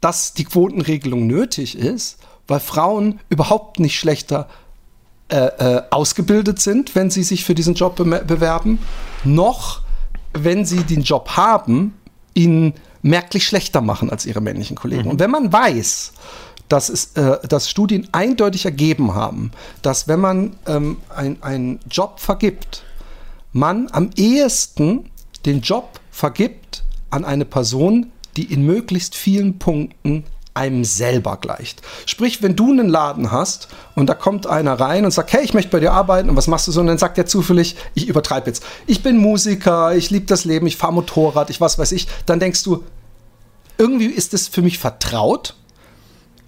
dass die Quotenregelung nötig ist, weil Frauen überhaupt nicht schlechter äh, äh, ausgebildet sind, wenn sie sich für diesen Job be bewerben, noch wenn sie den Job haben, ihn merklich schlechter machen als ihre männlichen Kollegen. Mhm. Und wenn man weiß, dass, es, äh, dass Studien eindeutig ergeben haben, dass wenn man ähm, einen Job vergibt, man am ehesten den Job vergibt an eine Person, die in möglichst vielen Punkten einem selber gleicht. Sprich, wenn du einen Laden hast und da kommt einer rein und sagt, hey, ich möchte bei dir arbeiten und was machst du so? Und dann sagt er zufällig, ich übertreibe jetzt, ich bin Musiker, ich liebe das Leben, ich fahre Motorrad, ich was weiß ich, dann denkst du, irgendwie ist es für mich vertraut,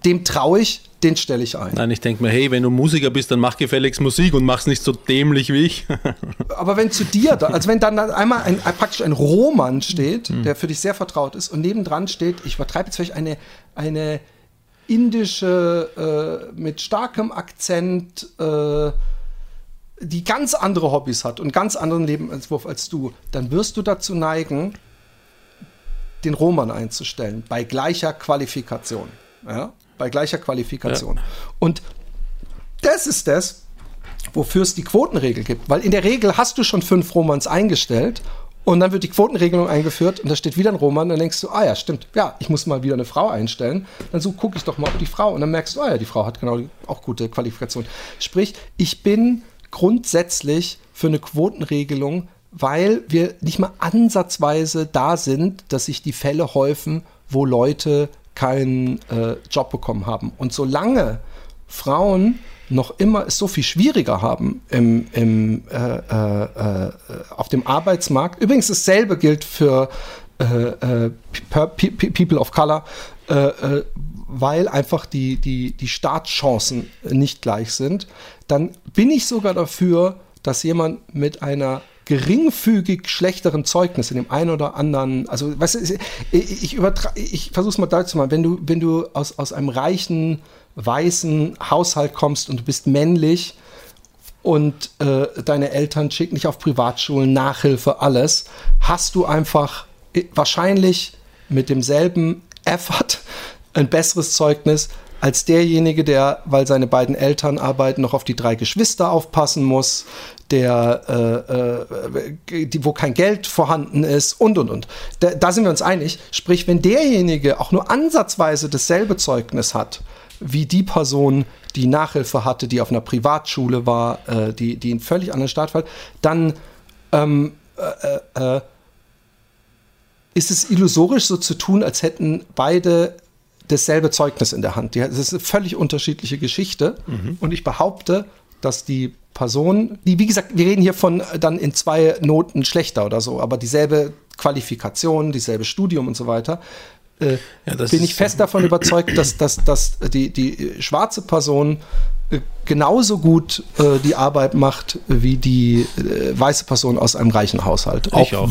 dem traue ich, den stelle ich ein. Nein, ich denke mir, hey, wenn du Musiker bist, dann mach gefälligst Musik und mach's nicht so dämlich wie ich. Aber wenn zu dir, da, also wenn dann einmal ein, praktisch ein Rohmann steht, mhm. der für dich sehr vertraut ist und nebendran steht, ich übertreibe jetzt vielleicht eine, eine indische, äh, mit starkem Akzent, äh, die ganz andere Hobbys hat und ganz anderen Lebensentwurf als du, dann wirst du dazu neigen, den Roman einzustellen, bei gleicher Qualifikation. Ja? Bei gleicher Qualifikation. Ja. Und das ist das, wofür es die Quotenregel gibt. Weil in der Regel hast du schon fünf Romans eingestellt und dann wird die Quotenregelung eingeführt und da steht wieder ein Roman, dann denkst du, ah ja, stimmt, ja, ich muss mal wieder eine Frau einstellen. Dann so gucke ich doch mal auf die Frau und dann merkst du, ah ja, die Frau hat genau auch gute Qualifikation. Sprich, ich bin grundsätzlich für eine Quotenregelung, weil wir nicht mal ansatzweise da sind, dass sich die Fälle häufen, wo Leute keinen äh, Job bekommen haben. Und solange Frauen noch immer es so viel schwieriger haben im, im, äh, äh, äh auf dem Arbeitsmarkt. Übrigens dasselbe gilt für äh, äh, People of Color, weil einfach die, die, die Startchancen nicht gleich sind. Dann bin ich sogar dafür, dass jemand mit einer geringfügig schlechteren Zeugnis in dem einen oder anderen, also weißt du, ich, ich, ich versuche es mal deutlich zu machen, wenn du, wenn du aus, aus einem reichen, weißen Haushalt kommst und du bist männlich und äh, deine Eltern schicken dich auf Privatschulen, Nachhilfe, alles, hast du einfach äh, wahrscheinlich mit demselben Effort ein besseres Zeugnis als derjenige, der, weil seine beiden Eltern arbeiten, noch auf die drei Geschwister aufpassen muss, der, äh, äh, die, wo kein Geld vorhanden ist und und und. Da, da sind wir uns einig. Sprich, wenn derjenige auch nur ansatzweise dasselbe Zeugnis hat, wie die Person, die Nachhilfe hatte, die auf einer Privatschule war, äh, die, die einen völlig anderen Start hat, dann ähm, äh, äh, ist es illusorisch so zu tun, als hätten beide dasselbe Zeugnis in der Hand. Das ist eine völlig unterschiedliche Geschichte. Mhm. Und ich behaupte, dass die Person, die, wie gesagt, wir reden hier von äh, dann in zwei Noten schlechter oder so, aber dieselbe Qualifikation, dieselbe Studium und so weiter, äh, ja, bin ich fest davon überzeugt, dass, dass, dass die, die schwarze Person äh, genauso gut äh, die Arbeit macht wie die äh, weiße Person aus einem reichen Haushalt. Ich auch. auch.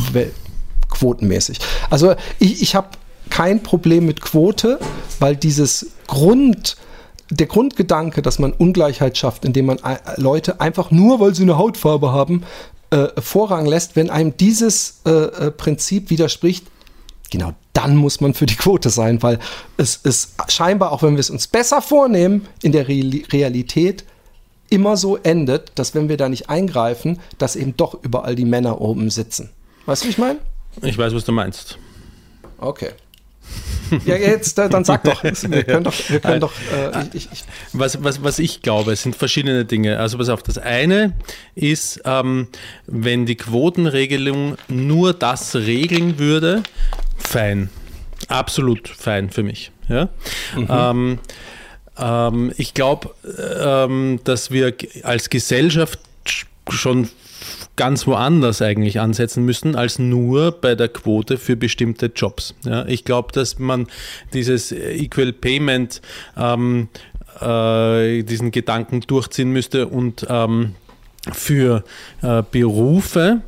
Quotenmäßig. Also ich, ich habe kein Problem mit Quote, weil dieses Grund, der Grundgedanke, dass man Ungleichheit schafft, indem man Leute einfach nur, weil sie eine Hautfarbe haben, äh, Vorrang lässt, wenn einem dieses äh, äh, Prinzip widerspricht, genau dann muss man für die Quote sein, weil es ist scheinbar, auch wenn wir es uns besser vornehmen, in der Re Realität immer so endet, dass wenn wir da nicht eingreifen, dass eben doch überall die Männer oben sitzen. Weißt du, wie ich meine? Ich weiß, was du meinst. Okay. Ja, jetzt, dann sag doch. Wir können doch, wir können doch äh, ich, ich. Was, was, was ich glaube, sind verschiedene Dinge. Also pass auf, das eine ist, ähm, wenn die Quotenregelung nur das regeln würde, fein. Absolut fein für mich. Ja? Mhm. Ähm, ähm, ich glaube, ähm, dass wir als Gesellschaft schon ganz woanders eigentlich ansetzen müssten, als nur bei der Quote für bestimmte Jobs. Ja, ich glaube, dass man dieses Equal Payment, ähm, äh, diesen Gedanken durchziehen müsste und ähm, für äh, Berufe,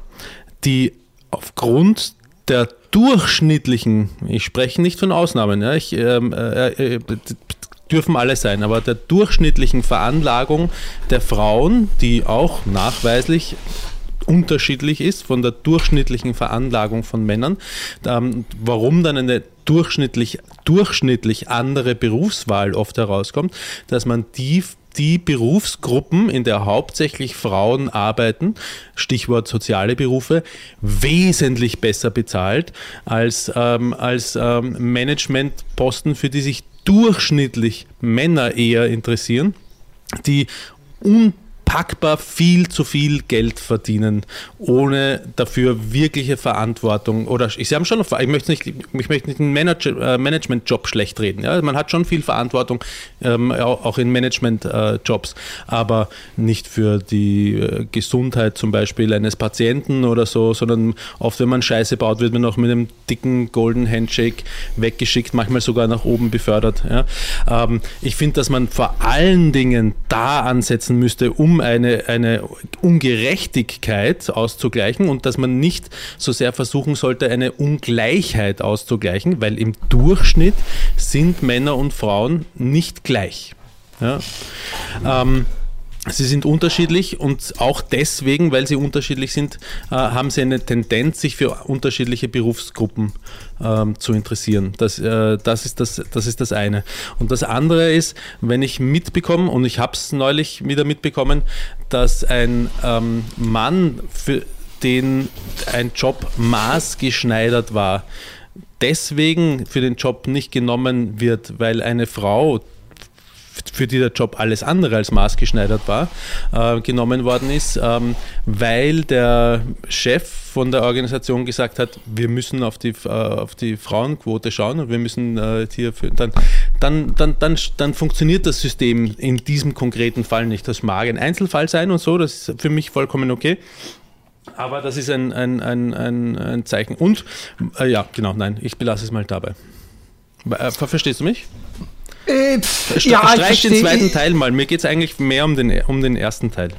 die aufgrund der durchschnittlichen, ich spreche nicht von Ausnahmen, ja, ich, ähm, äh, äh, dürfen alle sein, aber der durchschnittlichen Veranlagung der Frauen, die auch nachweislich unterschiedlich ist von der durchschnittlichen Veranlagung von Männern, ähm, warum dann eine durchschnittlich, durchschnittlich andere Berufswahl oft herauskommt, dass man die die Berufsgruppen, in der hauptsächlich Frauen arbeiten, Stichwort soziale Berufe, wesentlich besser bezahlt als, ähm, als ähm, Managementposten, für die sich durchschnittlich Männer eher interessieren, die un unpackbar viel zu viel Geld verdienen, ohne dafür wirkliche Verantwortung. Oder ich habe schon, ich möchte nicht, ich möchte nicht einen Manager, äh, Management-Job schlecht reden. Ja? Man hat schon viel Verantwortung, ähm, auch in Management-Jobs, aber nicht für die äh, Gesundheit zum Beispiel eines Patienten oder so, sondern oft, wenn man Scheiße baut, wird man auch mit einem dicken Golden Handshake weggeschickt, manchmal sogar nach oben befördert. Ja? Ähm, ich finde, dass man vor allen Dingen da ansetzen müsste, um eine, eine Ungerechtigkeit auszugleichen und dass man nicht so sehr versuchen sollte, eine Ungleichheit auszugleichen, weil im Durchschnitt sind Männer und Frauen nicht gleich. Ja. Ähm, Sie sind unterschiedlich und auch deswegen, weil sie unterschiedlich sind, äh, haben sie eine Tendenz, sich für unterschiedliche Berufsgruppen ähm, zu interessieren. Das, äh, das, ist das, das ist das eine. Und das andere ist, wenn ich mitbekomme, und ich habe es neulich wieder mitbekommen, dass ein ähm, Mann, für den ein Job maßgeschneidert war, deswegen für den Job nicht genommen wird, weil eine Frau für die der Job alles andere als maßgeschneidert war, äh, genommen worden ist, ähm, weil der Chef von der Organisation gesagt hat, wir müssen auf die, äh, auf die Frauenquote schauen und wir müssen äh, hier für, dann, dann, dann, dann, dann funktioniert das System in diesem konkreten Fall nicht. Das mag ein Einzelfall sein und so, das ist für mich vollkommen okay. Aber das ist ein, ein, ein, ein, ein Zeichen. Und, äh, ja, genau, nein, ich belasse es mal dabei. Äh, verstehst du mich? Äh, pff, ja, streich den zweiten Teil mal. Mir geht es eigentlich mehr um den, um den ersten Teil.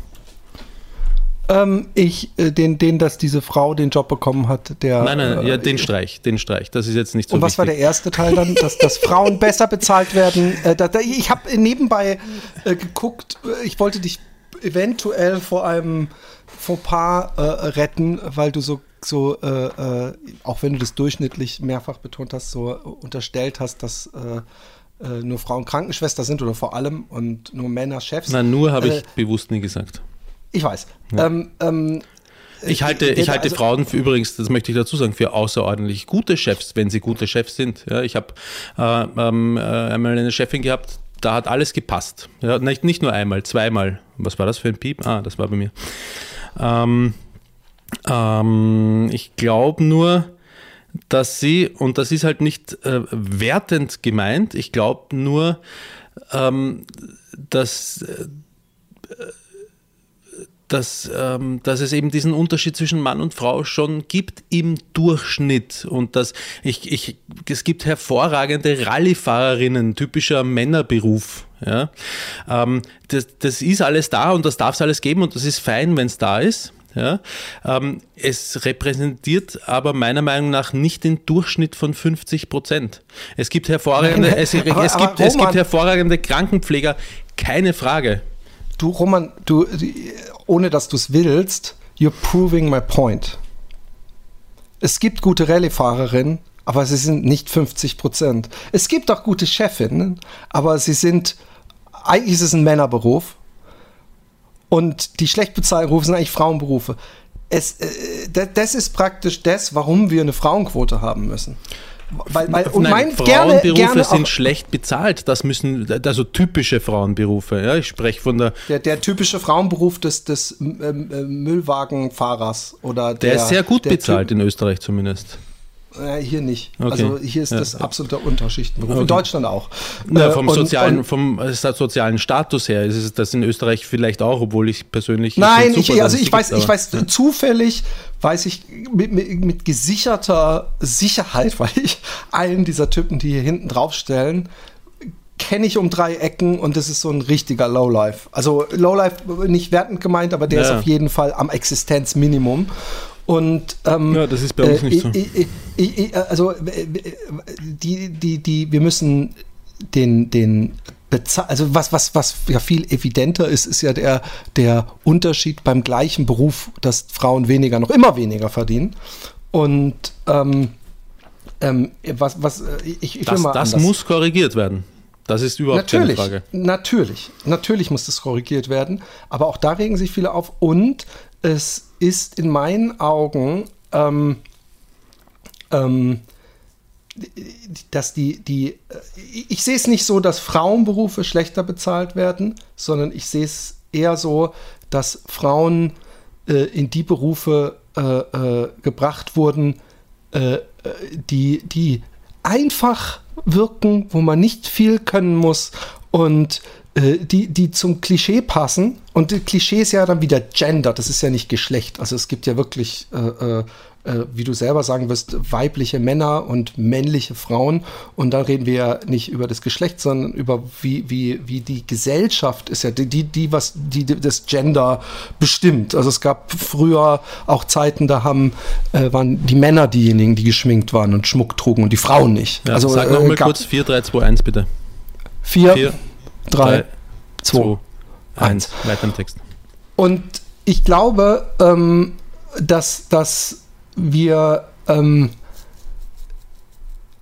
Ähm, ich, äh, den, den, dass diese Frau den Job bekommen hat, der. Nein, nein, äh, ja, den Streich, den Streich. Das ist jetzt nicht so. Und was wichtig. war der erste Teil dann? dass, dass Frauen besser bezahlt werden. Äh, da, da, ich habe nebenbei äh, geguckt, äh, ich wollte dich eventuell vor einem Fauxpas retten, weil du so so, auch wenn du das durchschnittlich mehrfach betont hast, so unterstellt hast, dass äh, äh, nur Frauen Krankenschwester sind oder vor allem und nur Männer Chefs. Nein, nur habe ich äh, bewusst nie gesagt. Ich weiß. Ja. Ähm, ähm, ich halte, ich halte also, Frauen für übrigens, das möchte ich dazu sagen, für außerordentlich gute Chefs, wenn sie gute Chefs sind. Ja, ich habe äh, ähm, äh, einmal eine Chefin gehabt, da hat alles gepasst. Ja, nicht, nicht nur einmal, zweimal. Was war das für ein Piep? Ah, das war bei mir. Ähm, ähm, ich glaube nur, dass sie, und das ist halt nicht äh, wertend gemeint, ich glaube nur, ähm, dass, äh, dass, ähm, dass es eben diesen Unterschied zwischen Mann und Frau schon gibt im Durchschnitt. Und dass ich, ich, es gibt hervorragende Rallyefahrerinnen, typischer Männerberuf. Ja? Ähm, das, das ist alles da und das darf es alles geben und das ist fein, wenn es da ist. Ja? Ähm, es repräsentiert aber meiner Meinung nach nicht den Durchschnitt von 50 Prozent. Es gibt hervorragende, Nein, es, aber, es, gibt, es gibt hervorragende Krankenpfleger, keine Frage. Du, Roman, du, ohne dass du es willst, you're proving my point. Es gibt gute Rallye-Fahrerinnen, aber sie sind nicht 50 Prozent. Es gibt auch gute Chefinnen, aber sie sind, eigentlich ist es ein Männerberuf und die schlecht bezahlten Berufe sind eigentlich Frauenberufe. Es, äh, das ist praktisch das, warum wir eine Frauenquote haben müssen. Weil, weil, und Nein, mein, Frauenberufe gerne, gerne sind schlecht bezahlt. Das müssen, also typische Frauenberufe. Ja, ich spreche von der. Der, der typische Frauenberuf des, des ähm, äh, Müllwagenfahrers oder der. Der ist sehr gut bezahlt typ, in Österreich zumindest. Äh, hier nicht. Okay. Also hier ist Ja, das ja. absoluter Unterschichtenberuf. In Okay. Deutschland auch. Ja, Äh, vom, und- sozialen, und- vom sozialen Status her ist es das in Österreich vielleicht auch, obwohl ich persönlich. Nein, ich, super, also ich weiß, gibt, ich weiß zufällig, weiß ich mit, mit, mit gesicherter Sicherheit, weil ich einen dieser Typen, die hier hinten draufstellen, kenne ich um drei Ecken und das ist so ein richtiger Lowlife. Also Lowlife nicht wertend gemeint, aber der Ja. ist auf jeden Fall am Existenzminimum. Und ähm, Ja, das ist bei uns nicht so. ich, ich, ich, also äh, die, die, die, wir müssen den, den also was, was, was ja viel evidenter ist, ist ja der, der Unterschied beim gleichen Beruf, dass Frauen weniger, noch immer weniger verdienen. Und ähm, ähm, was, was, äh, ich, ich will Das, mal das muss korrigiert werden. Das ist überhaupt Natürlich, keine Frage. natürlich, natürlich muss das korrigiert werden, aber auch da regen sich viele auf und es ist in meinen Augen, ähm, ähm, dass die, die, äh, ich sehe es nicht so, dass Frauenberufe schlechter bezahlt werden, sondern ich sehe es eher so, dass Frauen äh, in die Berufe äh, äh, gebracht wurden, äh, äh, die, die einfach wirken, wo man nicht viel können muss und die, die zum Klischee passen. Und Klischee ist ja dann wieder Gender, das ist ja nicht Geschlecht. Also es gibt ja wirklich, äh, äh, äh, wie du selber sagen wirst, weibliche Männer und männliche Frauen. Und dann reden wir ja nicht über das Geschlecht, sondern über wie, wie, wie die Gesellschaft ist ja die, die, die was die, die das Gender bestimmt. Also es gab früher auch Zeiten, da haben, äh, waren die Männer diejenigen, die geschminkt waren und Schmuck trugen und die Frauen nicht. Ja, also sag äh, noch mal gab kurz 4, 3, 2, 1 bitte. vier, 4, drei, 3, zwei, 2, 1. eins. Weiter im Text. Und ich glaube, ähm, dass, dass wir, ähm,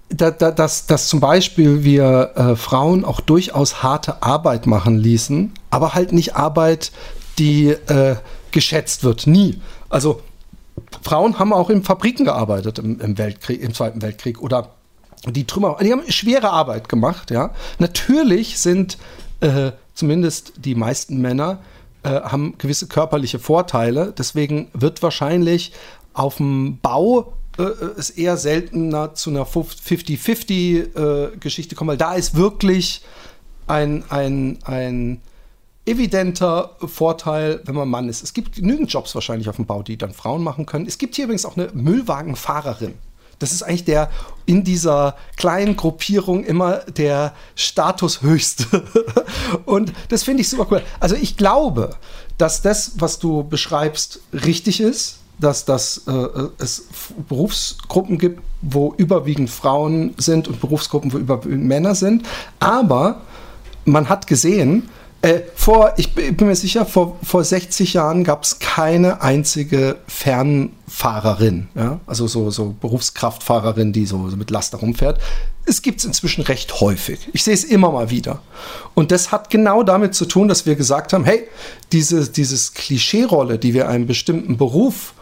da, da, dass, dass zum Beispiel wir äh, Frauen auch durchaus harte Arbeit machen ließen, aber halt nicht Arbeit, die äh, geschätzt wird. Nie. Also Frauen haben auch in Fabriken gearbeitet im, im Weltkrieg, im Zweiten Weltkrieg oder die Trümmer, die haben schwere Arbeit gemacht, ja. Natürlich sind äh, zumindest die meisten Männer äh, haben gewisse körperliche Vorteile, deswegen wird wahrscheinlich auf dem Bau äh, es eher seltener zu einer 50-50-Geschichte kommen, weil da ist wirklich ein, ein, ein evidenter Vorteil, wenn man Mann ist. Es gibt genügend Jobs wahrscheinlich auf dem Bau, die dann Frauen machen können. Es gibt hier übrigens auch eine Müllwagenfahrerin. Das ist eigentlich der in dieser kleinen Gruppierung immer der Statushöchste. Und das finde ich super cool. Also ich glaube, dass das, was du beschreibst, richtig ist, dass das, äh, es F- Berufsgruppen gibt, wo überwiegend Frauen sind und Berufsgruppen, wo überwiegend Männer sind. Aber man hat gesehen, äh, vor, ich bin mir sicher, vor, vor 60 Jahren gab es keine einzige Fernfahrerin, ja? also so, so Berufskraftfahrerin, die so, so mit Laster rumfährt. Es gibt es inzwischen recht häufig. Ich sehe es immer mal wieder. Und das hat genau damit zu tun, dass wir gesagt haben, hey, diese dieses Klischeerolle, die wir einem bestimmten Beruf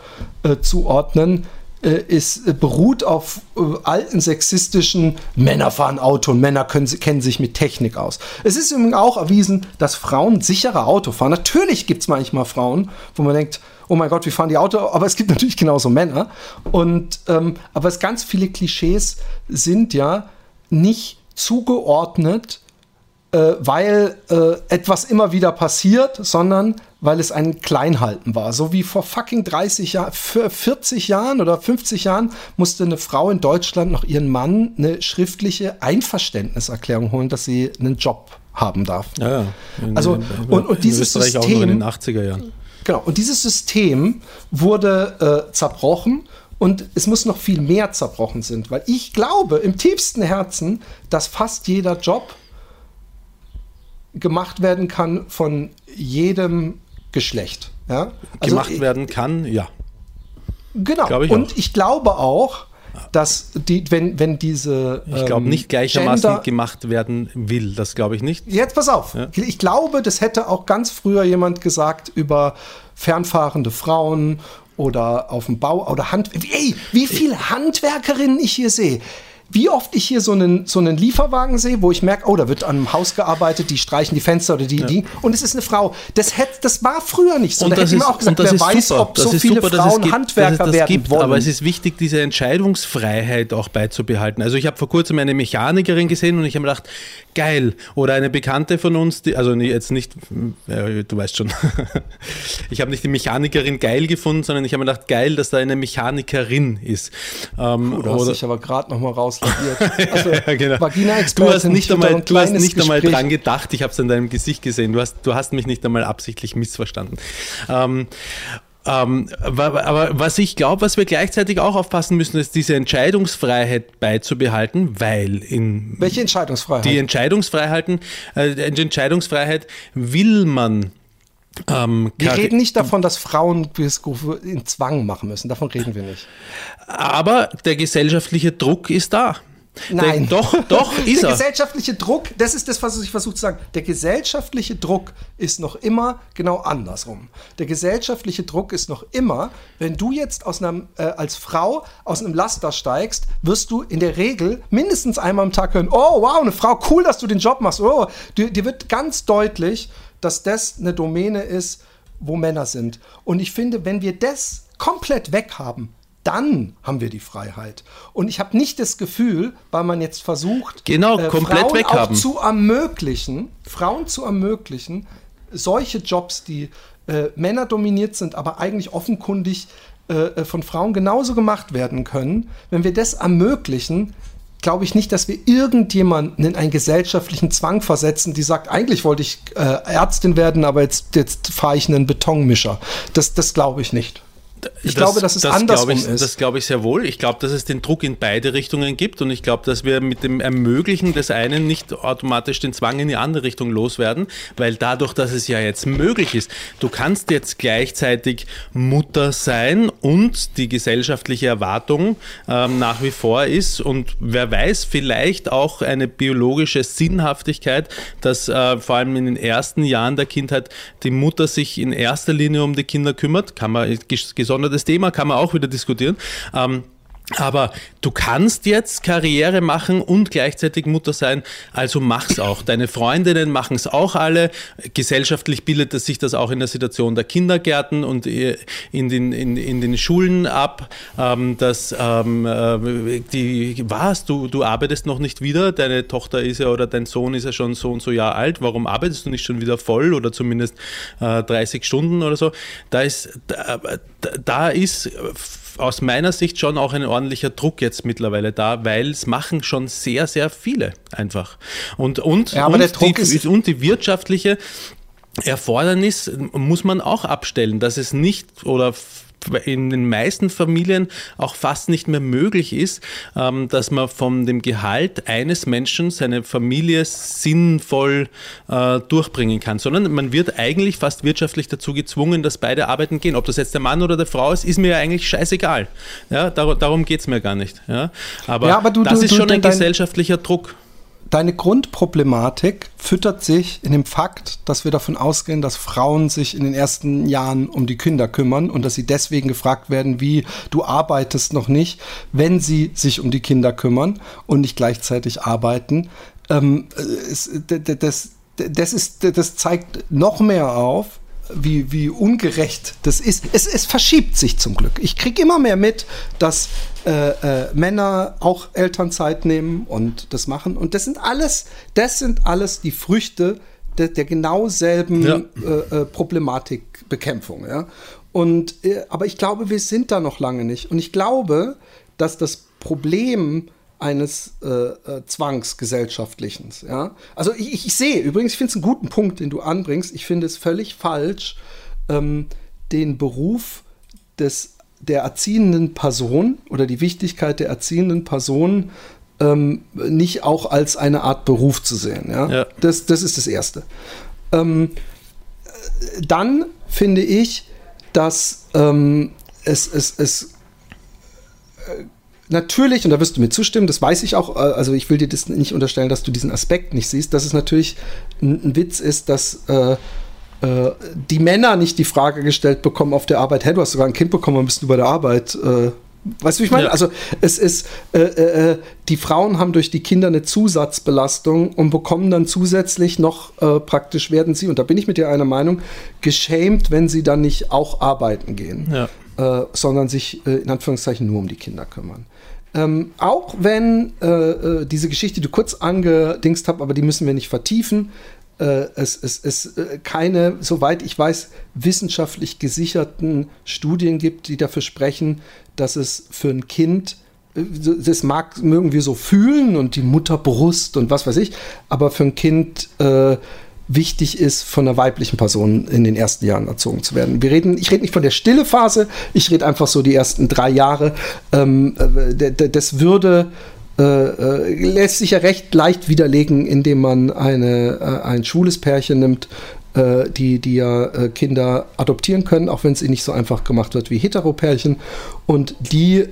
äh, zuordnen, ist, äh, beruht auf äh, alten sexistischen Männer fahren Auto und Männer können, kennen sich mit Technik aus. Es ist übrigens auch erwiesen, dass Frauen sicherer Auto fahren. Natürlich gibt es manchmal Frauen, wo man denkt, oh mein Gott, wie fahren die Auto? Aber es gibt natürlich genauso Männer. Und ähm, aber es ganz viele Klischees sind ja nicht zugeordnet äh, weil äh, etwas immer wieder passiert, sondern weil es ein Kleinhalten war. So wie vor fucking 30 Jahren, 40 Jahren oder 50 Jahren musste eine Frau in Deutschland noch ihren Mann eine schriftliche Einverständniserklärung holen, dass sie einen Job haben darf. Ja, ja. In, Also, in, und- und dieses Österreich auch noch System- in den 80er Jahren. Genau. Und dieses System wurde äh, zerbrochen und es muss noch viel mehr zerbrochen sind, weil ich glaube im tiefsten Herzen, dass fast jeder Job gemacht werden kann von jedem Geschlecht. Ja? Also, Gemacht werden kann, ja. Genau. Glaub ich und auch. ich glaube auch, dass die, wenn, wenn diese. Ich glaube ähm, nicht gleichermaßen Gender- gemacht werden will. Das glaube ich nicht. Jetzt pass auf. Ja. Ich glaube, das hätte auch ganz früher jemand gesagt über fernfahrende Frauen oder auf dem Bau oder Hand. Ey, wie viele Handwerkerinnen ich hier sehe. Wie oft ich hier so einen, so einen Lieferwagen sehe, wo ich merke, oh, da wird an einem Haus gearbeitet, die streichen die Fenster oder die, ja. die und es ist eine Frau. Das, hätte, das war früher nicht so. Und da hätte ich mir auch gesagt, wer weiß, super. ob das so viele super, Frauen gibt, Handwerker das werden gibt, wollen. Aber es ist wichtig, diese Entscheidungsfreiheit auch beizubehalten. Also ich habe vor kurzem eine Mechanikerin gesehen und ich habe mir gedacht, geil. Oder eine Bekannte von uns, die, also jetzt nicht, äh, du weißt schon, ich habe nicht die Mechanikerin geil gefunden, sondern ich habe mir gedacht, geil, dass da eine Mechanikerin ist. Ähm, Puh, da hast dich aber gerade nochmal rauslaviert. Also, ja, genau. Du hast nicht einmal, du hast nicht einmal dran gedacht, ich habe es in deinem Gesicht gesehen. Du hast, du hast mich nicht einmal absichtlich missverstanden. Ähm, ähm, aber was ich glaube, was wir gleichzeitig auch aufpassen müssen, ist diese Entscheidungsfreiheit beizubehalten, weil in welche Entscheidungsfreiheit? Die Entscheidungsfreiheiten, äh, die Entscheidungsfreiheit will man ähm, wir reden nicht davon, dass Frauen in Zwang machen müssen. Davon reden wir nicht. Aber der gesellschaftliche Druck ist da. Nein. Der, doch, doch, ist er. Der gesellschaftliche Druck, das ist das, was ich versuche zu sagen. Der gesellschaftliche Druck ist noch immer genau andersrum. Der gesellschaftliche Druck ist noch immer, wenn du jetzt aus einem, äh, als Frau aus einem Laster steigst, wirst du in der Regel mindestens einmal am Tag hören, oh wow, eine Frau, cool, dass du den Job machst. Oh, dir, dir wird ganz deutlich, dass das eine Domäne ist, wo Männer sind. Und ich finde, wenn wir das komplett weghaben, dann haben wir die Freiheit. Und ich habe nicht das Gefühl, weil man jetzt versucht, genau, äh, komplett Frauen weghaben. auch zu ermöglichen, Frauen zu ermöglichen, solche Jobs, die äh, Männer dominiert sind, aber eigentlich offenkundig äh, äh von Frauen genauso gemacht werden können. Wenn wir das ermöglichen, glaube ich nicht, dass wir irgendjemanden in einen gesellschaftlichen Zwang versetzen, die sagt, eigentlich wollte ich äh, Ärztin werden, aber jetzt, jetzt fahre ich einen Betonmischer. Das, das glaube ich nicht. Ich das, glaube, dass es das andersrum ich, ist. Das glaube ich sehr wohl. Ich glaube, dass es den Druck in beide Richtungen gibt und ich glaube, dass wir mit dem Ermöglichen des einen nicht automatisch den Zwang in die andere Richtung loswerden, weil dadurch, dass es ja jetzt möglich ist, du kannst jetzt gleichzeitig Mutter sein und die gesellschaftliche Erwartung ähm, nach wie vor ist und wer weiß, vielleicht auch eine biologische Sinnhaftigkeit, dass äh, vor allem in den ersten Jahren der Kindheit die Mutter sich in erster Linie um die Kinder kümmert, kann man gesondertes Thema, kann man auch wieder diskutieren. Ähm, aber du kannst jetzt Karriere machen und gleichzeitig Mutter sein, also mach's auch. Deine Freundinnen machen es auch alle. Gesellschaftlich bildet sich das auch in der Situation der Kindergärten und in den, in, in den Schulen ab, ähm, dass ähm, äh, die, was, du, du arbeitest noch nicht wieder, deine Tochter ist ja oder dein Sohn ist ja schon so und so Jahr alt, warum arbeitest du nicht schon wieder voll oder zumindest äh, 30 Stunden oder so? Da ist, da, da ist aus meiner Sicht schon auch ein ordentlicher Druck jetzt mittlerweile da, weil es machen schon sehr, sehr viele einfach. Und, und, ja, und, die, und die wirtschaftliche Erfordernis muss man auch abstellen, dass es nicht oder in den meisten Familien auch fast nicht mehr möglich ist, ähm, dass man von dem Gehalt eines Menschen seine Familie sinnvoll äh, durchbringen kann, sondern man wird eigentlich fast wirtschaftlich dazu gezwungen, dass beide arbeiten gehen. Ob das jetzt der Mann oder der Frau ist, ist mir ja eigentlich scheißegal. Ja, darum geht es mir gar nicht. Ja, aber, ja, aber du, das du, ist schon ein gesellschaftlicher Druck deine Grundproblematik füttert sich in dem Fakt, dass wir davon ausgehen, dass Frauen sich in den ersten Jahren um die Kinder kümmern und dass sie deswegen gefragt werden, wie du arbeitest noch nicht, wenn sie sich um die Kinder kümmern und nicht gleichzeitig arbeiten. Ähm, es, das, das, ist, das zeigt noch mehr auf, wie, wie ungerecht das ist. Es, es verschiebt sich zum Glück. Ich kriege immer mehr mit, dass äh, äh, Männer auch Elternzeit nehmen und das machen. Und das sind alles, das sind alles die Früchte der, der genau selben ja. äh, äh Problematikbekämpfung. Ja? Und, äh, aber ich glaube, wir sind da noch lange nicht. Und ich glaube, dass das Problem eines äh, äh, Zwangsgesellschaftlichen. Ja? Also ich, ich, sehe, übrigens, ich finde es einen guten Punkt, den du anbringst. Ich finde es völlig falsch, ähm, den Beruf des, der erziehenden Person oder die Wichtigkeit der erziehenden Person ähm, nicht auch als eine Art Beruf zu sehen. Ja? ja. Das, das ist das Erste. Ähm, dann finde ich, dass ähm, es, es, es äh, natürlich, und da wirst du mir zustimmen, das weiß ich auch, äh, also ich will dir das nicht unterstellen, dass du diesen Aspekt nicht siehst, dass es natürlich ein, Witz ist, dass äh, äh, die Männer nicht die Frage gestellt bekommen auf der Arbeit, hey, du hast sogar ein Kind bekommen, bist du bei der Arbeit? Äh, Weißt du, wie ich meine? Ja. Also es ist, äh, äh, die Frauen haben durch die Kinder eine Zusatzbelastung und bekommen dann zusätzlich noch äh, praktisch werden sie, und da bin ich mit dir einer Meinung, geschämt, wenn sie dann nicht auch arbeiten gehen, Ja. äh, sondern sich äh, in Anführungszeichen nur um die Kinder kümmern. Ähm, auch wenn äh, äh, diese Geschichte, die du kurz angedingst hast, aber die müssen wir nicht vertiefen, äh, es es, es äh, keine, soweit ich weiß, wissenschaftlich gesicherten Studien gibt, die dafür sprechen, dass es für ein Kind, äh, das mag, mögen wir so fühlen und die Mutterbrust und was weiß ich, aber für ein Kind äh, wichtig ist, von einer weiblichen Person in den ersten Jahren erzogen zu werden. Wir reden, ich rede nicht von der stille Phase, ich rede einfach so die ersten drei Jahre. Ähm, äh, das würde äh, äh, lässt sich ja recht leicht widerlegen, indem man eine, äh, ein schwules Pärchen nimmt, äh, die, die ja äh, Kinder adoptieren können, auch wenn es ihnen nicht so einfach gemacht wird wie Heteropärchen. Und die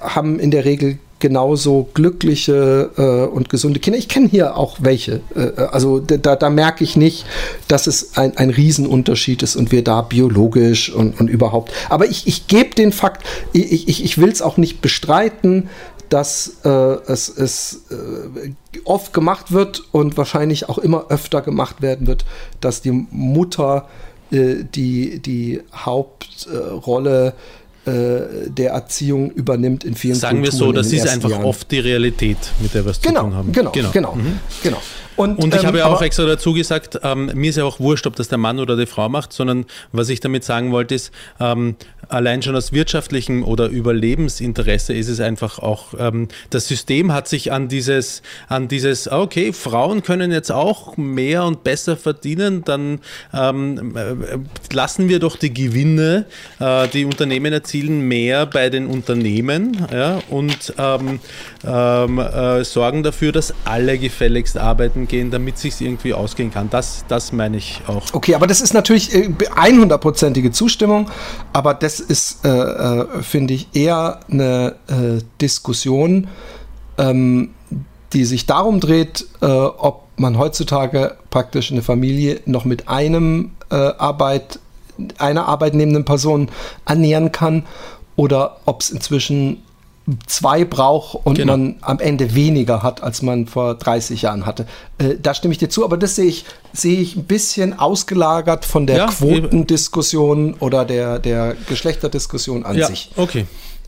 haben in der Regel genauso glückliche äh, und gesunde Kinder. Ich kenne hier auch welche. Äh, also da, da- merke ich nicht, dass es ein, ein Riesenunterschied ist und wir da biologisch und, und überhaupt. Aber ich, ich gebe den Fakt, ich, ich, ich will es auch nicht bestreiten, dass äh, es, es äh, oft gemacht wird und wahrscheinlich auch immer öfter gemacht werden wird, dass die Mutter äh, die, die Hauptrolle äh, der Erziehung übernimmt in vielen Sagen wir so, Kulturen das ist einfach Jahren. oft die Realität, mit der wir es zu Genau, tun haben. genau, genau, Mhm. genau. Und, Und ich ähm, habe ja auch extra dazu gesagt, ähm, mir ist ja auch wurscht, ob das der Mann oder die Frau macht, sondern was ich damit sagen wollte, ist, ähm, allein schon aus wirtschaftlichem oder Überlebensinteresse ist es einfach auch, ähm, das System hat sich an dieses, an dieses, ah, okay, Frauen können jetzt auch mehr und besser verdienen, dann ähm, äh, lassen wir doch die Gewinne, äh, die Unternehmen erzielen, mehr bei den Unternehmen ja, und ähm, äh, sorgen dafür, dass alle gefälligst arbeiten gehen, damit sich irgendwie ausgehen kann. Das, das meine ich auch. Okay, aber das ist natürlich äh, 100%ige Zustimmung, aber das ist, äh, äh, finde ich, eher eine äh, Diskussion, ähm, die sich darum dreht, äh, ob man heutzutage praktisch eine Familie noch mit einem äh, Arbeit, einer arbeitnehmenden Person ernähren kann oder ob es inzwischen zwei braucht und Genau. man am Ende weniger hat, als man vor 30 Jahren hatte. Äh, da stimme ich dir zu, aber das sehe ich, sehe ich ein bisschen ausgelagert von der Ja, Quotendiskussion oder der, der Geschlechterdiskussion an ja, sich. okay.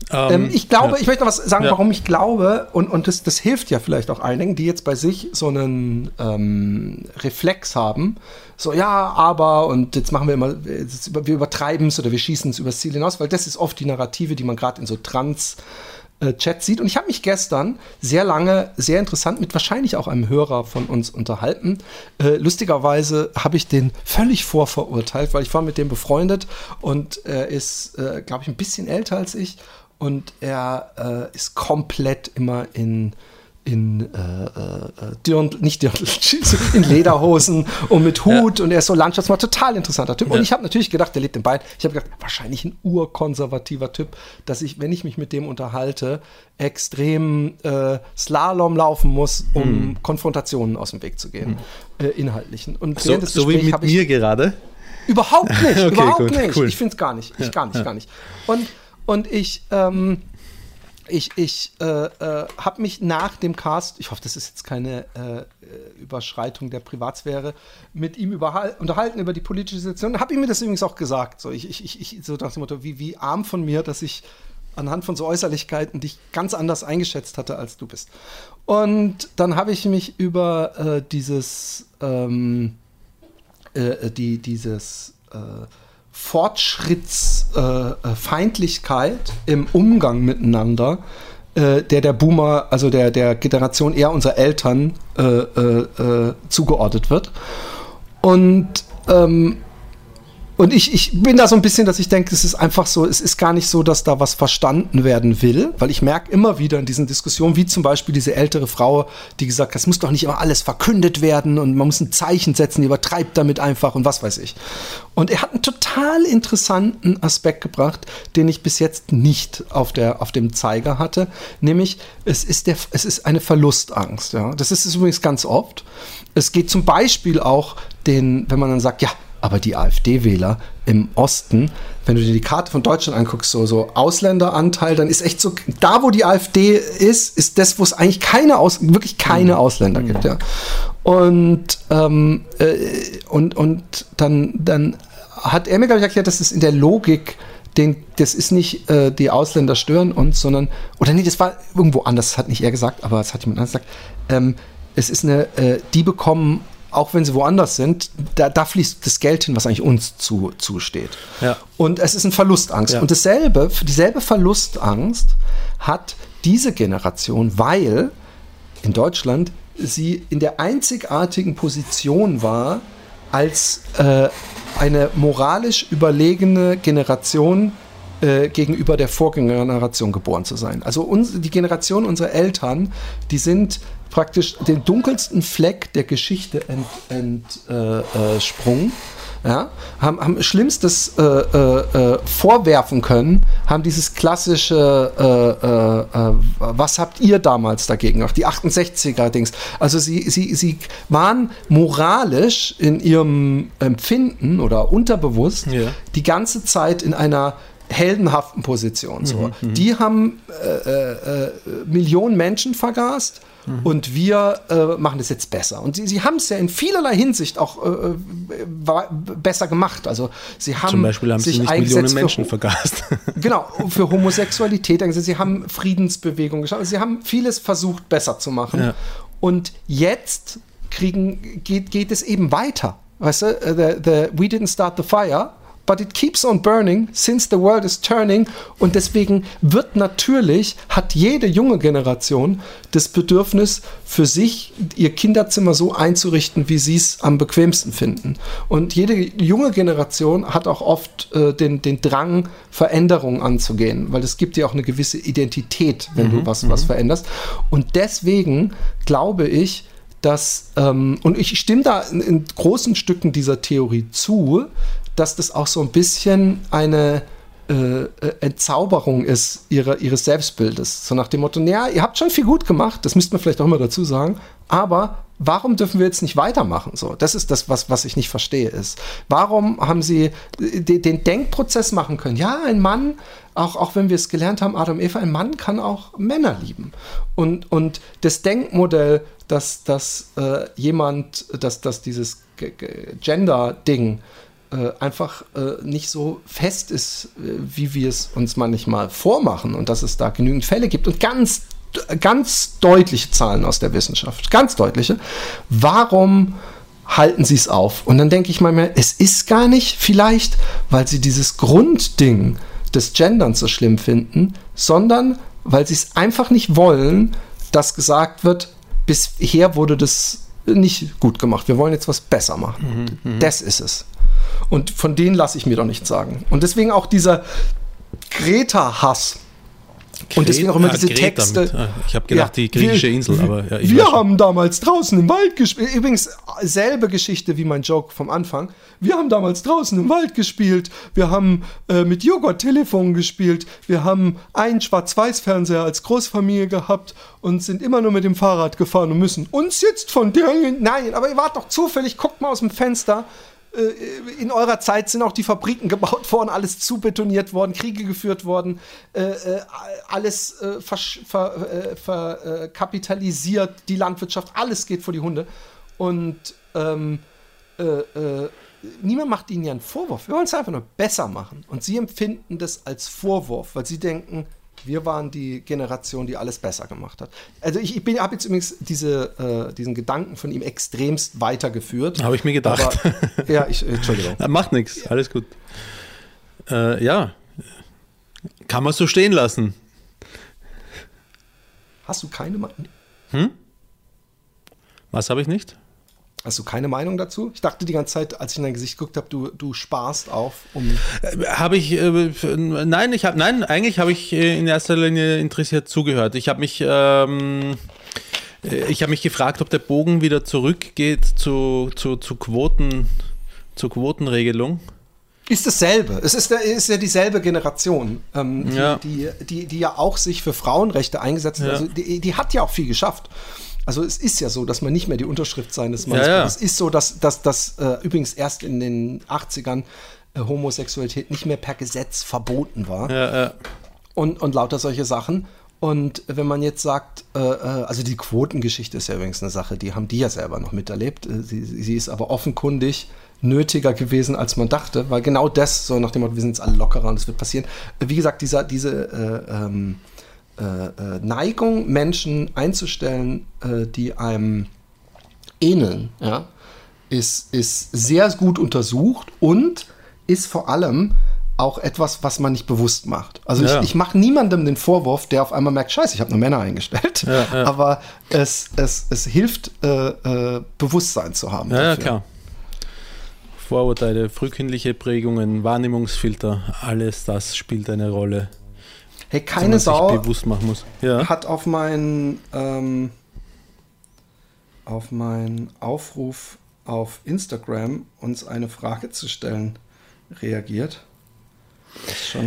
Ähm, ich glaube, ja. ich möchte noch was sagen, warum ich glaube, und, und das, das hilft ja vielleicht auch einigen, die jetzt bei sich so einen ähm, Reflex haben. So, ja, aber, und jetzt machen wir immer, über- wir übertreiben es oder wir schießen es übers Ziel hinaus, weil das ist oft die Narrative, die man gerade in so Trans- äh, Chat sieht. Und ich habe mich gestern sehr lange, sehr interessant mit wahrscheinlich auch einem Hörer von uns unterhalten. Äh, lustigerweise habe ich den völlig vorverurteilt, weil ich war mit dem befreundet und er ist, äh, glaube ich, ein bisschen älter als ich. Und er äh, ist komplett immer in in äh, äh, Dirndl, nicht Dirndl, in Lederhosen und mit Hut und er ist so Landschaftsmann, total interessanter Typ. Und Ja. ich habe natürlich gedacht, der lebt in Bayern. Ich habe gedacht, wahrscheinlich ein urkonservativer Typ, dass ich, wenn ich mich mit dem unterhalte, extrem äh, Slalom laufen muss, um Konfrontationen aus dem Weg zu gehen, äh, inhaltlichen. Und Hm. So, so wie mit mir gerade. Überhaupt nicht, Okay, überhaupt gut, nicht. cool. Ich finde es gar nicht. Ich Ja, gar nicht, ja. gar nicht. Und, und ich, ähm, ich, ich äh, äh, habe mich nach dem Cast, ich hoffe, das ist jetzt keine äh, äh, Überschreitung der Privatsphäre, mit ihm unterhalten über die politische Situation. Habe ihm das übrigens auch gesagt. So, ich, ich, ich, so nach dem Motto, wie, wie arm von mir, dass ich anhand von so Äußerlichkeiten dich ganz anders eingeschätzt hatte, als du bist. Und dann habe ich mich über äh, dieses ähm, äh, die, dieses äh, Fortschrittsfeindlichkeit äh, Feindlichkeit im Umgang miteinander, äh, der der Boomer, also der, der Generation eher unserer Eltern äh, äh, äh, zugeordnet wird. Und ähm, und ich, ich bin da so ein bisschen, dass ich denke, es ist einfach so, es ist gar nicht so, dass da was verstanden werden will, weil ich merke immer wieder in diesen Diskussionen, wie zum Beispiel diese ältere Frau, die gesagt hat, es muss doch nicht immer alles verkündet werden und man muss ein Zeichen setzen, die übertreibt damit einfach und was weiß ich. Und er hat einen total interessanten Aspekt gebracht, den ich bis jetzt nicht auf, der, auf dem Zeiger hatte, nämlich es ist, der, es ist eine Verlustangst. Ja? Das ist es übrigens ganz oft. Es geht zum Beispiel auch den, wenn man dann sagt, ja, Aber die AfD-Wähler im Osten, wenn du dir die Karte von Deutschland anguckst, so, so Ausländeranteil, dann ist echt so, da wo die AfD ist, ist das, wo es eigentlich keine Aus, wirklich keine Mhm. Ausländer gibt, ja. Und, ähm, äh, und, und dann, dann hat er mir, glaube ich, erklärt, dass es in der Logik, den, das ist nicht äh, die Ausländer stören uns, sondern, oder nee, das war irgendwo anders, das hat nicht er gesagt, aber es hat jemand anders gesagt. Ähm, es ist eine, äh, die bekommen, auch wenn sie woanders sind, da, da fließt das Geld hin, was eigentlich uns zu, zusteht. Ja. Und es ist ein Verlustangst. Ja. Und dasselbe, dieselbe Verlustangst hat diese Generation, weil in Deutschland sie in der einzigartigen Position war, als äh, eine moralisch überlegene Generation äh, gegenüber der Vorgängergeneration geboren zu sein. Also uns, die Generation unserer Eltern, die sind praktisch den dunkelsten Fleck der Geschichte entsprungen. Äh, äh, ja, haben, haben Schlimmstes äh, äh, äh, vorwerfen können, haben dieses klassische, äh, was habt ihr damals dagegen gemacht, die 68er-Dings. Also sie, sie, sie waren moralisch in ihrem Empfinden oder unterbewusst Ja. die ganze Zeit in einer heldenhaften Position. So. Die haben äh, äh, Millionen Menschen vergast. Und wir äh, machen das jetzt besser. Und sie, sie haben es ja in vielerlei Hinsicht auch äh, äh, besser gemacht. Also sie haben Zum Beispiel haben sich sie nicht Millionen Menschen für, vergast. Genau, für Homosexualität. Sie haben Friedensbewegungen geschaffen. Sie haben vieles versucht, besser zu machen. Ja. Und jetzt kriegen, geht, geht es eben weiter. Weißt du, äh, the, the, we didn't start the fire, but it keeps on burning since the world is turning. Und deswegen wird natürlich, hat jede junge Generation das Bedürfnis, für sich ihr Kinderzimmer so einzurichten, wie sie es am bequemsten finden. Und jede junge Generation hat auch oft äh, den, den Drang, Veränderungen anzugehen, weil es gibt ja auch eine gewisse Identität, wenn du was, was veränderst. Und deswegen glaube ich, dass, ähm, und ich stimme da in, in großen Stücken dieser Theorie zu, dass das auch so ein bisschen eine äh, äh, Entzauberung ist ihrer, ihres Selbstbildes. So nach dem Motto, naja, ihr habt schon viel gut gemacht, das müsste man vielleicht auch immer dazu sagen, aber warum dürfen wir jetzt nicht weitermachen? So, das ist das, was, was ich nicht verstehe, ist. Warum haben sie de, den Denkprozess machen können? Ja, ein Mann, auch, auch wenn wir es gelernt haben, Adam Eva, ein Mann kann auch Männer lieben. Und, und das Denkmodell, dass, dass äh, jemand, dass, dass dieses Gender-Ding äh, einfach äh, nicht so fest ist, äh, wie wir es uns manchmal vormachen und dass es da genügend Fälle gibt und ganz, ganz deutliche Zahlen aus der Wissenschaft, ganz deutliche. Warum halten sie es auf? Und dann denke ich mal mehr, es ist gar nicht vielleicht, weil sie dieses Grundding des Genderns so schlimm finden, sondern weil sie es einfach nicht wollen, dass gesagt wird, bisher wurde das nicht gut gemacht. Wir wollen jetzt was besser machen. Das ist es. Und von denen lasse ich mir doch nichts sagen. Und deswegen auch dieser Greta-Hass. Und deswegen auch immer Ah, diese Greta Texte. mit- ah, ich habe gedacht, die griechische wir, Insel, aber ja, wir schon. haben damals draußen im Wald gespielt. Übrigens, selbe Geschichte wie mein Joke vom Anfang. Wir haben damals draußen im Wald gespielt. Wir haben äh, mit Joghurt-Telefon gespielt. Wir haben einen Schwarz-Weiß-Fernseher als Großfamilie gehabt und sind immer nur mit dem Fahrrad gefahren und müssen uns jetzt von der. Nein, aber ihr wart doch zufällig. Guckt mal aus dem Fenster in eurer Zeit sind auch die Fabriken gebaut worden, alles zubetoniert worden, Kriege geführt worden, äh, äh, alles äh, versch- ver, äh, äh, die Landwirtschaft, alles geht vor die Hunde. Und ähm, äh, äh, niemand macht ihnen ja einen Vorwurf. Wir wollen es einfach nur besser machen. Und sie empfinden das als Vorwurf, weil sie denken, wir waren die Generation, die alles besser gemacht hat. Also ich, ich habe jetzt übrigens diese, äh, diesen Gedanken von ihm extremst weitergeführt. Habe ich mir gedacht. Aber, ja, ich, Entschuldigung. Na, Macht nichts, alles gut. Äh, ja, kann man so stehen lassen. Hast du keine, Me- Was habe ich nicht? Hast du keine Meinung dazu? Ich dachte die ganze Zeit, als ich in dein Gesicht geguckt habe, du, du sparst auf, um. Habe ich, äh, nein, ich habe, nein, eigentlich habe ich äh, in erster Linie interessiert zugehört. Ich habe mich, ähm, äh, ich habe mich gefragt, ob der Bogen wieder zurückgeht zu, zu, zu Quoten, zur Quotenregelung. Ist dasselbe. Es ist, ist ja dieselbe Generation, ähm, die, Ja. die, die, die ja auch sich für Frauenrechte eingesetzt hat. Ja. Also die, die hat ja auch viel geschafft. Also es ist ja so, dass man nicht mehr die Unterschrift seines Mannes Ja, ja. Es ist so, dass dass dass äh, übrigens erst in den 80ern äh, Homosexualität nicht mehr per Gesetz verboten war Ja, ja. und, und lauter solche Sachen. Und wenn man jetzt sagt, äh, äh, also die Quotengeschichte ist ja übrigens eine Sache, die haben die ja selber noch miterlebt. Äh, Sie, sie ist aber offenkundig nötiger gewesen, als man dachte, weil genau das, so nach dem Motto, wir sind jetzt alle lockerer und es wird passieren. Äh, Wie gesagt, dieser, diese äh, ähm, äh, äh, Neigung, Menschen einzustellen, äh, die einem ähneln, ja, ist, ist sehr gut untersucht und ist vor allem auch etwas, was man nicht bewusst macht. Also Ja. ich, ich mache niemandem den Vorwurf, der auf einmal merkt, scheiße, ich habe nur Männer eingestellt. Ja, ja. Aber es, es, es hilft, äh, äh, Bewusstsein zu haben. Ja, klar. Vorurteile, frühkindliche Prägungen, Wahrnehmungsfilter, alles das spielt eine Rolle, Hey, keine sich Sau bewusst machen muss. Ja. hat auf meinen ähm, auf meinen Aufruf auf Instagram uns eine Frage zu stellen reagiert.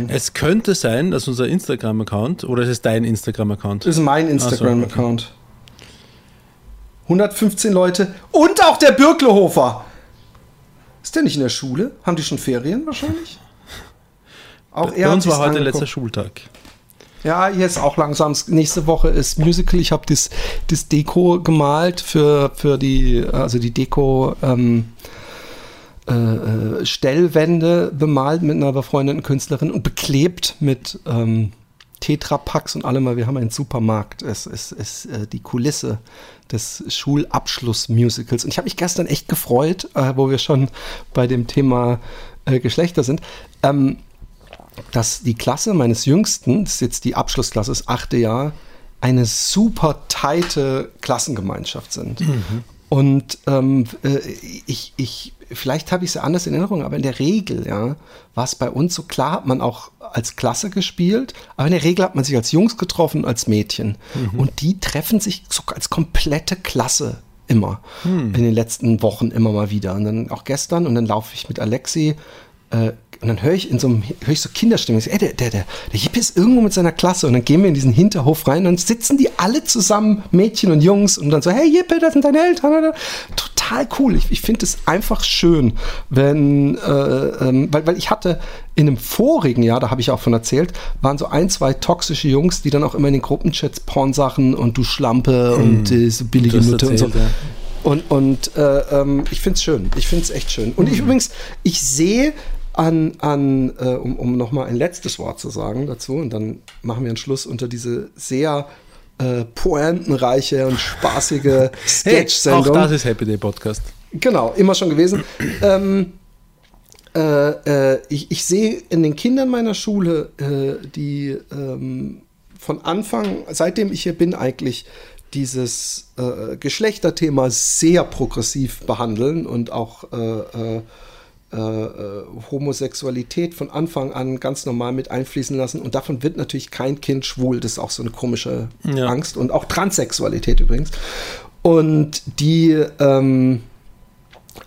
Es könnte sein, dass unser Instagram-Account, oder es ist dein Instagram-Account? Das ist mein so, Instagram-Account. 115 Leute und auch der Birklehofer. Ist der nicht in der Schule? Haben die schon Ferien wahrscheinlich? Auch Bei hat uns war heute letzter Schultag. Ja, jetzt auch langsam. Nächste Woche ist Musical. Ich habe das, das Deko gemalt für, für die, also die Deko ähm, äh, äh, Stellwände bemalt mit einer befreundeten Künstlerin und beklebt mit ähm, Tetrapacks und allem, weil wir haben einen Supermarkt. Es ist, ist äh, die Kulisse des Schulabschlussmusicals. Und ich habe mich gestern echt gefreut, äh, wo wir schon bei dem Thema äh, Geschlechter sind. Ähm, dass die Klasse meines Jüngsten, das ist jetzt die Abschlussklasse, das achte Jahr, eine super teite Klassengemeinschaft sind. Und ähm, äh, ich, ich, vielleicht habe ich es ja anders in Erinnerung, aber in der Regel, ja, war es bei uns so klar, hat man auch als Klasse gespielt, aber in der Regel hat man sich als Jungs getroffen, als Mädchen. Und die treffen sich so als komplette Klasse immer. In den letzten Wochen immer mal wieder. Und dann auch gestern und dann laufe ich mit Alexi äh, und dann höre ich in so einem, höre ich so Kinderstimmen, ich so, ey, der, der, der, der Jippe ist irgendwo mit seiner Klasse und dann gehen wir in diesen Hinterhof rein und dann sitzen die alle zusammen, Mädchen und Jungs und dann so, hey Jippe, das sind deine Eltern. Total cool. Ich, ich finde es einfach schön, wenn, äh, ähm, weil, weil ich hatte in einem vorigen Jahr, da habe ich auch von erzählt, waren so ein, zwei toxische Jungs, die dann auch immer in den Gruppenchats Pornsachen und du Schlampe und äh, so billige Nutte und so. ja. Und, und äh, ähm, ich finde es schön. Ich finde es echt schön. Und ich übrigens, ich sehe an, an äh, um, um nochmal ein letztes Wort zu sagen dazu, und dann machen wir einen Schluss unter diese sehr äh, pointenreiche und spaßige Hey, auch Sketch-Sendung. das ist Happy Day Podcast. Genau, immer schon gewesen. ähm, äh, äh, ich, ich sehe in den Kindern meiner Schule, äh, die ähm, von Anfang, seitdem ich hier bin, eigentlich dieses äh, Geschlechterthema sehr progressiv behandeln und auch äh, äh, Homosexualität von Anfang an ganz normal mit einfließen lassen. Und davon wird natürlich kein Kind schwul. Das ist auch so eine komische Ja. Angst. Und auch Transsexualität übrigens. Und die, ähm,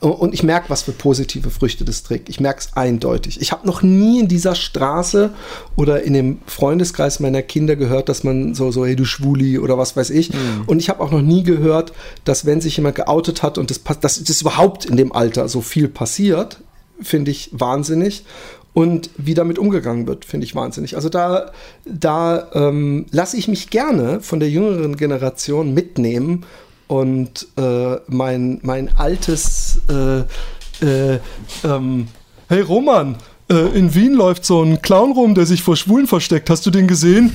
und ich merke, was für positive Früchte das trägt. Ich merke es eindeutig. Ich habe noch nie in dieser Straße oder in dem Freundeskreis meiner Kinder gehört, dass man so, so, hey du Schwuli oder was weiß ich. Und ich habe auch noch nie gehört, dass wenn sich jemand geoutet hat und das, dass das überhaupt in dem Alter so viel passiert, finde ich wahnsinnig. Und wie damit umgegangen wird, finde ich wahnsinnig. Also da, da ähm, lasse ich mich gerne von der jüngeren Generation mitnehmen und äh, mein, mein altes äh, äh, ähm, Hey Roman, äh, in Wien läuft so ein Clown rum, der sich vor Schwulen versteckt. Hast du den gesehen?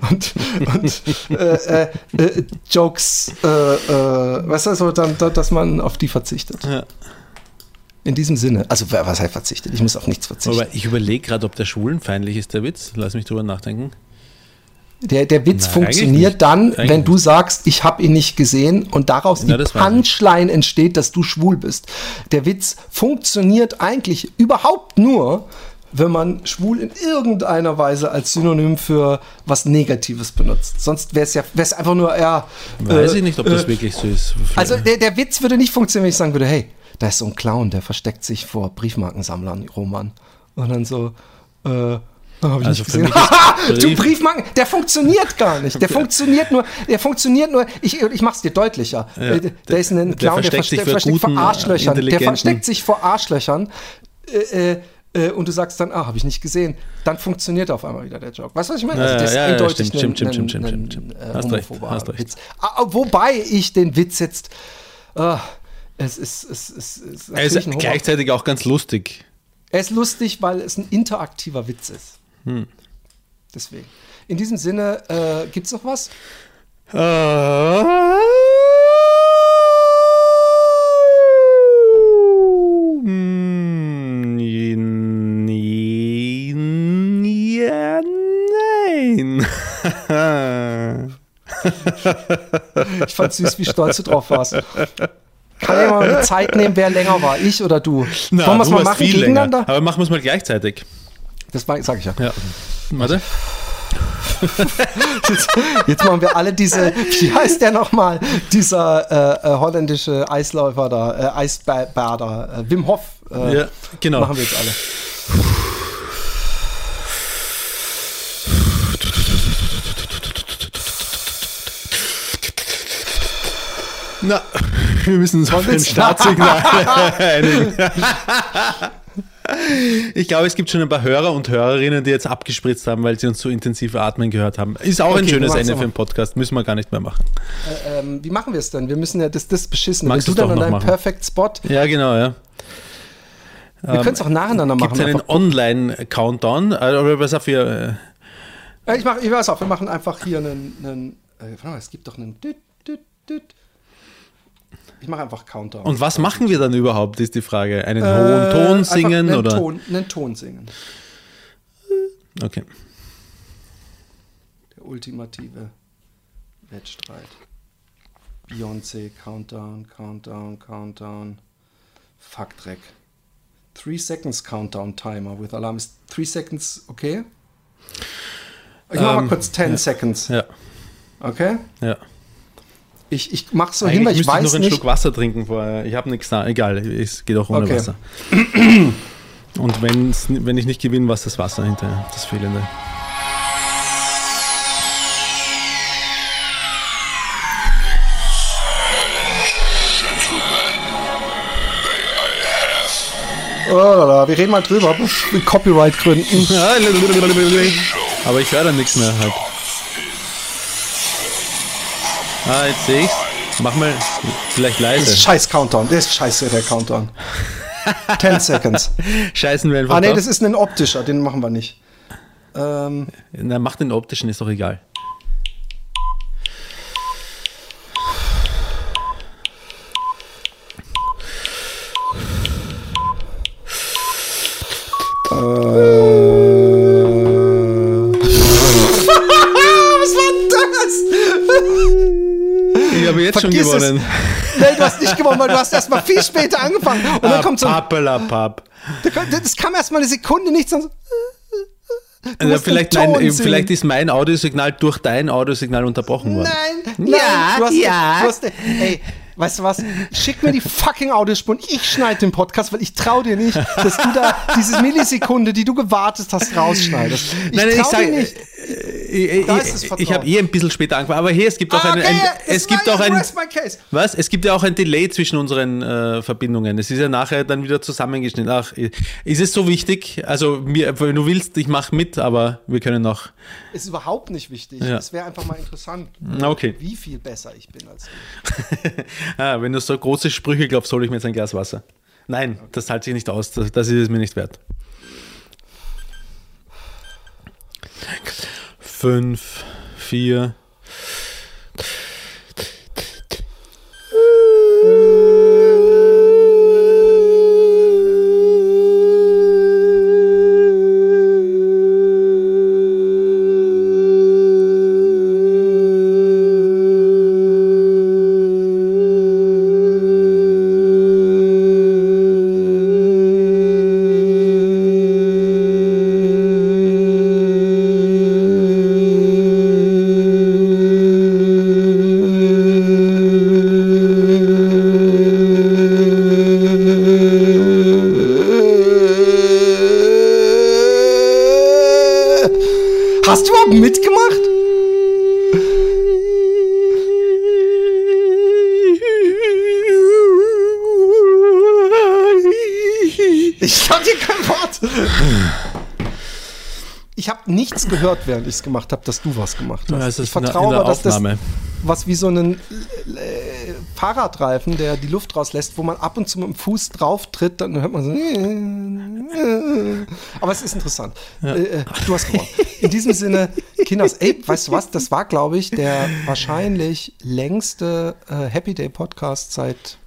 und, und äh, äh, äh, Jokes, äh, äh, weißt du, so, dann, da, dass man auf die verzichtet. Ja. In diesem Sinne. Also, wer- was heißt verzichtet? Ich muss auf nichts verzichten. Aber ich überlege gerade, ob der schwulenfeindlich ist, der Witz. Lass mich drüber nachdenken. Der, der Witz Nein, funktioniert dann, Eigentlich wenn du sagst, ich habe ihn nicht gesehen und daraus Ja, die. Punchline entsteht, dass du schwul bist. Der Witz funktioniert eigentlich überhaupt nur, wenn man schwul in irgendeiner Weise als Synonym für was Negatives benutzt. Sonst wäre es ja wär's einfach nur, ja. Weiß äh, ich nicht, ob das äh, wirklich so ist. Also der, der Witz würde nicht funktionieren, wenn ich sagen würde, hey, da ist so ein Clown, der versteckt sich vor Briefmarkensammlern, Roman. Und dann so, äh, Oh, hab ich Also nicht gesehen. ist du Brief- Briefmarken, der funktioniert gar nicht. Der funktioniert nur, der funktioniert nur, ich, ich mach's dir deutlicher. Ja, Äh, der, ist ein der Clown, der, versteckt sich vor versteckt vor Arschlöchern. Der versteckt sich vor Arschlöchern. Äh, äh, äh, und du sagst dann, ah, habe ich nicht gesehen. Dann funktioniert auf einmal wieder der Joke. Weißt du, was ich meine? Ja, das ist ja, eindeutig stimmt, ein- stimmt, ein- stimmt, stimmt, ein, stimmt, stimmt. äh, Hast recht, hast recht. Witz. Ah, Wobei ich den Witz jetzt, ah, es ist, es ist, es ist, Er ist gleichzeitig auch ganz lustig. Er ist lustig, weil es ein interaktiver Witz ist. Hm. Deswegen. In diesem Sinne, äh, gibt's noch was? Hm, nein. Ich fand süß, wie stolz du drauf warst. Kann ja mal eine Zeit nehmen, wer länger war, ich oder du. Na, Wollen wir es mal machen viel gegeneinander? länger. Aber machen wir es mal gleichzeitig. Das sage ich ja. Ja. Warte. Jetzt, jetzt machen wir alle diese, wie heißt der nochmal? Dieser äh, äh, holländische Eisläufer da, äh, Eisbader, äh, Wim Hof. Äh, Ja, genau. Machen wir jetzt alle. Na, wir müssen uns auf ein Startsignal einigen. Ich glaube, es gibt schon ein paar Hörer und Hörerinnen, die jetzt abgespritzt haben, weil sie uns so intensiv atmen gehört haben. Ist auch ein Okay, schönes wir machen's Ende für einen Podcast. Müssen wir gar nicht mehr machen. Äh, ähm, wie machen wir es denn? Wir müssen ja das, das beschissen. Magst Wenn du dann doch an deinem machen? Perfect Spot. Ja, genau, ja. Wir können es auch nacheinander Gibt machen. es einen. Online-Countdown? Äh, Oder was auf. Äh, Ich, mach, ich weiß auch, wir machen einfach hier einen. einen äh, warte mal, es gibt doch einen. Düt, düt, düt. Ich mache einfach Countdown. Und was machen wir dann überhaupt, ist die Frage. Einen Äh, hohen Ton singen einen oder? Ton, einen Ton singen. Okay. Der ultimative Wettstreit. Beyoncé, Countdown, Countdown, Countdown. Fuck Dreck. Three Seconds Countdown Timer with Alarm. Ist Three Seconds okay? Ich mach mal Ähm, kurz 10 Seconds. Ja, Okay? ja. Ich, ich mach so hin, weil ich müsste ich weiß noch einen nicht. Schluck Wasser trinken vorher. Ich habe nichts da. Egal, es geht auch ohne Okay. Wasser. Und wenn's, wenn ich nicht gewinne, was das Wasser hinterher, das fehlende. Oh, wir reden mal drüber, mit Copyright-Gründen. Aber ich höre dann nichts mehr halt. Ah, jetzt sehe ich's. Mach mal vielleicht Das ist leise. scheiß Countdown. Das ist scheiße, der Countdown. 10 Seconds. Scheißen wir einfach Ah, nee, das ist ein optischer, den machen wir nicht. Ähm, Na, mach den optischen, ist doch egal. was habe jetzt Vergiss schon es. gewonnen. Nee, du hast nicht gewonnen, weil du hast erst mal viel später angefangen. Und dann kommt so ein, kommt- das kam erst mal eine Sekunde nichts. Und so, Also musst vielleicht, den Ton mein, singen. vielleicht ist mein Audiosignal durch dein Audiosignal unterbrochen worden. nein, nein. Ja, du hast, ja. Du hast, ey, weißt du was? Schick mir die fucking Audiospuren. Ich schneide den Podcast, weil ich trau dir nicht, dass du da diese Millisekunde, die du gewartet hast, rausschneidest. Ich Nein, nein, trau ich dir nicht. ich, Da ist es ich, Vertrauen. ich habe eh ein bisschen später angefangen, aber hier, es gibt auch Ah, ein, okay, ein, ja, das es gibt auch ein, was? Es gibt ja auch ein Delay zwischen unseren äh, Verbindungen. Es ist ja nachher dann wieder zusammengeschnitten. Ach, ist es so wichtig? Also, mir, wenn du willst, ich mache mit, aber wir können noch. Ist überhaupt nicht wichtig. Ja. Es wäre einfach mal interessant, okay. wie viel besser ich bin als du. ah, wenn du so große Sprüche glaubst, hole ich mir jetzt ein Glas Wasser. Nein, das zahlt sich nicht aus. Das, das ist es mir nicht wert. Fünf, vier. Gehört, während ich es gemacht habe, dass du was gemacht hast. Ja, es ist ich vertraue aber, dass das was wie so einen äh, Fahrradreifen, der die Luft rauslässt, wo man ab und zu mit dem Fuß drauf tritt, dann hört man so. Aber es ist interessant. Äh, äh, du hast gewonnen. In diesem Sinne, Kinders, ey, weißt du was? Das war, glaube ich, der wahrscheinlich längste äh, Happy Day Podcast seit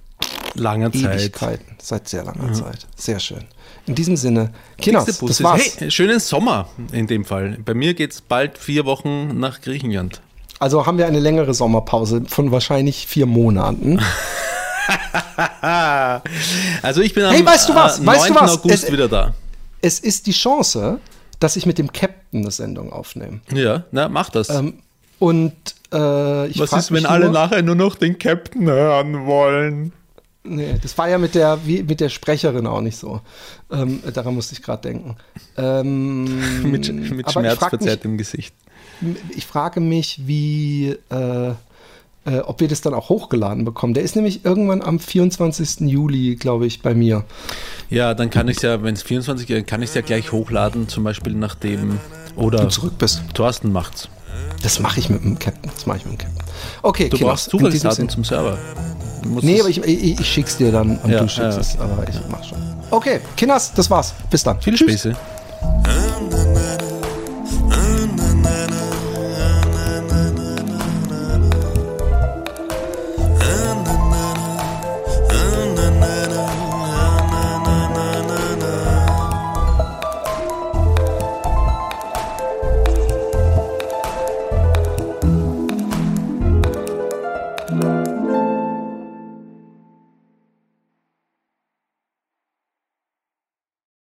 Langer Zeit. Ewigkeiten, seit sehr langer Zeit. Sehr schön. In diesem Sinne, Nächste das war's. hey, schönen Sommer in dem Fall. Bei mir geht es bald vier Wochen nach Griechenland. Also haben wir eine längere Sommerpause von wahrscheinlich vier Monaten. Also ich bin am Hey, weißt du was? äh, Weißt du 9. was? August Es- wieder da. Es ist die Chance, dass ich mit dem Captain eine Sendung aufnehme. Ja, na, mach das. Ähm, und äh, ich Was ist, wenn alle nur, nachher nur noch den Captain hören wollen? Nee, das war ja mit der, wie, mit der Sprecherin auch nicht so. Ähm, daran musste ich gerade denken. Ähm, Mit, mit schmerzverzerrtem Gesicht. ich frage mich, wie, äh, äh, ob wir das dann auch hochgeladen bekommen. Der ist nämlich irgendwann am 24. Juli, glaube ich, bei mir. Ja, dann kann ich es ja, wenn es 24 ist, kann ich es ja gleich hochladen, zum Beispiel nachdem. Oder Du zurück bist. Thorsten macht's. Das mache ich mit dem Captain. Das mache ich mit dem Captain. Okay, du Kinder, brauchst Zugangsdaten zum Server. Nee, aber ich, ich, ich, schick's dir dann und ja, du schickst ja, okay. es. Aber ich mach's schon. Okay, Kinders, das war's. Bis dann. Viel Spaß.